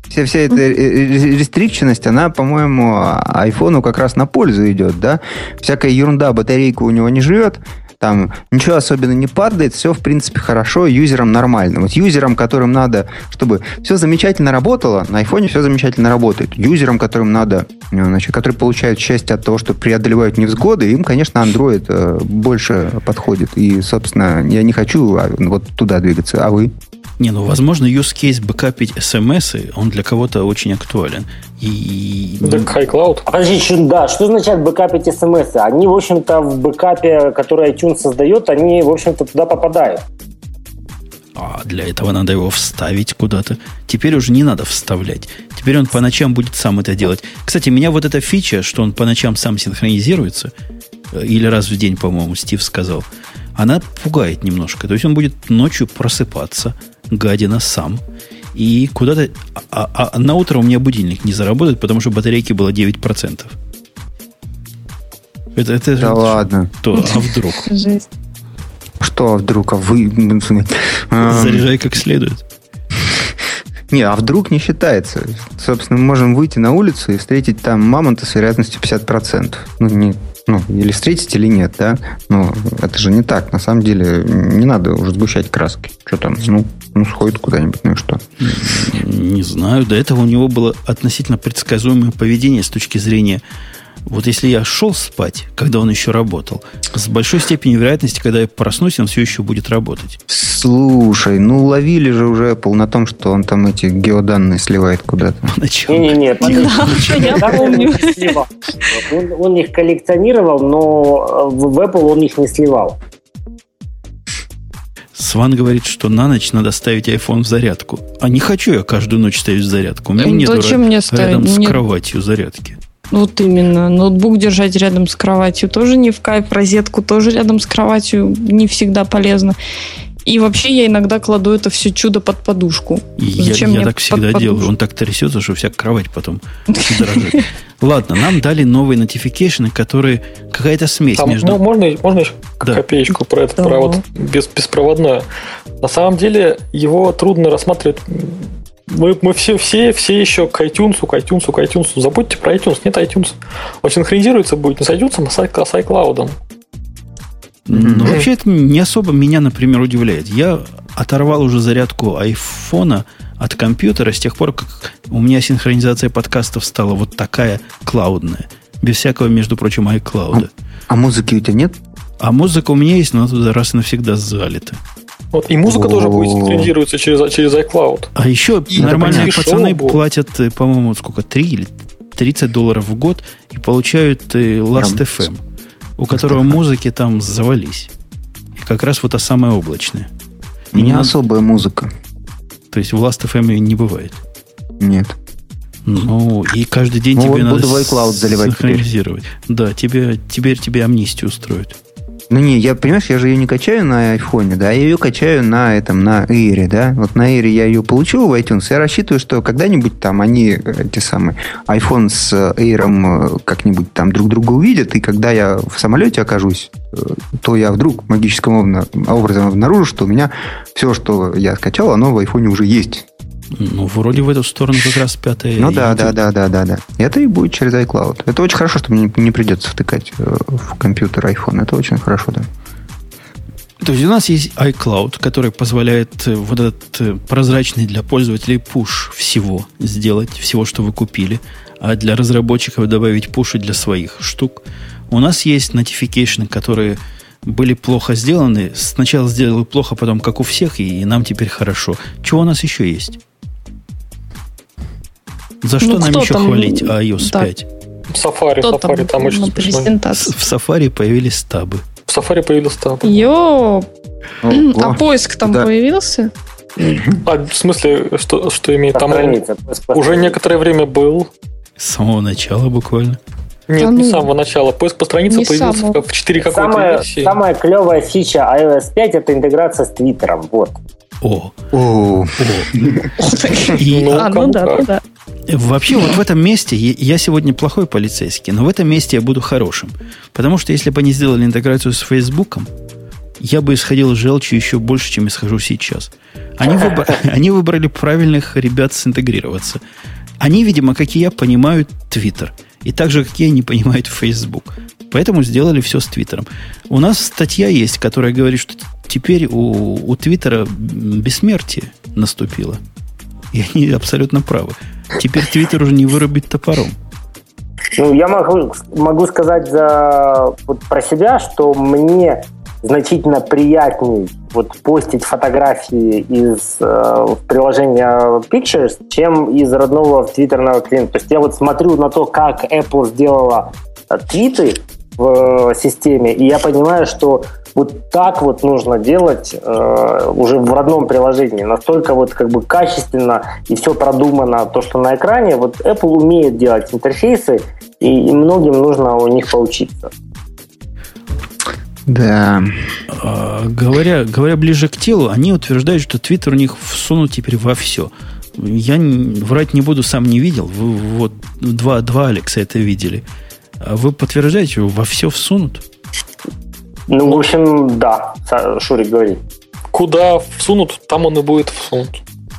Вся, эта рестрикченность, она, по-моему, айфону как раз на пользу идет, да? Всякая ерунда, батарейка у него не живет, там ничего особенно не падает, все, в принципе, хорошо, юзерам нормально. Вот юзерам, которым надо, чтобы все замечательно работало, на айфоне все замечательно работает. Юзерам, которым надо, э, значит, которые получают счастье от того, что преодолевают невзгоды, им, конечно, Android э, больше подходит. И, собственно, я не хочу а, вот туда двигаться. А вы? Не, ну, возможно, use case бэкапить смс, он для кого-то очень актуален. И... Так iCloud. А подожди, что, да, что означает бэкапить смс? Они, в общем-то, в бэкапе, который iTunes создает, они, в общем-то, туда попадают. А для этого надо его вставить куда-то. Теперь уже не надо вставлять. Теперь он по ночам будет сам это делать. Кстати, меня вот эта фича, что он по ночам сам синхронизируется, э, или раз в день, по-моему, Стив сказал, она пугает немножко. То есть он будет ночью просыпаться, гадина сам, и куда-то... А, а, а на утро у меня будильник не заработает, потому что батарейки было 9%. Это, это да ладно. То, а вдруг? Жесть. Что а вдруг? А вы... Заряжай как следует. Не, а вдруг не считается. Собственно, мы можем выйти на улицу и встретить там мамонта с вероятностью 50%. Ну, не, ну, или встретить, или нет, да? Но это же не так. На самом деле не надо уже сгущать краски. Что там? Ну, ну сходит куда-нибудь, ну и что? Не знаю. До этого у него было относительно предсказуемое поведение с точки зрения вот если я шел спать, когда он еще работал, с большой степенью вероятности, когда я проснусь, он все еще будет работать. Слушай, ну ловили же уже Apple на том, что он там эти геоданные сливает куда-то. Не-не-не, я помню. Он их коллекционировал, но в Apple он их не сливал. Сван говорит, что на ночь надо ставить iPhone в зарядку. А не хочу я каждую ночь ставить в зарядку. У меня нет рядом с кроватью зарядки. Вот именно. Ноутбук держать рядом с кроватью тоже не в кайф. Розетку тоже рядом с кроватью не всегда полезно. И вообще я иногда кладу это все чудо под подушку. Зачем я, я так всегда подушку? делаю. Он так трясется, что вся кровать потом дрожит. Ладно, нам дали новые нотификейшены, которые какая-то смесь Там, между... Ну, можно, можно еще да. копеечку про это, про вот без, беспроводное. На самом деле его трудно рассматривать мы, мы все, все, все еще к iTunes, к iTunes, к iTunes. Забудьте про iTunes, нет iTunes. Он синхронизируется будет не с iTunes, а с iCloud. Ну, вообще это не особо меня, например, удивляет. Я оторвал уже зарядку айфона от компьютера с тех пор, как у меня синхронизация подкастов стала вот такая клаудная. Без всякого, между прочим, iCloud. А, а музыки у тебя нет? А музыка у меня есть, но она туда раз и навсегда залита. Вот, и музыка тоже будет синхронизироваться через, через iCloud. А еще и нормальные пацаны платят, э, по-моему, сколько, 3 или 30 долларов в год и получают э, Last.fm, у которого музыки там завались. И как раз вот та самая облачная. У меня особая музыка. То есть в Last.fm ее не бывает? Нет. Ну, и каждый день ну, тебе вот надо буду в iCloud заливать синхронизировать. Теперь. Да, тебе, теперь тебе амнистию устроят. Ну не, я, понимаешь, я же ее не качаю на айфоне, да, я ее качаю на этом, на Air, да. Вот на Air я ее получил в iTunes, я рассчитываю, что когда-нибудь там они, эти самые, iPhone с Air э, как-нибудь там друг друга увидят, и когда я в самолете окажусь, э, то я вдруг магическим образом обнаружу, что у меня все, что я скачал, оно в айфоне уже есть. Ну, вроде в эту сторону как раз пятая. Ну да, да, да, да, да, да. Это и будет через iCloud. Это очень хорошо, что мне не придется втыкать э, в компьютер iPhone. Это очень хорошо, да. То есть у нас есть iCloud, который позволяет э, вот этот э, прозрачный для пользователей push всего сделать, всего, что вы купили, а для разработчиков добавить пуши для своих штук. У нас есть notification, которые были плохо сделаны. Сначала сделали плохо, потом как у всех, и нам теперь хорошо. Чего у нас еще есть? За что ну, нам еще там? хвалить iOS да. 5? В Safari, кто Safari там, там очень смешно. В Safari появились стабы. В Safari появились стабы. Йо! А поиск там да. появился? А, в смысле, что, что имеет? Там уже некоторое время был. С самого начала буквально. Нет, да, не ну, с самого начала. Поиск по странице появился самого. в 4 какой-то самая, версии. Самая клевая фича iOS 5 это интеграция с Твиттером. Вот. О. О. А, ну да, да. Вообще, вот в этом месте, я сегодня плохой полицейский, но в этом месте я буду хорошим. Потому что если бы они сделали интеграцию с Фейсбуком, я бы исходил желчью еще больше, чем исхожу сейчас. Они, выбор, они выбрали правильных ребят синтегрироваться. Они, видимо, как и я, понимают Твиттер. И так же, как я, не понимают Facebook. Поэтому сделали все с Твиттером. У нас статья есть, которая говорит, что теперь у, у Твиттера бессмертие наступило. И они абсолютно правы. Теперь Твиттер уже не вырубит топором. Ну, я могу, могу сказать за, вот про себя, что мне значительно приятней вот постить фотографии из э, приложения Pictures, чем из родного твиттерного клиента. То есть я вот смотрю на то, как Apple сделала э, твиты в э, системе, и я понимаю, что вот так вот нужно делать э, уже в родном приложении. Настолько вот как бы качественно и все продумано, то, что на экране. Вот Apple умеет делать интерфейсы, и, и многим нужно у них поучиться. Да. А, говоря, говоря ближе к телу, они утверждают, что Твиттер у них всунут теперь во все. Я врать не буду, сам не видел. Вы, вот два, два Алекса это видели. А вы подтверждаете, во все всунут? Ну, в общем, да, Шурик говорит. Куда всунут, там он и будет всунут.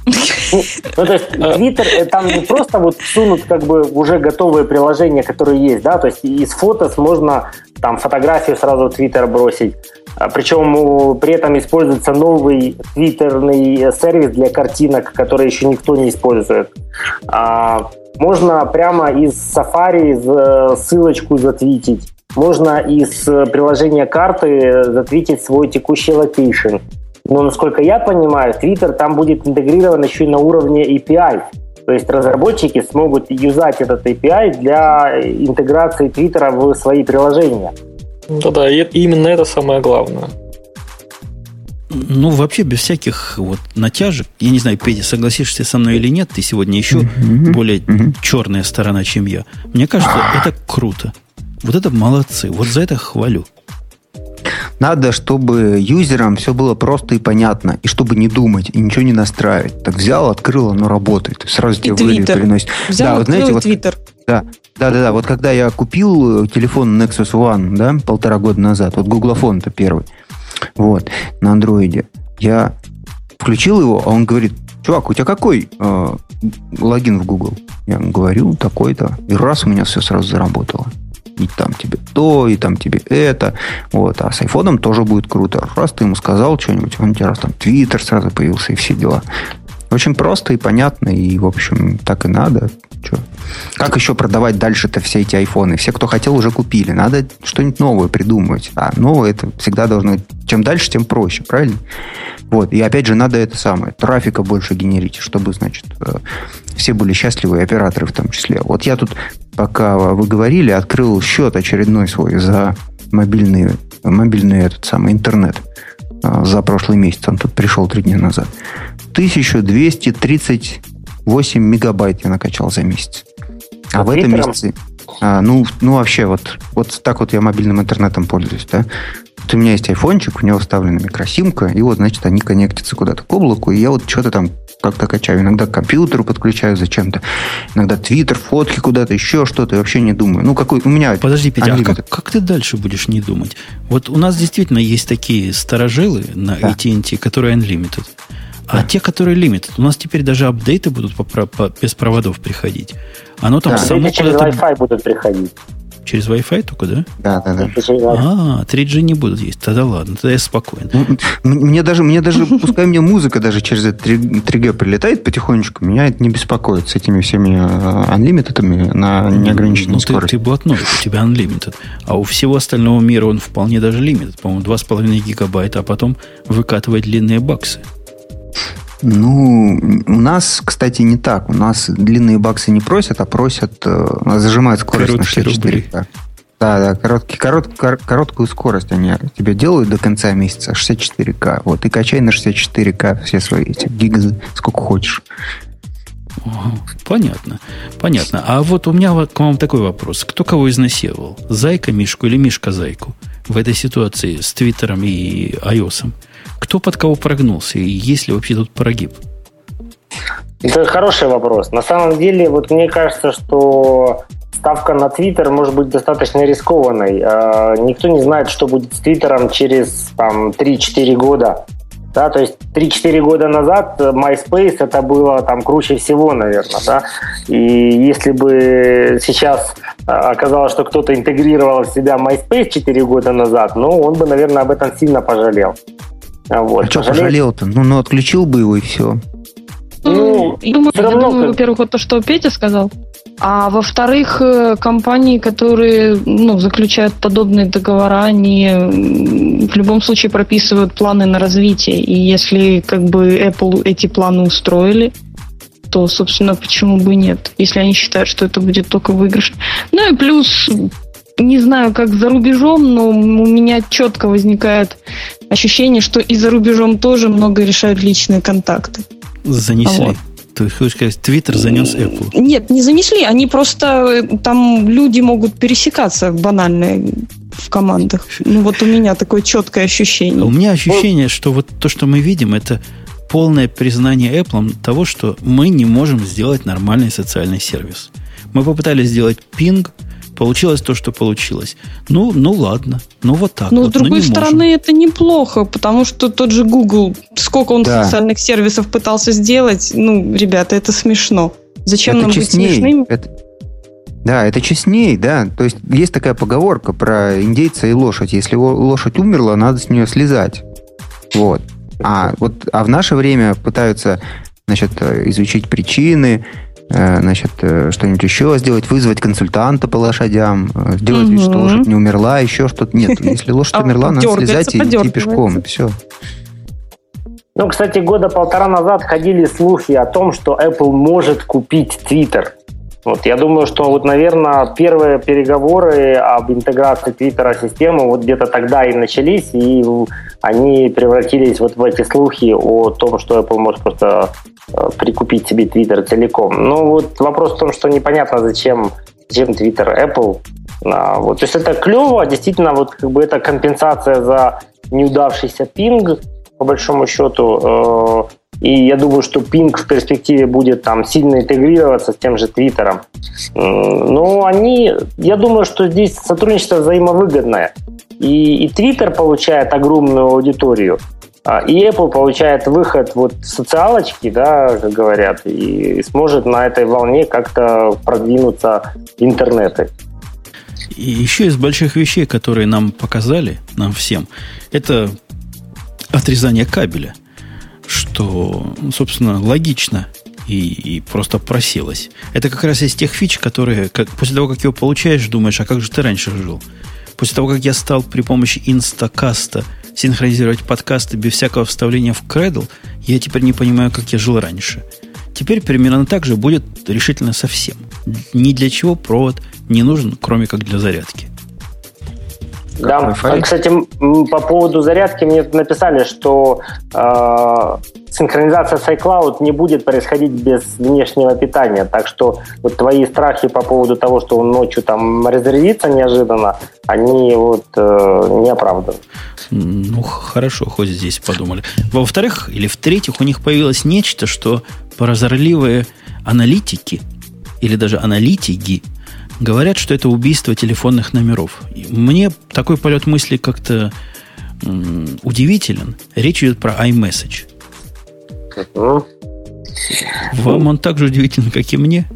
Ну, то есть Twitter э, там не просто вот всунут как бы уже готовые приложения, которые есть, да, то есть из фото можно там фотографию сразу в Twitter бросить. А, Причем при этом используется новый твиттерный сервис для картинок, который еще никто не использует. А, можно прямо из Safari э, ссылочку затвитить. Можно из приложения карты затвитить свой текущий location. Но, насколько я понимаю, Twitter там будет интегрирован еще и на уровне API. То есть разработчики смогут юзать этот API для интеграции Твиттера в свои приложения. Да-да, и именно это самое главное. Ну, вообще, без всяких вот натяжек. Я не знаю, Петя, согласишься со мной или нет, ты сегодня еще mm-hmm. более mm-hmm. черная сторона, чем я. Мне кажется, это круто. Вот это молодцы. Вот за это хвалю. Надо, чтобы юзерам все было просто и понятно, и чтобы не думать, и ничего не настраивать. Так взял, открыл, оно работает. Сразу и тебе Twitter. переносит. Взял, да, вот, знаете, вот, Twitter. Да, да, да, да. Вот когда я купил э, телефон Nexus One, да, полтора года назад, вот гуглофон-то первый, вот, на андроиде, я включил его, а он говорит, чувак, у тебя какой э, логин в Google? Я говорю, такой-то. И раз у меня все сразу заработало и там тебе то, и там тебе это. Вот. А с айфоном тоже будет круто. Раз ты ему сказал что-нибудь, он тебе раз там Твиттер сразу появился и все дела. Очень просто и понятно, и, в общем, так и надо. Че? Как еще продавать дальше-то все эти айфоны? Все, кто хотел, уже купили. Надо что-нибудь новое придумывать. А новое это всегда должно... Чем дальше, тем проще, правильно? Вот. И опять же, надо это самое. Трафика больше генерить, чтобы, значит, э, все были счастливы, и операторы в том числе. Вот я тут, пока вы говорили, открыл счет очередной свой за мобильный, мобильный этот самый интернет э, за прошлый месяц. Он тут пришел три дня назад. 1238 мегабайт я накачал за месяц. А в этом месяце... А, ну, ну, вообще, вот, вот так вот я мобильным интернетом пользуюсь, да. Вот у меня есть айфончик, у него вставлена микросимка, и вот, значит, они коннектятся куда-то к облаку, и я вот что-то там как-то качаю. Иногда к компьютеру подключаю зачем-то, иногда твиттер, фотки куда-то, еще что-то, и вообще не думаю. Ну, какой у меня... Подожди, Петя, а как, как ты дальше будешь не думать? Вот у нас действительно есть такие старожилы на да. AT&T, которые unlimited. А те, которые лимит, у нас теперь даже апдейты будут по, по, без проводов приходить. Оно там да, само через Wi-Fi будут приходить. Через Wi-Fi только, да? Да, да, да. А, 3G не будут есть. Тогда ладно, тогда я спокоен. Мне даже, мне даже, пускай мне музыка даже через это 3G прилетает потихонечку, меня это не беспокоит с этими всеми unlimited'ами э, на неограниченной ну, скорости. Ты, ты блатной, у тебя unlimited. А у всего остального мира он вполне даже лимит. По-моему, 2,5 гигабайта, а потом выкатывает длинные баксы. Ну, у нас, кстати, не так. У нас длинные баксы не просят, а просят, э, зажимают скорость Короткие на 64 рубли. Да, да, короткий, корот, кор, короткую скорость они тебе делают до конца месяца, 64К. Вот, и качай на 64К все свои эти гигы, сколько хочешь. Понятно, понятно. А вот у меня к вам такой вопрос. Кто кого изнасиловал? Зайка Мишку или Мишка Зайку? В этой ситуации с Твиттером и iOS? Кто под кого прогнулся? И есть ли вообще тут прогиб? Это хороший вопрос. На самом деле, вот мне кажется, что ставка на Твиттер может быть достаточно рискованной. А, никто не знает, что будет с Твиттером через там, 3-4 года. Да, то есть 3-4 года назад MySpace это было там круче всего, наверное, да. И если бы сейчас а, оказалось, что кто-то интегрировал в себя MySpace 4 года назад, ну, он бы, наверное, об этом сильно пожалел. Вот. А что пожалел-то? Ну, ну, отключил бы его и все. Ну, ну думаю, равно, я думаю, во-первых, вот то, что Петя сказал. А во-вторых, э, компании, которые ну, заключают подобные договора, они в любом случае прописывают планы на развитие. И если как бы Apple эти планы устроили, то, собственно, почему бы нет, если они считают, что это будет только выигрыш. Ну и плюс, не знаю, как за рубежом, но у меня четко возникает ощущение, что и за рубежом тоже много решают личные контакты. Занесли. Вот. Ты хочешь сказать, Твиттер занес Apple? Нет, не занесли. Они просто там люди могут пересекаться банально в командах. Ну вот у меня такое четкое ощущение. У меня ощущение, что вот то, что мы видим, это полное признание Apple того, что мы не можем сделать нормальный социальный сервис. Мы попытались сделать пинг, Получилось то, что получилось. Ну, ну ладно. Ну вот так. Но вот. с другой ну, стороны, можем. это неплохо, потому что тот же Google, сколько он да. социальных сервисов пытался сделать, ну, ребята, это смешно. Зачем это нам честней. быть смешными? Это... Да, это честнее, да. То есть есть такая поговорка про индейца и лошадь. Если лошадь умерла, надо с нее слезать. Вот. А вот а в наше время пытаются значит, изучить причины, Э, значит, э, что-нибудь еще сделать, вызвать консультанта по лошадям, э, сделать угу. вид, что лошадь не умерла, еще что-то. Нет, если лошадь а умерла, надо слезать и идти пешком. Все. Ну, кстати, года полтора назад ходили слухи о том, что Apple может купить Twitter. Вот, я думаю, что вот, наверное, первые переговоры об интеграции Твиттера в систему вот где-то тогда и начались, и они превратились вот в эти слухи о том, что Apple может просто э, прикупить себе Твиттер целиком. Ну вот вопрос в том, что непонятно, зачем, зачем Твиттер Apple. А, вот, то есть это клево, действительно, вот как бы это компенсация за неудавшийся пинг, по большому счету. И я думаю, что Ping в перспективе будет там сильно интегрироваться с тем же Твиттером. Но они, я думаю, что здесь сотрудничество взаимовыгодное. И, и Twitter получает огромную аудиторию, а, и Apple получает выход вот в социалочки, да, как говорят, и сможет на этой волне как-то продвинуться интернеты. И еще из больших вещей, которые нам показали, нам всем, это отрезание кабеля – что, собственно, логично и, и просто просилось. Это как раз из тех фич, которые как, после того, как его получаешь, думаешь, а как же ты раньше жил? После того, как я стал при помощи инстакаста синхронизировать подкасты без всякого вставления в Cradle, я теперь не понимаю, как я жил раньше. Теперь примерно так же будет решительно совсем. Ни для чего провод не нужен, кроме как для зарядки. Да, а, кстати, по поводу зарядки мне написали, что э, синхронизация с iCloud не будет происходить без внешнего питания. Так что вот твои страхи по поводу того, что он ночью там разрядится неожиданно, они вот э, не оправданы. Ну, хорошо, хоть здесь подумали. Во-вторых, или в-третьих, у них появилось нечто, что прозорливые аналитики или даже аналитики – Говорят, что это убийство телефонных номеров. Мне такой полет мысли как-то м, удивителен. Речь идет про iMessage. Вам он так же удивительно, как и мне?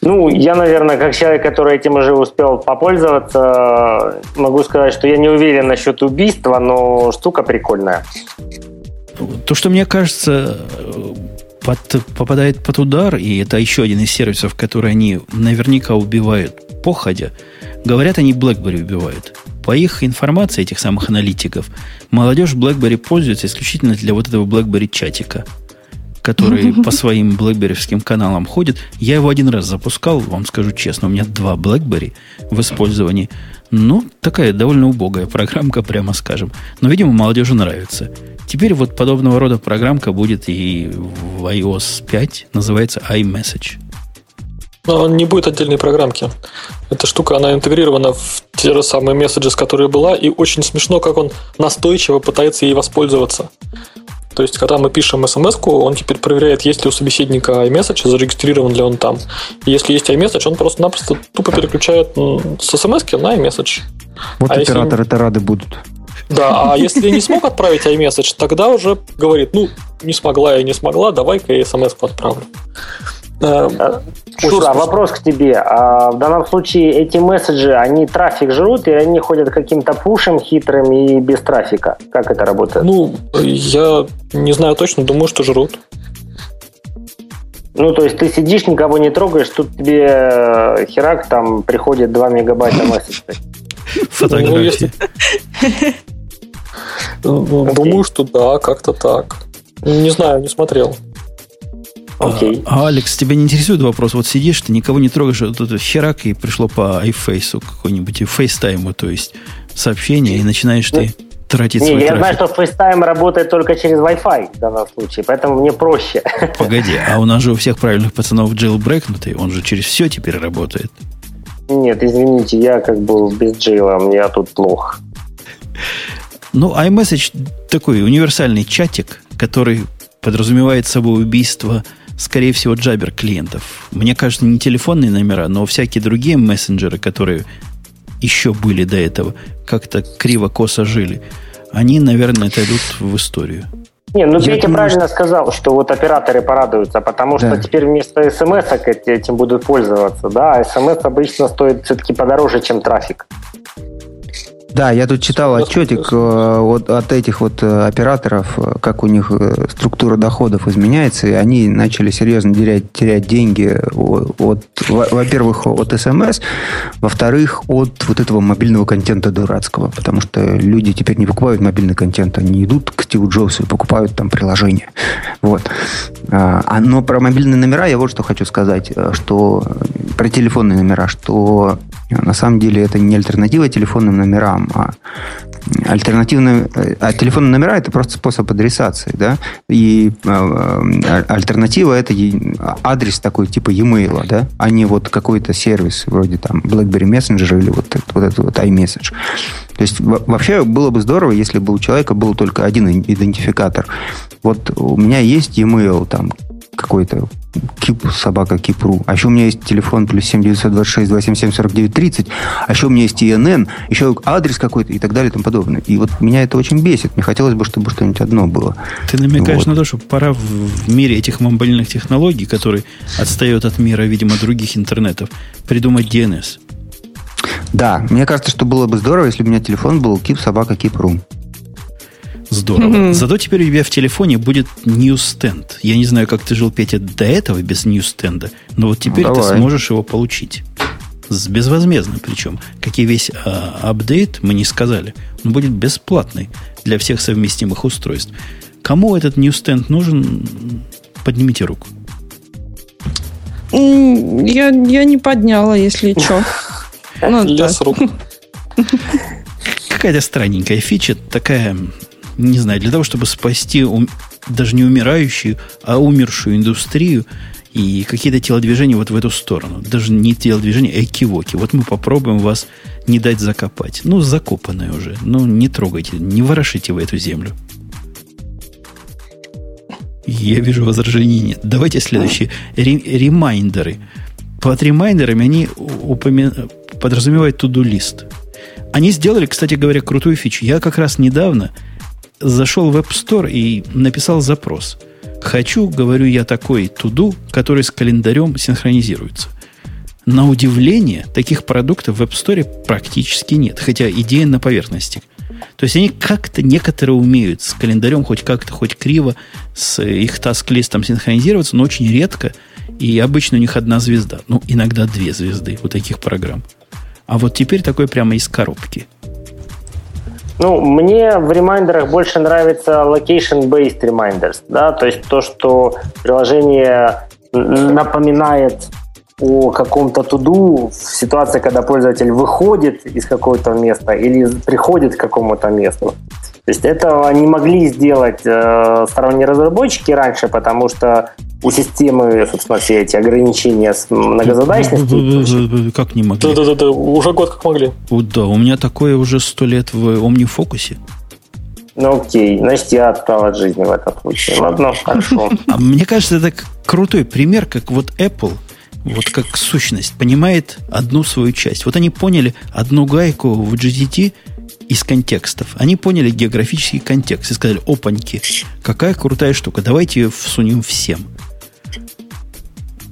Ну, я, наверное, как человек, который этим уже успел попользоваться, могу сказать, что я не уверен насчет убийства, но штука прикольная. То, что мне кажется, под, попадает под удар, и это еще один из сервисов, которые они наверняка убивают походя, говорят, они BlackBerry убивают. По их информации, этих самых аналитиков, молодежь BlackBerry пользуется исключительно для вот этого BlackBerry чатика – который по своим блэкберевским каналам ходит. Я его один раз запускал, вам скажу честно, у меня два BlackBerry в использовании. Ну, такая довольно убогая программка, прямо скажем. Но, видимо, молодежи нравится. Теперь вот подобного рода программка будет и в iOS 5, называется iMessage. Но он не будет отдельной программки. Эта штука, она интегрирована в те же самые месседжи, с которой была, и очень смешно, как он настойчиво пытается ей воспользоваться. То есть, когда мы пишем смс он теперь проверяет, есть ли у собеседника iMessage, зарегистрирован ли он там. И если есть iMessage, он просто-напросто тупо переключает с смс на iMessage. Вот а операторы-то рады будут. Да, а если не смог отправить iMessage, тогда уже говорит, ну, не смогла я не смогла, давай-ка я смс отправлю. Э, Шура, вопрос к тебе. А в данном случае эти месседжи, они трафик жрут, и они ходят каким-то пушем хитрым и без трафика? Как это работает? Ну, я не знаю точно, думаю, что жрут. Ну, то есть ты сидишь, никого не трогаешь, тут тебе э, херак, там приходит 2 мегабайта месседжей. Фотографии. Ну, думаю, что да, как-то так. Не знаю, не смотрел. Окей. А, Алекс, тебя не интересует вопрос? Вот сидишь, ты никого не трогаешь, вот это херак, и пришло по iFace какой-нибудь, и FaceTime, то есть сообщение, и начинаешь ты тратить не, свой я трафик. знаю, что FaceTime работает только через Wi-Fi в данном случае, поэтому мне проще. Погоди, а у нас же у всех правильных пацанов jailbreakнутый, он же через все теперь работает. Нет, извините, я как бы без джейла, мне тут плохо. Ну, iMessage такой универсальный чатик, который подразумевает собой убийство скорее всего, джабер клиентов. Мне кажется, не телефонные номера, но всякие другие мессенджеры, которые еще были до этого, как-то криво-косо жили, они, наверное, отойдут в историю. Не, ну Петя думаю, правильно что... сказал, что вот операторы порадуются, потому да. что теперь вместо смс этим будут пользоваться, да, а смс обычно стоит все-таки подороже, чем трафик. Да, я тут читал отчетик э, вот от этих вот э, операторов, э, как у них структура доходов изменяется, и они начали серьезно терять, терять деньги от, во-первых, от СМС, во-вторых, от вот этого мобильного контента дурацкого, потому что люди теперь не покупают мобильный контент, они идут к Стиву Джобсу и покупают там приложение. Вот. А, но про мобильные номера я вот что хочу сказать, что про телефонные номера, что на самом деле это не альтернатива телефонным номерам, а альтернативные а телефонные номера это просто способ адресации, да, и э, альтернатива это адрес такой типа e-mail, да, а не вот какой-то сервис вроде там BlackBerry Messenger или вот вот, этот вот iMessage. То есть вообще было бы здорово, если бы у человека был только один идентификатор. Вот у меня есть e-mail там какой-то Кип, собака Кипру. А еще у меня есть телефон плюс 7 926 277 49 30. А еще у меня есть ИНН, еще адрес какой-то и так далее и тому подобное. И вот меня это очень бесит. Мне хотелось бы, чтобы что-нибудь одно было. Ты намекаешь вот. на то, что пора в мире этих мобильных технологий, который отстает от мира, видимо, других интернетов, придумать DNS. Да, мне кажется, что было бы здорово, если бы у меня телефон был кип собака кипру. Здорово. Mm-hmm. Зато теперь у тебя в телефоне будет ньюстенд. Я не знаю, как ты жил, Петя, до этого без ньюстенда, но вот теперь ну, ты сможешь его получить. С безвозмездно причем. Как и весь а, апдейт, мы не сказали. Он будет бесплатный для всех совместимых устройств. Кому этот ньюстенд нужен, поднимите руку. Я, я не подняла, если что. Ну, Лес рук. Какая-то странненькая фича, такая не знаю, для того, чтобы спасти ум, даже не умирающую, а умершую индустрию и какие-то телодвижения вот в эту сторону. Даже не телодвижения, а экивоки. Вот мы попробуем вас не дать закопать. Ну, закопанные уже. Ну, не трогайте, не ворошите вы эту землю. Я вижу возражений нет. Давайте следующие. ремайндеры. Под ремайндерами они упомя... подразумевают todo list. Они сделали, кстати говоря, крутую фичу. Я как раз недавно зашел в App Store и написал запрос. Хочу, говорю я, такой todo, который с календарем синхронизируется. На удивление, таких продуктов в App Store практически нет, хотя идея на поверхности. То есть они как-то некоторые умеют с календарем хоть как-то, хоть криво, с их таск-листом синхронизироваться, но очень редко. И обычно у них одна звезда. Ну, иногда две звезды у таких программ. А вот теперь такой прямо из коробки. Ну, мне в ремайдерах больше нравится location-based reminders, да, то есть то, что приложение напоминает о каком-то туду в ситуации, когда пользователь выходит из какого-то места или приходит к какому-то месту. То есть этого не могли сделать э, сторонние разработчики раньше, потому что у системы, собственно, все эти ограничения с многозадачностью. Как не могли? Да-да-да, уже год как могли. Да, у меня такое уже сто лет в OmniFocus. Ну окей, значит, я отстал от жизни в этом случае. Ладно, хорошо. А мне кажется, это крутой пример, как вот Apple вот как сущность, понимает одну свою часть. Вот они поняли одну гайку в GTT из контекстов. Они поняли географический контекст и сказали, опаньки, какая крутая штука, давайте ее всунем всем.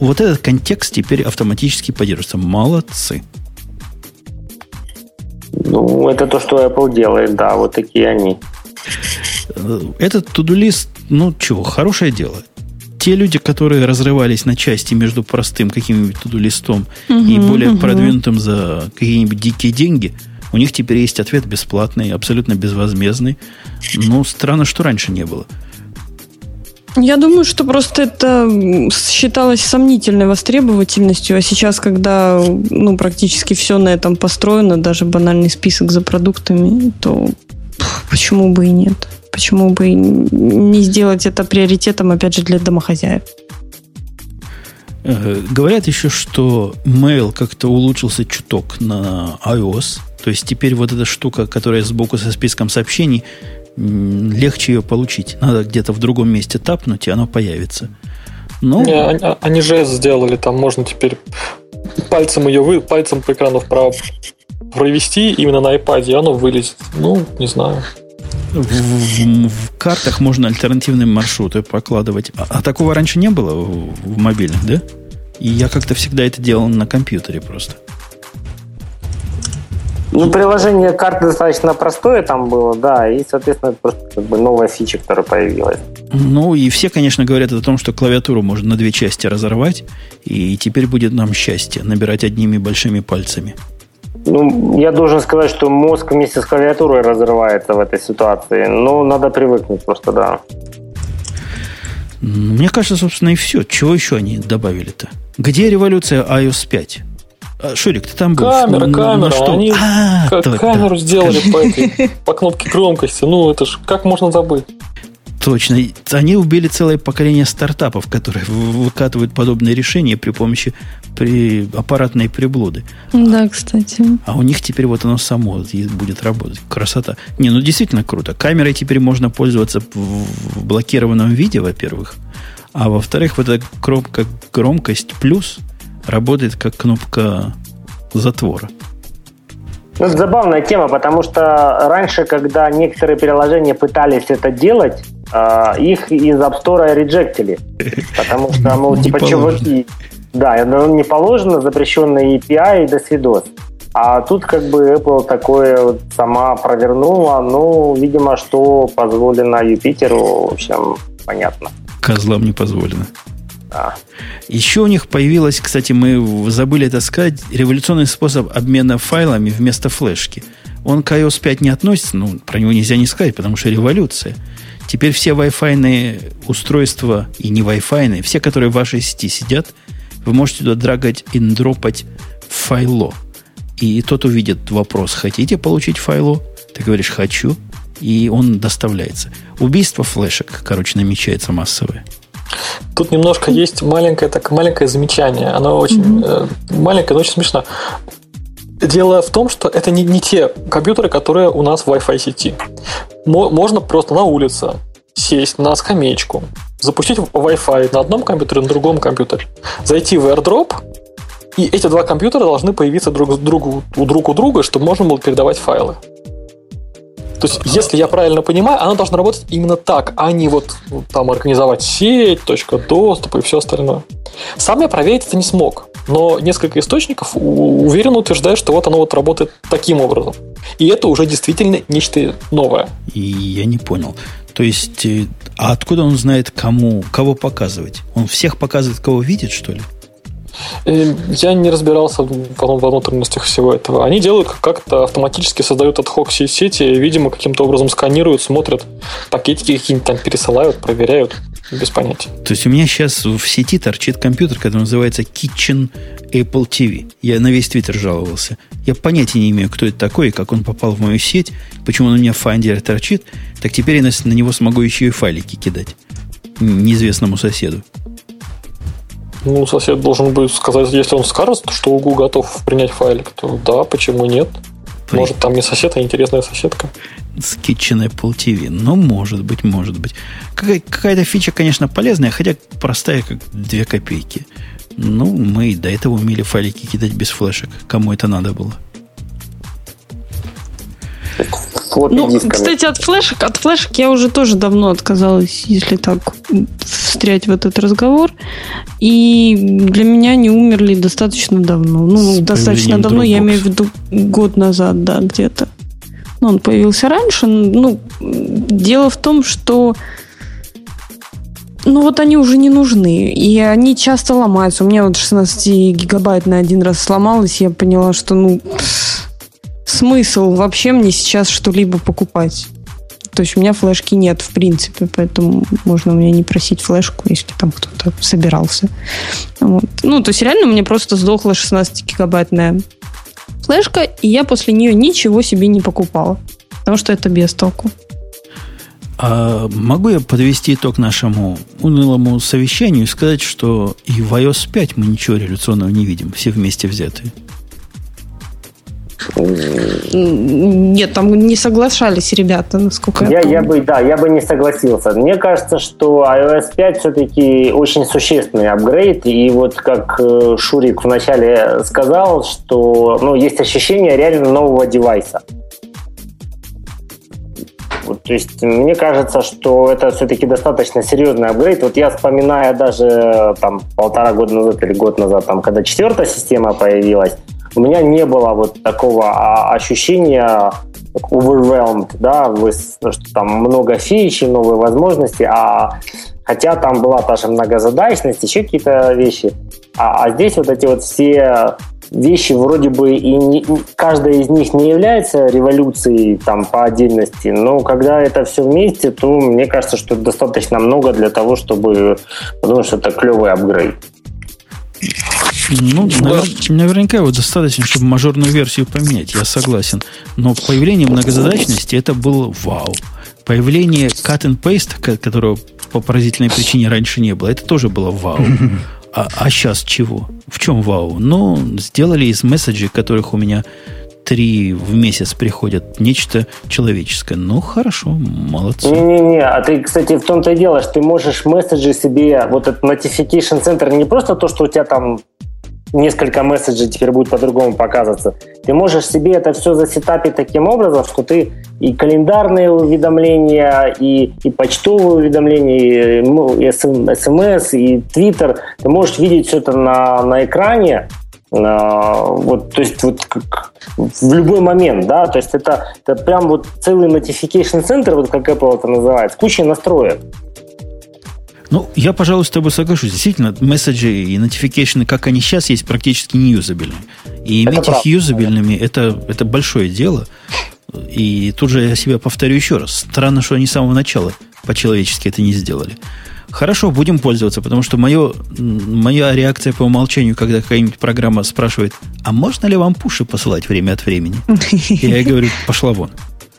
Вот этот контекст теперь автоматически поддерживается. Молодцы. Ну, это то, что Apple делает, да, вот такие они. Этот тудулист, ну чего, хорошее дело те люди, которые разрывались на части между простым каким-нибудь туду-листом угу, и более угу. продвинутым за какие-нибудь дикие деньги, у них теперь есть ответ бесплатный, абсолютно безвозмездный. Ну, странно, что раньше не было. Я думаю, что просто это считалось сомнительной востребовательностью, а сейчас, когда ну, практически все на этом построено, даже банальный список за продуктами, то почему бы и нет? Почему бы не сделать это приоритетом, опять же, для домохозяев? Э, говорят еще, что mail как-то улучшился чуток на iOS. То есть теперь вот эта штука, которая сбоку со списком сообщений, легче ее получить. Надо где-то в другом месте тапнуть, и оно появится. Но... Не, они, а, они же сделали, там можно теперь пальцем ее вы, пальцем по экрану вправо провести именно на iPad, и оно вылезет. Ну, не знаю. В, в, в картах можно альтернативные маршруты прокладывать. А, а такого раньше не было в, в мобильных, да? И я как-то всегда это делал на компьютере просто. Ну, приложение карты достаточно простое там было, да, и, соответственно, это просто как бы новая фича, которая появилась. Ну, и все, конечно, говорят о том, что клавиатуру можно на две части разорвать, и теперь будет нам счастье набирать одними большими пальцами. Ну, я должен сказать, что мозг вместе с клавиатурой разрывается в этой ситуации. Но надо привыкнуть просто, да. Мне кажется, собственно, и все. Чего еще они добавили-то? Где революция iOS 5? А, Шурик, ты там был? Камера, на, камера. На что? Они а, как камеру сделали по, этой, по кнопке громкости. Ну, это ж как можно забыть? Точно. Они убили целое поколение стартапов, которые выкатывают подобные решения при помощи при аппаратной приблуды. Да, кстати. А у них теперь вот оно само будет работать. Красота. Не, ну действительно круто. Камерой теперь можно пользоваться в блокированном виде, во-первых. А во-вторых, вот эта кнопка громкость плюс работает как кнопка затвора. Ну, это забавная тема, потому что раньше, когда некоторые приложения пытались это делать, а, их из App Store реджектили. Потому что, ну, типа, чуваки... Да, ну, не положено, запрещенный API и до свидос. А тут как бы Apple такое вот сама провернула, ну, видимо, что позволено Юпитеру, в общем, понятно. Козлам не позволено. Да. Еще у них появилась, кстати, мы забыли это сказать, революционный способ обмена файлами вместо флешки. Он к iOS 5 не относится, ну, про него нельзя не сказать, потому что революция. Теперь все Wi-Fi устройства и не Wi-Fi, все, которые в вашей сети сидят, вы можете туда драгать и дропать файло. И тот увидит вопрос, хотите получить файло? Ты говоришь, хочу. И он доставляется. Убийство флешек, короче, намечается массовое. Тут немножко есть маленькое, так, маленькое замечание. Оно очень mm-hmm. э, маленькое, но очень смешно. Дело в том, что это не, не те компьютеры, которые у нас в Wi-Fi сети. Можно просто на улице сесть на скамеечку, запустить Wi-Fi на одном компьютере, на другом компьютере, зайти в AirDrop, и эти два компьютера должны появиться друг, другу, у друг у друга, чтобы можно было передавать файлы. То есть, если я правильно понимаю, она должна работать именно так, а не вот там организовать сеть, точка доступа и все остальное. Сам я проверить это не смог, но несколько источников уверенно утверждают, что вот оно вот работает таким образом. И это уже действительно нечто новое. И я не понял. То есть, э, а откуда он знает, кому, кого показывать? Он всех показывает, кого видит, что ли? Я не разбирался во внутренностях всего этого. Они делают как-то автоматически создают отхок сети, видимо, каким-то образом сканируют, смотрят, пакетики какие-нибудь там пересылают, проверяют. Без понятия. То есть у меня сейчас в сети торчит компьютер, который называется Kitchen Apple TV. Я на весь твиттер жаловался. Я понятия не имею, кто это такой и как он попал в мою сеть, почему он у меня в Finder торчит. Так теперь я на него смогу еще и файлики кидать неизвестному соседу. Ну, сосед должен будет сказать, если он скажет, что Угу готов принять файлик, то да, почему нет? Может, там не сосед, а интересная соседка. С Kitchen Apple TV. Ну, может быть, может быть. Какая- какая-то фича, конечно, полезная, хотя простая, как две копейки. Ну, мы и до этого умели файлики кидать без флешек. Кому это надо было? Ну, кстати, от флешек, от флешек я уже тоже давно отказалась, если так встрять в этот разговор. И для меня они умерли достаточно давно. Ну, С достаточно давно, я имею в виду год назад, да, где-то. Ну, он появился раньше. Ну, дело в том, что ну вот они уже не нужны, и они часто ломаются. У меня вот 16 гигабайт на один раз сломалось, я поняла, что ну смысл вообще мне сейчас что-либо покупать. То есть у меня флешки нет, в принципе, поэтому можно у меня не просить флешку, если там кто-то собирался. Вот. Ну, то есть реально у меня просто сдохла 16-гигабайтная флешка, и я после нее ничего себе не покупала, потому что это без толку. А могу я подвести итог нашему унылому совещанию и сказать, что и в iOS 5 мы ничего революционного не видим, все вместе взятые. Нет, там не соглашались ребята, насколько я, я, я бы, да, я бы не согласился. Мне кажется, что iOS 5 все-таки очень существенный апгрейд, и вот как э, Шурик вначале сказал, что ну, есть ощущение реально нового девайса. Вот, то есть мне кажется, что это все-таки достаточно серьезный апгрейд. Вот я вспоминаю даже там полтора года назад или год назад, там, когда четвертая система появилась, у меня не было вот такого а, ощущения overwhelmed, да, что там много фич и новые возможности, а хотя там была та же многозадачность, еще какие-то вещи, а, а здесь вот эти вот все вещи вроде бы и не, каждая из них не является революцией там по отдельности, но когда это все вместе, то мне кажется, что достаточно много для того, чтобы подумать, что это клевый апгрейд. Ну, навер... наверняка его достаточно, чтобы мажорную версию поменять, я согласен. Но появление многозадачности это было вау. Появление cut and paste, которого по поразительной причине раньше не было, это тоже было вау. А, а сейчас чего? В чем вау? Ну, сделали из месседжей, которых у меня три в месяц приходят, нечто человеческое. Ну, хорошо, молодцы. Не-не-не, а ты, кстати, в том-то и дело, что ты можешь месседжи себе, вот этот notification центр, не просто то, что у тебя там несколько месседжей теперь будет по-другому показываться. Ты можешь себе это все засетапить таким образом, что ты и календарные уведомления, и, и почтовые уведомления, и смс, и твиттер. Ты можешь видеть все это на, на экране, а, вот, то есть вот как, в любой момент, да, то есть это, это прям вот целый notification центр, вот как Apple это называет, с кучей настроек. Ну, я, пожалуй, с тобой соглашусь. Действительно, месседжи и notification, как они сейчас есть, практически не юзабельны. И иметь это их юзабельными это, это большое дело. И тут же я себя повторю еще раз. Странно, что они с самого начала по-человечески это не сделали. Хорошо, будем пользоваться, потому что мое, моя реакция по умолчанию, когда какая-нибудь программа спрашивает, а можно ли вам пуши посылать время от времени? Я говорю, пошла вон.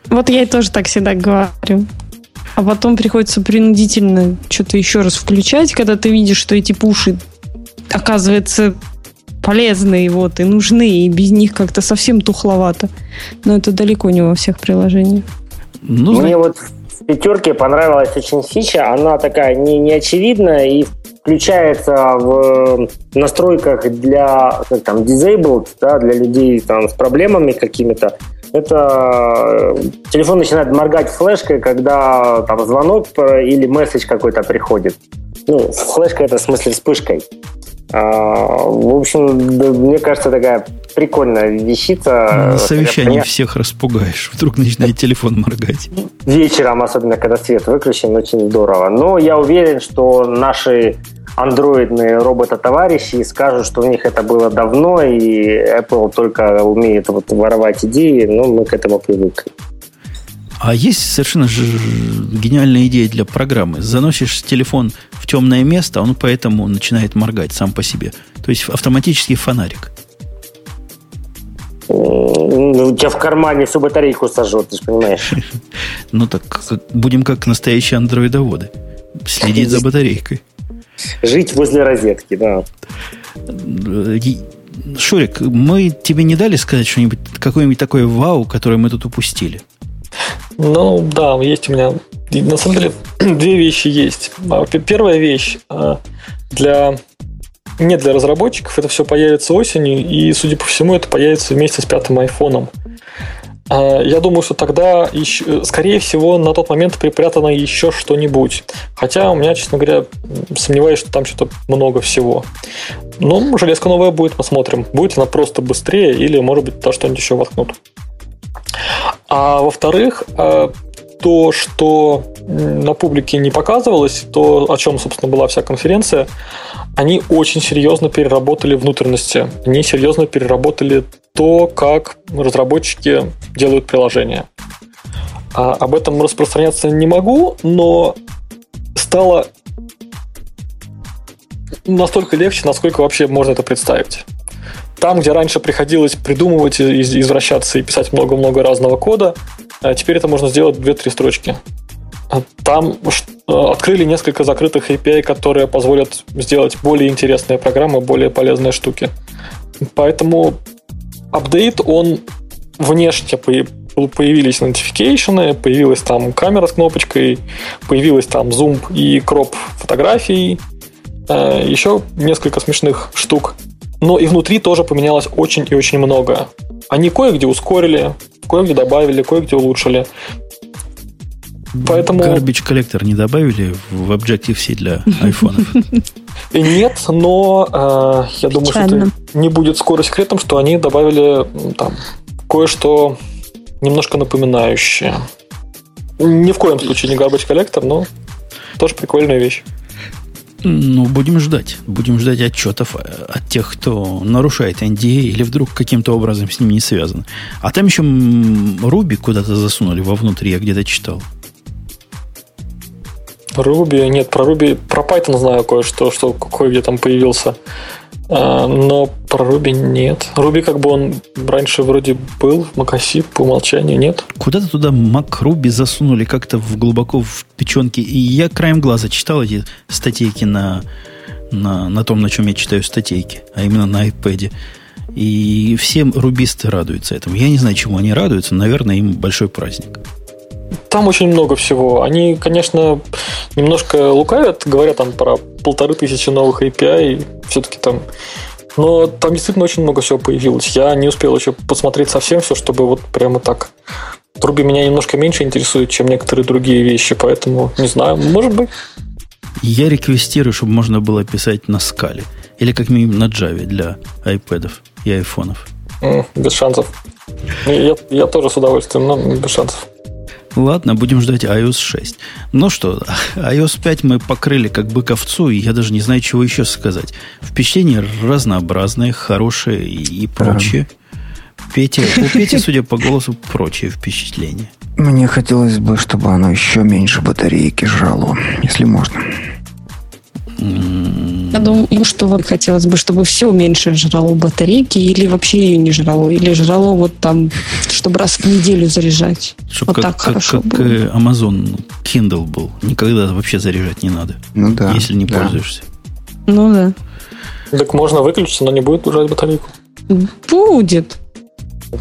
Вот я и тоже так всегда говорю. А потом приходится принудительно что-то еще раз включать, когда ты видишь, что эти пуши, оказывается, полезные вот и нужны, и без них как-то совсем тухловато. Но это далеко не во всех приложениях. Ну, Мне вот в пятерке понравилась очень фича. Она такая не, не очевидная и включается в настройках для как там, disabled, да, для людей там, с проблемами какими-то. Это э, телефон начинает моргать флешкой, когда там звонок или месседж какой-то приходит. Ну, флешка это в смысле вспышкой. А, в общем, мне кажется, такая прикольная вещица. На совещании меня... всех распугаешь. Вдруг начинает телефон моргать. Вечером, особенно когда свет выключен, очень здорово. Но я уверен, что наши андроидные робота-товарищи скажут, что у них это было давно, и Apple только умеет вот воровать идеи, но мы к этому привыкли. А есть совершенно же гениальная идея для программы. Заносишь телефон в темное место, он поэтому начинает моргать сам по себе. То есть автоматический фонарик. Ну, у тебя в кармане всю батарейку сожжет, ты же понимаешь. Ну так будем как настоящие андроидоводы. Следить за батарейкой. Жить возле розетки, да. Шурик, мы тебе не дали сказать что-нибудь, какое-нибудь такое вау, которое мы тут упустили? Ну, да, есть у меня. На самом деле, две вещи есть. А, первая вещь а, для не для разработчиков, это все появится осенью, и, судя по всему, это появится вместе с пятым айфоном. А, я думаю, что тогда, еще, скорее всего, на тот момент припрятано еще что-нибудь. Хотя у меня, честно говоря, сомневаюсь, что там что-то много всего. Но железка новая будет, посмотрим. Будет она просто быстрее или, может быть, то что-нибудь еще воткнут. А во-вторых, а, то, что на публике не показывалось, то, о чем, собственно, была вся конференция, они очень серьезно переработали внутренности. Они серьезно переработали то, как разработчики делают приложения. А об этом распространяться не могу, но стало настолько легче, насколько вообще можно это представить. Там, где раньше приходилось придумывать, извращаться и писать много-много разного кода, теперь это можно сделать 2-3 строчки. А там э, открыли несколько закрытых API, которые позволят сделать более интересные программы, более полезные штуки. Поэтому апдейт, он внешне появились notification, появилась там камера с кнопочкой, появилась там зум и кроп фотографий, э, еще несколько смешных штук но и внутри тоже поменялось очень и очень много. Они кое-где ускорили, кое-где добавили, кое-где улучшили. Поэтому... Garbage коллектор не добавили в Objective-C для айфонов? Нет, но э, я Печально. думаю, что это не будет скоро секретом, что они добавили там кое-что немножко напоминающее. Ни в коем случае не Garbage коллектор, но тоже прикольная вещь. Ну, будем ждать. Будем ждать отчетов э, от тех, кто нарушает NDA или вдруг каким-то образом с ним не связан. А там еще Руби куда-то засунули вовнутрь, я где-то читал. Руби, нет, про Руби, про Python знаю кое-что, что какой где там появился. А, но про Руби нет. Руби как бы он раньше вроде был в Макаси по умолчанию, нет? Куда-то туда Мак Руби засунули как-то в, глубоко в печенки. И я краем глаза читал эти статейки на, на, на том, на чем я читаю статейки, а именно на iPad. И все рубисты радуются этому. Я не знаю, чему они радуются. Наверное, им большой праздник. Там очень много всего. Они, конечно, немножко лукавят, говорят там про полторы тысячи новых API, все-таки там но там действительно очень много всего появилось. Я не успел еще посмотреть совсем все, чтобы вот прямо так. Руби меня немножко меньше интересует, чем некоторые другие вещи, поэтому не знаю, может быть. Я реквестирую, чтобы можно было писать на скале. Или как минимум на Java для iPad и айфонов. Без шансов. Я, я тоже с удовольствием, но без шансов. Ладно, будем ждать iOS 6. Ну что, iOS 5 мы покрыли как бы ковцу, и я даже не знаю, чего еще сказать. Впечатления разнообразные, хорошие и, и прочее. Петя, у Пети, судя по голосу, прочие впечатления. Мне хотелось бы, чтобы оно еще меньше батарейки жрало, если можно. Я думаю, что вот хотелось бы, чтобы все меньше жрало батарейки, или вообще ее не жрало, или жрало вот там, чтобы раз в неделю заряжать. Чтобы вот как, так как, хорошо как было. Amazon Kindle был. Никогда вообще заряжать не надо. Ну да. Если не да. пользуешься. Ну да. Так можно выключиться, но не будет жрать батарейку. Будет.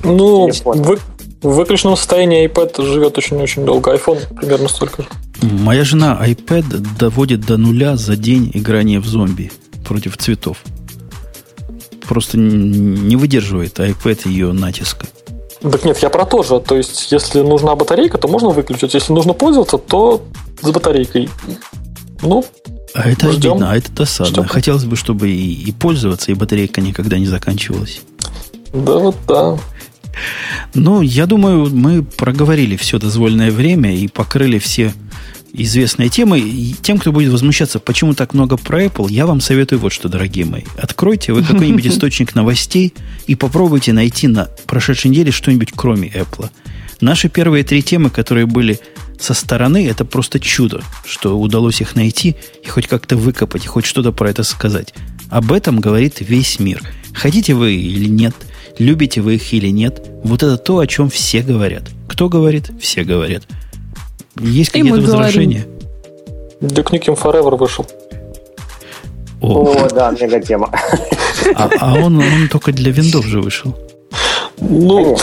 Ну, вы, в выключенном состоянии iPad живет очень-очень долго. iPhone примерно столько же. Моя жена iPad доводит до нуля за день играния в зомби против цветов. Просто не выдерживает iPad ее натиска. Так нет, я про то же. То есть, если нужна батарейка, то можно выключить. Если нужно пользоваться, то с батарейкой. Ну, а это ждем. обидно, а это досадно. Что? Хотелось бы, чтобы и, и пользоваться, и батарейка никогда не заканчивалась. Да, вот да. Ну, я думаю, мы проговорили все дозволенное время и покрыли все известные темы. И тем, кто будет возмущаться, почему так много про Apple, я вам советую вот что, дорогие мои. Откройте вы какой-нибудь источник новостей и попробуйте найти на прошедшей неделе что-нибудь кроме Apple. Наши первые три темы, которые были со стороны, это просто чудо, что удалось их найти и хоть как-то выкопать, и хоть что-то про это сказать. Об этом говорит весь мир. Хотите вы или нет, любите вы их или нет, вот это то, о чем все говорят. Кто говорит? Все говорят. Есть какие-то возражения? Duke Nukem Forever вышел. О, О да, мега тема. А, а он, он только для виндов же вышел. Ну,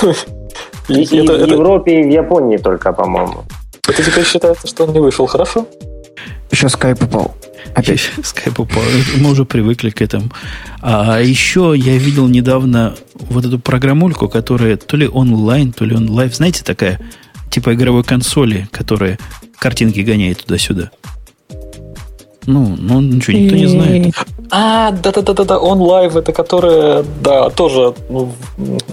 и, это, и в это... Европе, и в Японии только, по-моему. Это теперь считается, что он не вышел, хорошо? Еще скайп упал. Опять. Скайп упал. Мы уже привыкли к этому. А еще я видел недавно вот эту программульку, которая то ли онлайн, то ли OnLive. Знаете, такая типа игровой консоли, которая картинки гоняет туда-сюда. Ну, ну ничего, никто не знает. А, да-да-да-да, OnLive, это которая, да, тоже, ну,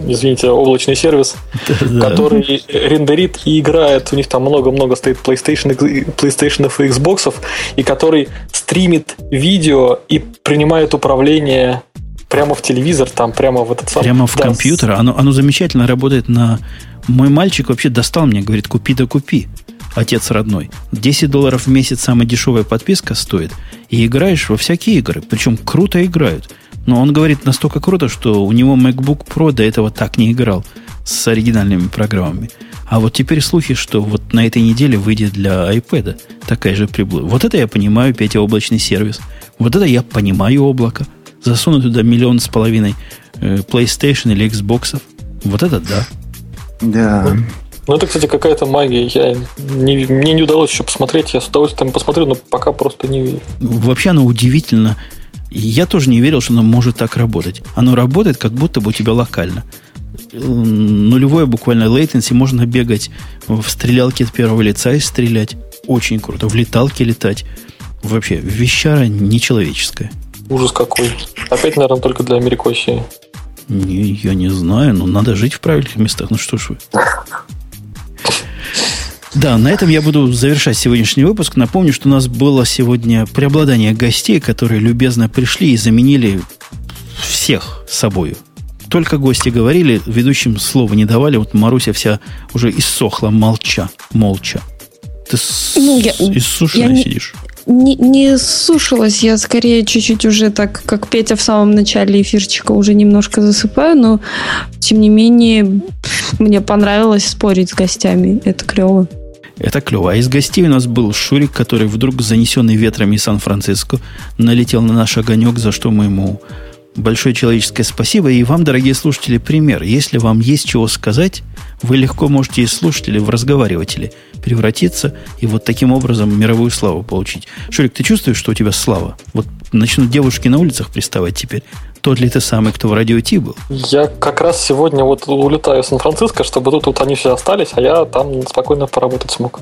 извините, облачный сервис, который рендерит и играет. У них там много-много стоит PlayStation, PlayStation и Xbox, и который стримит видео и принимает управление прямо в телевизор, там прямо в этот самый... Прямо в да, компьютер. Оно, оно замечательно работает на... Мой мальчик вообще достал мне, говорит, купи да купи отец родной. 10 долларов в месяц самая дешевая подписка стоит. И играешь во всякие игры. Причем круто играют. Но он говорит настолько круто, что у него MacBook Pro до этого так не играл с оригинальными программами. А вот теперь слухи, что вот на этой неделе выйдет для iPad такая же приблуда. Вот это я понимаю, пятиоблачный сервис. Вот это я понимаю облако. Засуну туда миллион с половиной э, PlayStation или Xbox. Вот это да. Да. Ну, это, кстати, какая-то магия. Я не, мне не удалось еще посмотреть. Я с удовольствием посмотрю, но пока просто не верю. Вообще оно удивительно. Я тоже не верил, что оно может так работать. Оно работает, как будто бы у тебя локально. Нулевое буквально latency. Можно бегать в стрелялке от первого лица и стрелять. Очень круто. В леталке летать. Вообще, вещара нечеловеческая. Ужас какой. Опять, наверное, только для Америкосии. Не, я не знаю, но надо жить в правильных местах. Ну что ж вы. Да, на этом я буду завершать сегодняшний выпуск. Напомню, что у нас было сегодня преобладание гостей, которые любезно пришли и заменили всех собою. Только гости говорили, ведущим слова не давали. Вот Маруся вся уже иссохла, молча, молча. Ты ну, я, иссушенная я сидишь. Не, не сушилась, я скорее чуть-чуть уже так, как Петя в самом начале эфирчика, уже немножко засыпаю, но тем не менее мне понравилось спорить с гостями. Это клево. Это клево. А из гостей у нас был Шурик, который вдруг, занесенный ветрами Сан-Франциско, налетел на наш огонек, за что мы ему большое человеческое спасибо. И вам, дорогие слушатели, пример. Если вам есть чего сказать, вы легко можете из слушателей в разговаривателей превратиться и вот таким образом мировую славу получить. Шурик, ты чувствуешь, что у тебя слава? Вот начнут девушки на улицах приставать теперь. Тот ли ты самый, кто в радио Ти был? Я как раз сегодня вот улетаю в Сан-Франциско, чтобы тут, тут они все остались, а я там спокойно поработать смог.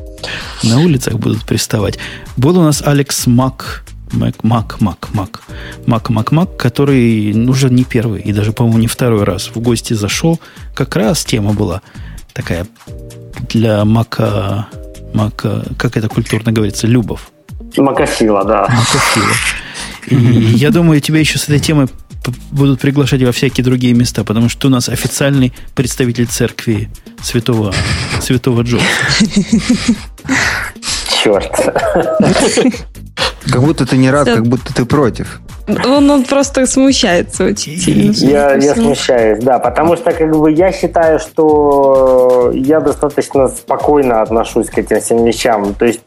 На улицах будут приставать. Был у нас Алекс Мак, Мак, Мак, Мак, Мак, Мак, Мак, Мак, который уже не первый и даже, по-моему, не второй раз в гости зашел. Как раз тема была такая для Мака, Мака, как это культурно говорится, Любов. Макафила, да. Макафила. И я думаю, тебя еще с этой темой будут приглашать во всякие другие места, потому что у нас официальный представитель церкви святого, святого Джорджа. Черт. Как будто ты не рад, как будто ты против. Он, он просто смущается очень сильно. Я, я смущаюсь, да, потому что как бы я считаю, что я достаточно спокойно отношусь к этим всем вещам. То есть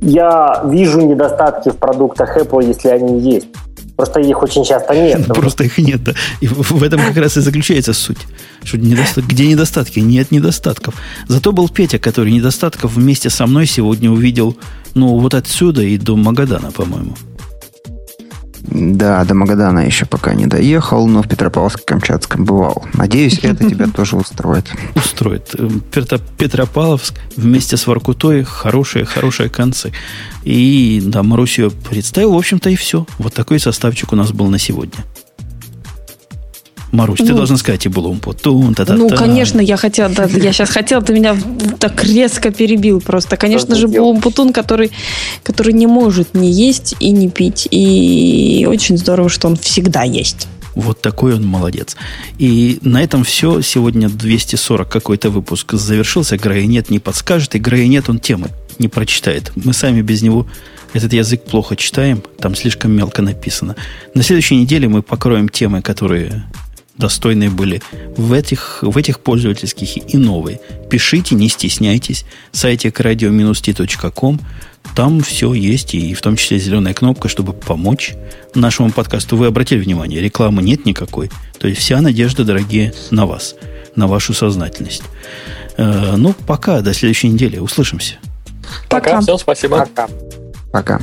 я вижу недостатки в продуктах Apple, если они есть. Просто их очень часто нет. Просто их нет, да. И в этом как раз и заключается суть. Что недостат... Где недостатки? Нет недостатков. Зато был Петя, который недостатков вместе со мной сегодня увидел, ну, вот отсюда и до Магадана, по-моему. Да, до Магадана еще пока не доехал, но в Петропавловске-Камчатском бывал. Надеюсь, это тебя тоже устроит. Устроит. Петропавловск вместе с Воркутой хорошие-хорошие концы. И да, Марусью представил, в общем-то, и все. Вот такой составчик у нас был на сегодня. Марусь, ну, ты должна сказать и было умпутун, та -та -та. Ну, конечно, я хотела, да, я сейчас хотела, ты меня так резко перебил просто. Конечно же, Булумпутун, который, который не может не есть и не пить. И очень здорово, что он всегда есть. Вот такой он молодец. И на этом все. Сегодня 240 какой-то выпуск завершился. Грейнет не подскажет, и Грейнет он темы не прочитает. Мы сами без него этот язык плохо читаем, там слишком мелко написано. На следующей неделе мы покроем темы, которые достойные были в этих, в этих пользовательских и новые. Пишите, не стесняйтесь. Сайтик radio-t.com. Там все есть, и в том числе зеленая кнопка, чтобы помочь нашему подкасту. Вы обратили внимание, рекламы нет никакой. То есть вся надежда, дорогие, на вас, на вашу сознательность. Э, ну, пока, до следующей недели. Услышимся. Пока. Пока. Всем спасибо. Пока. Пока.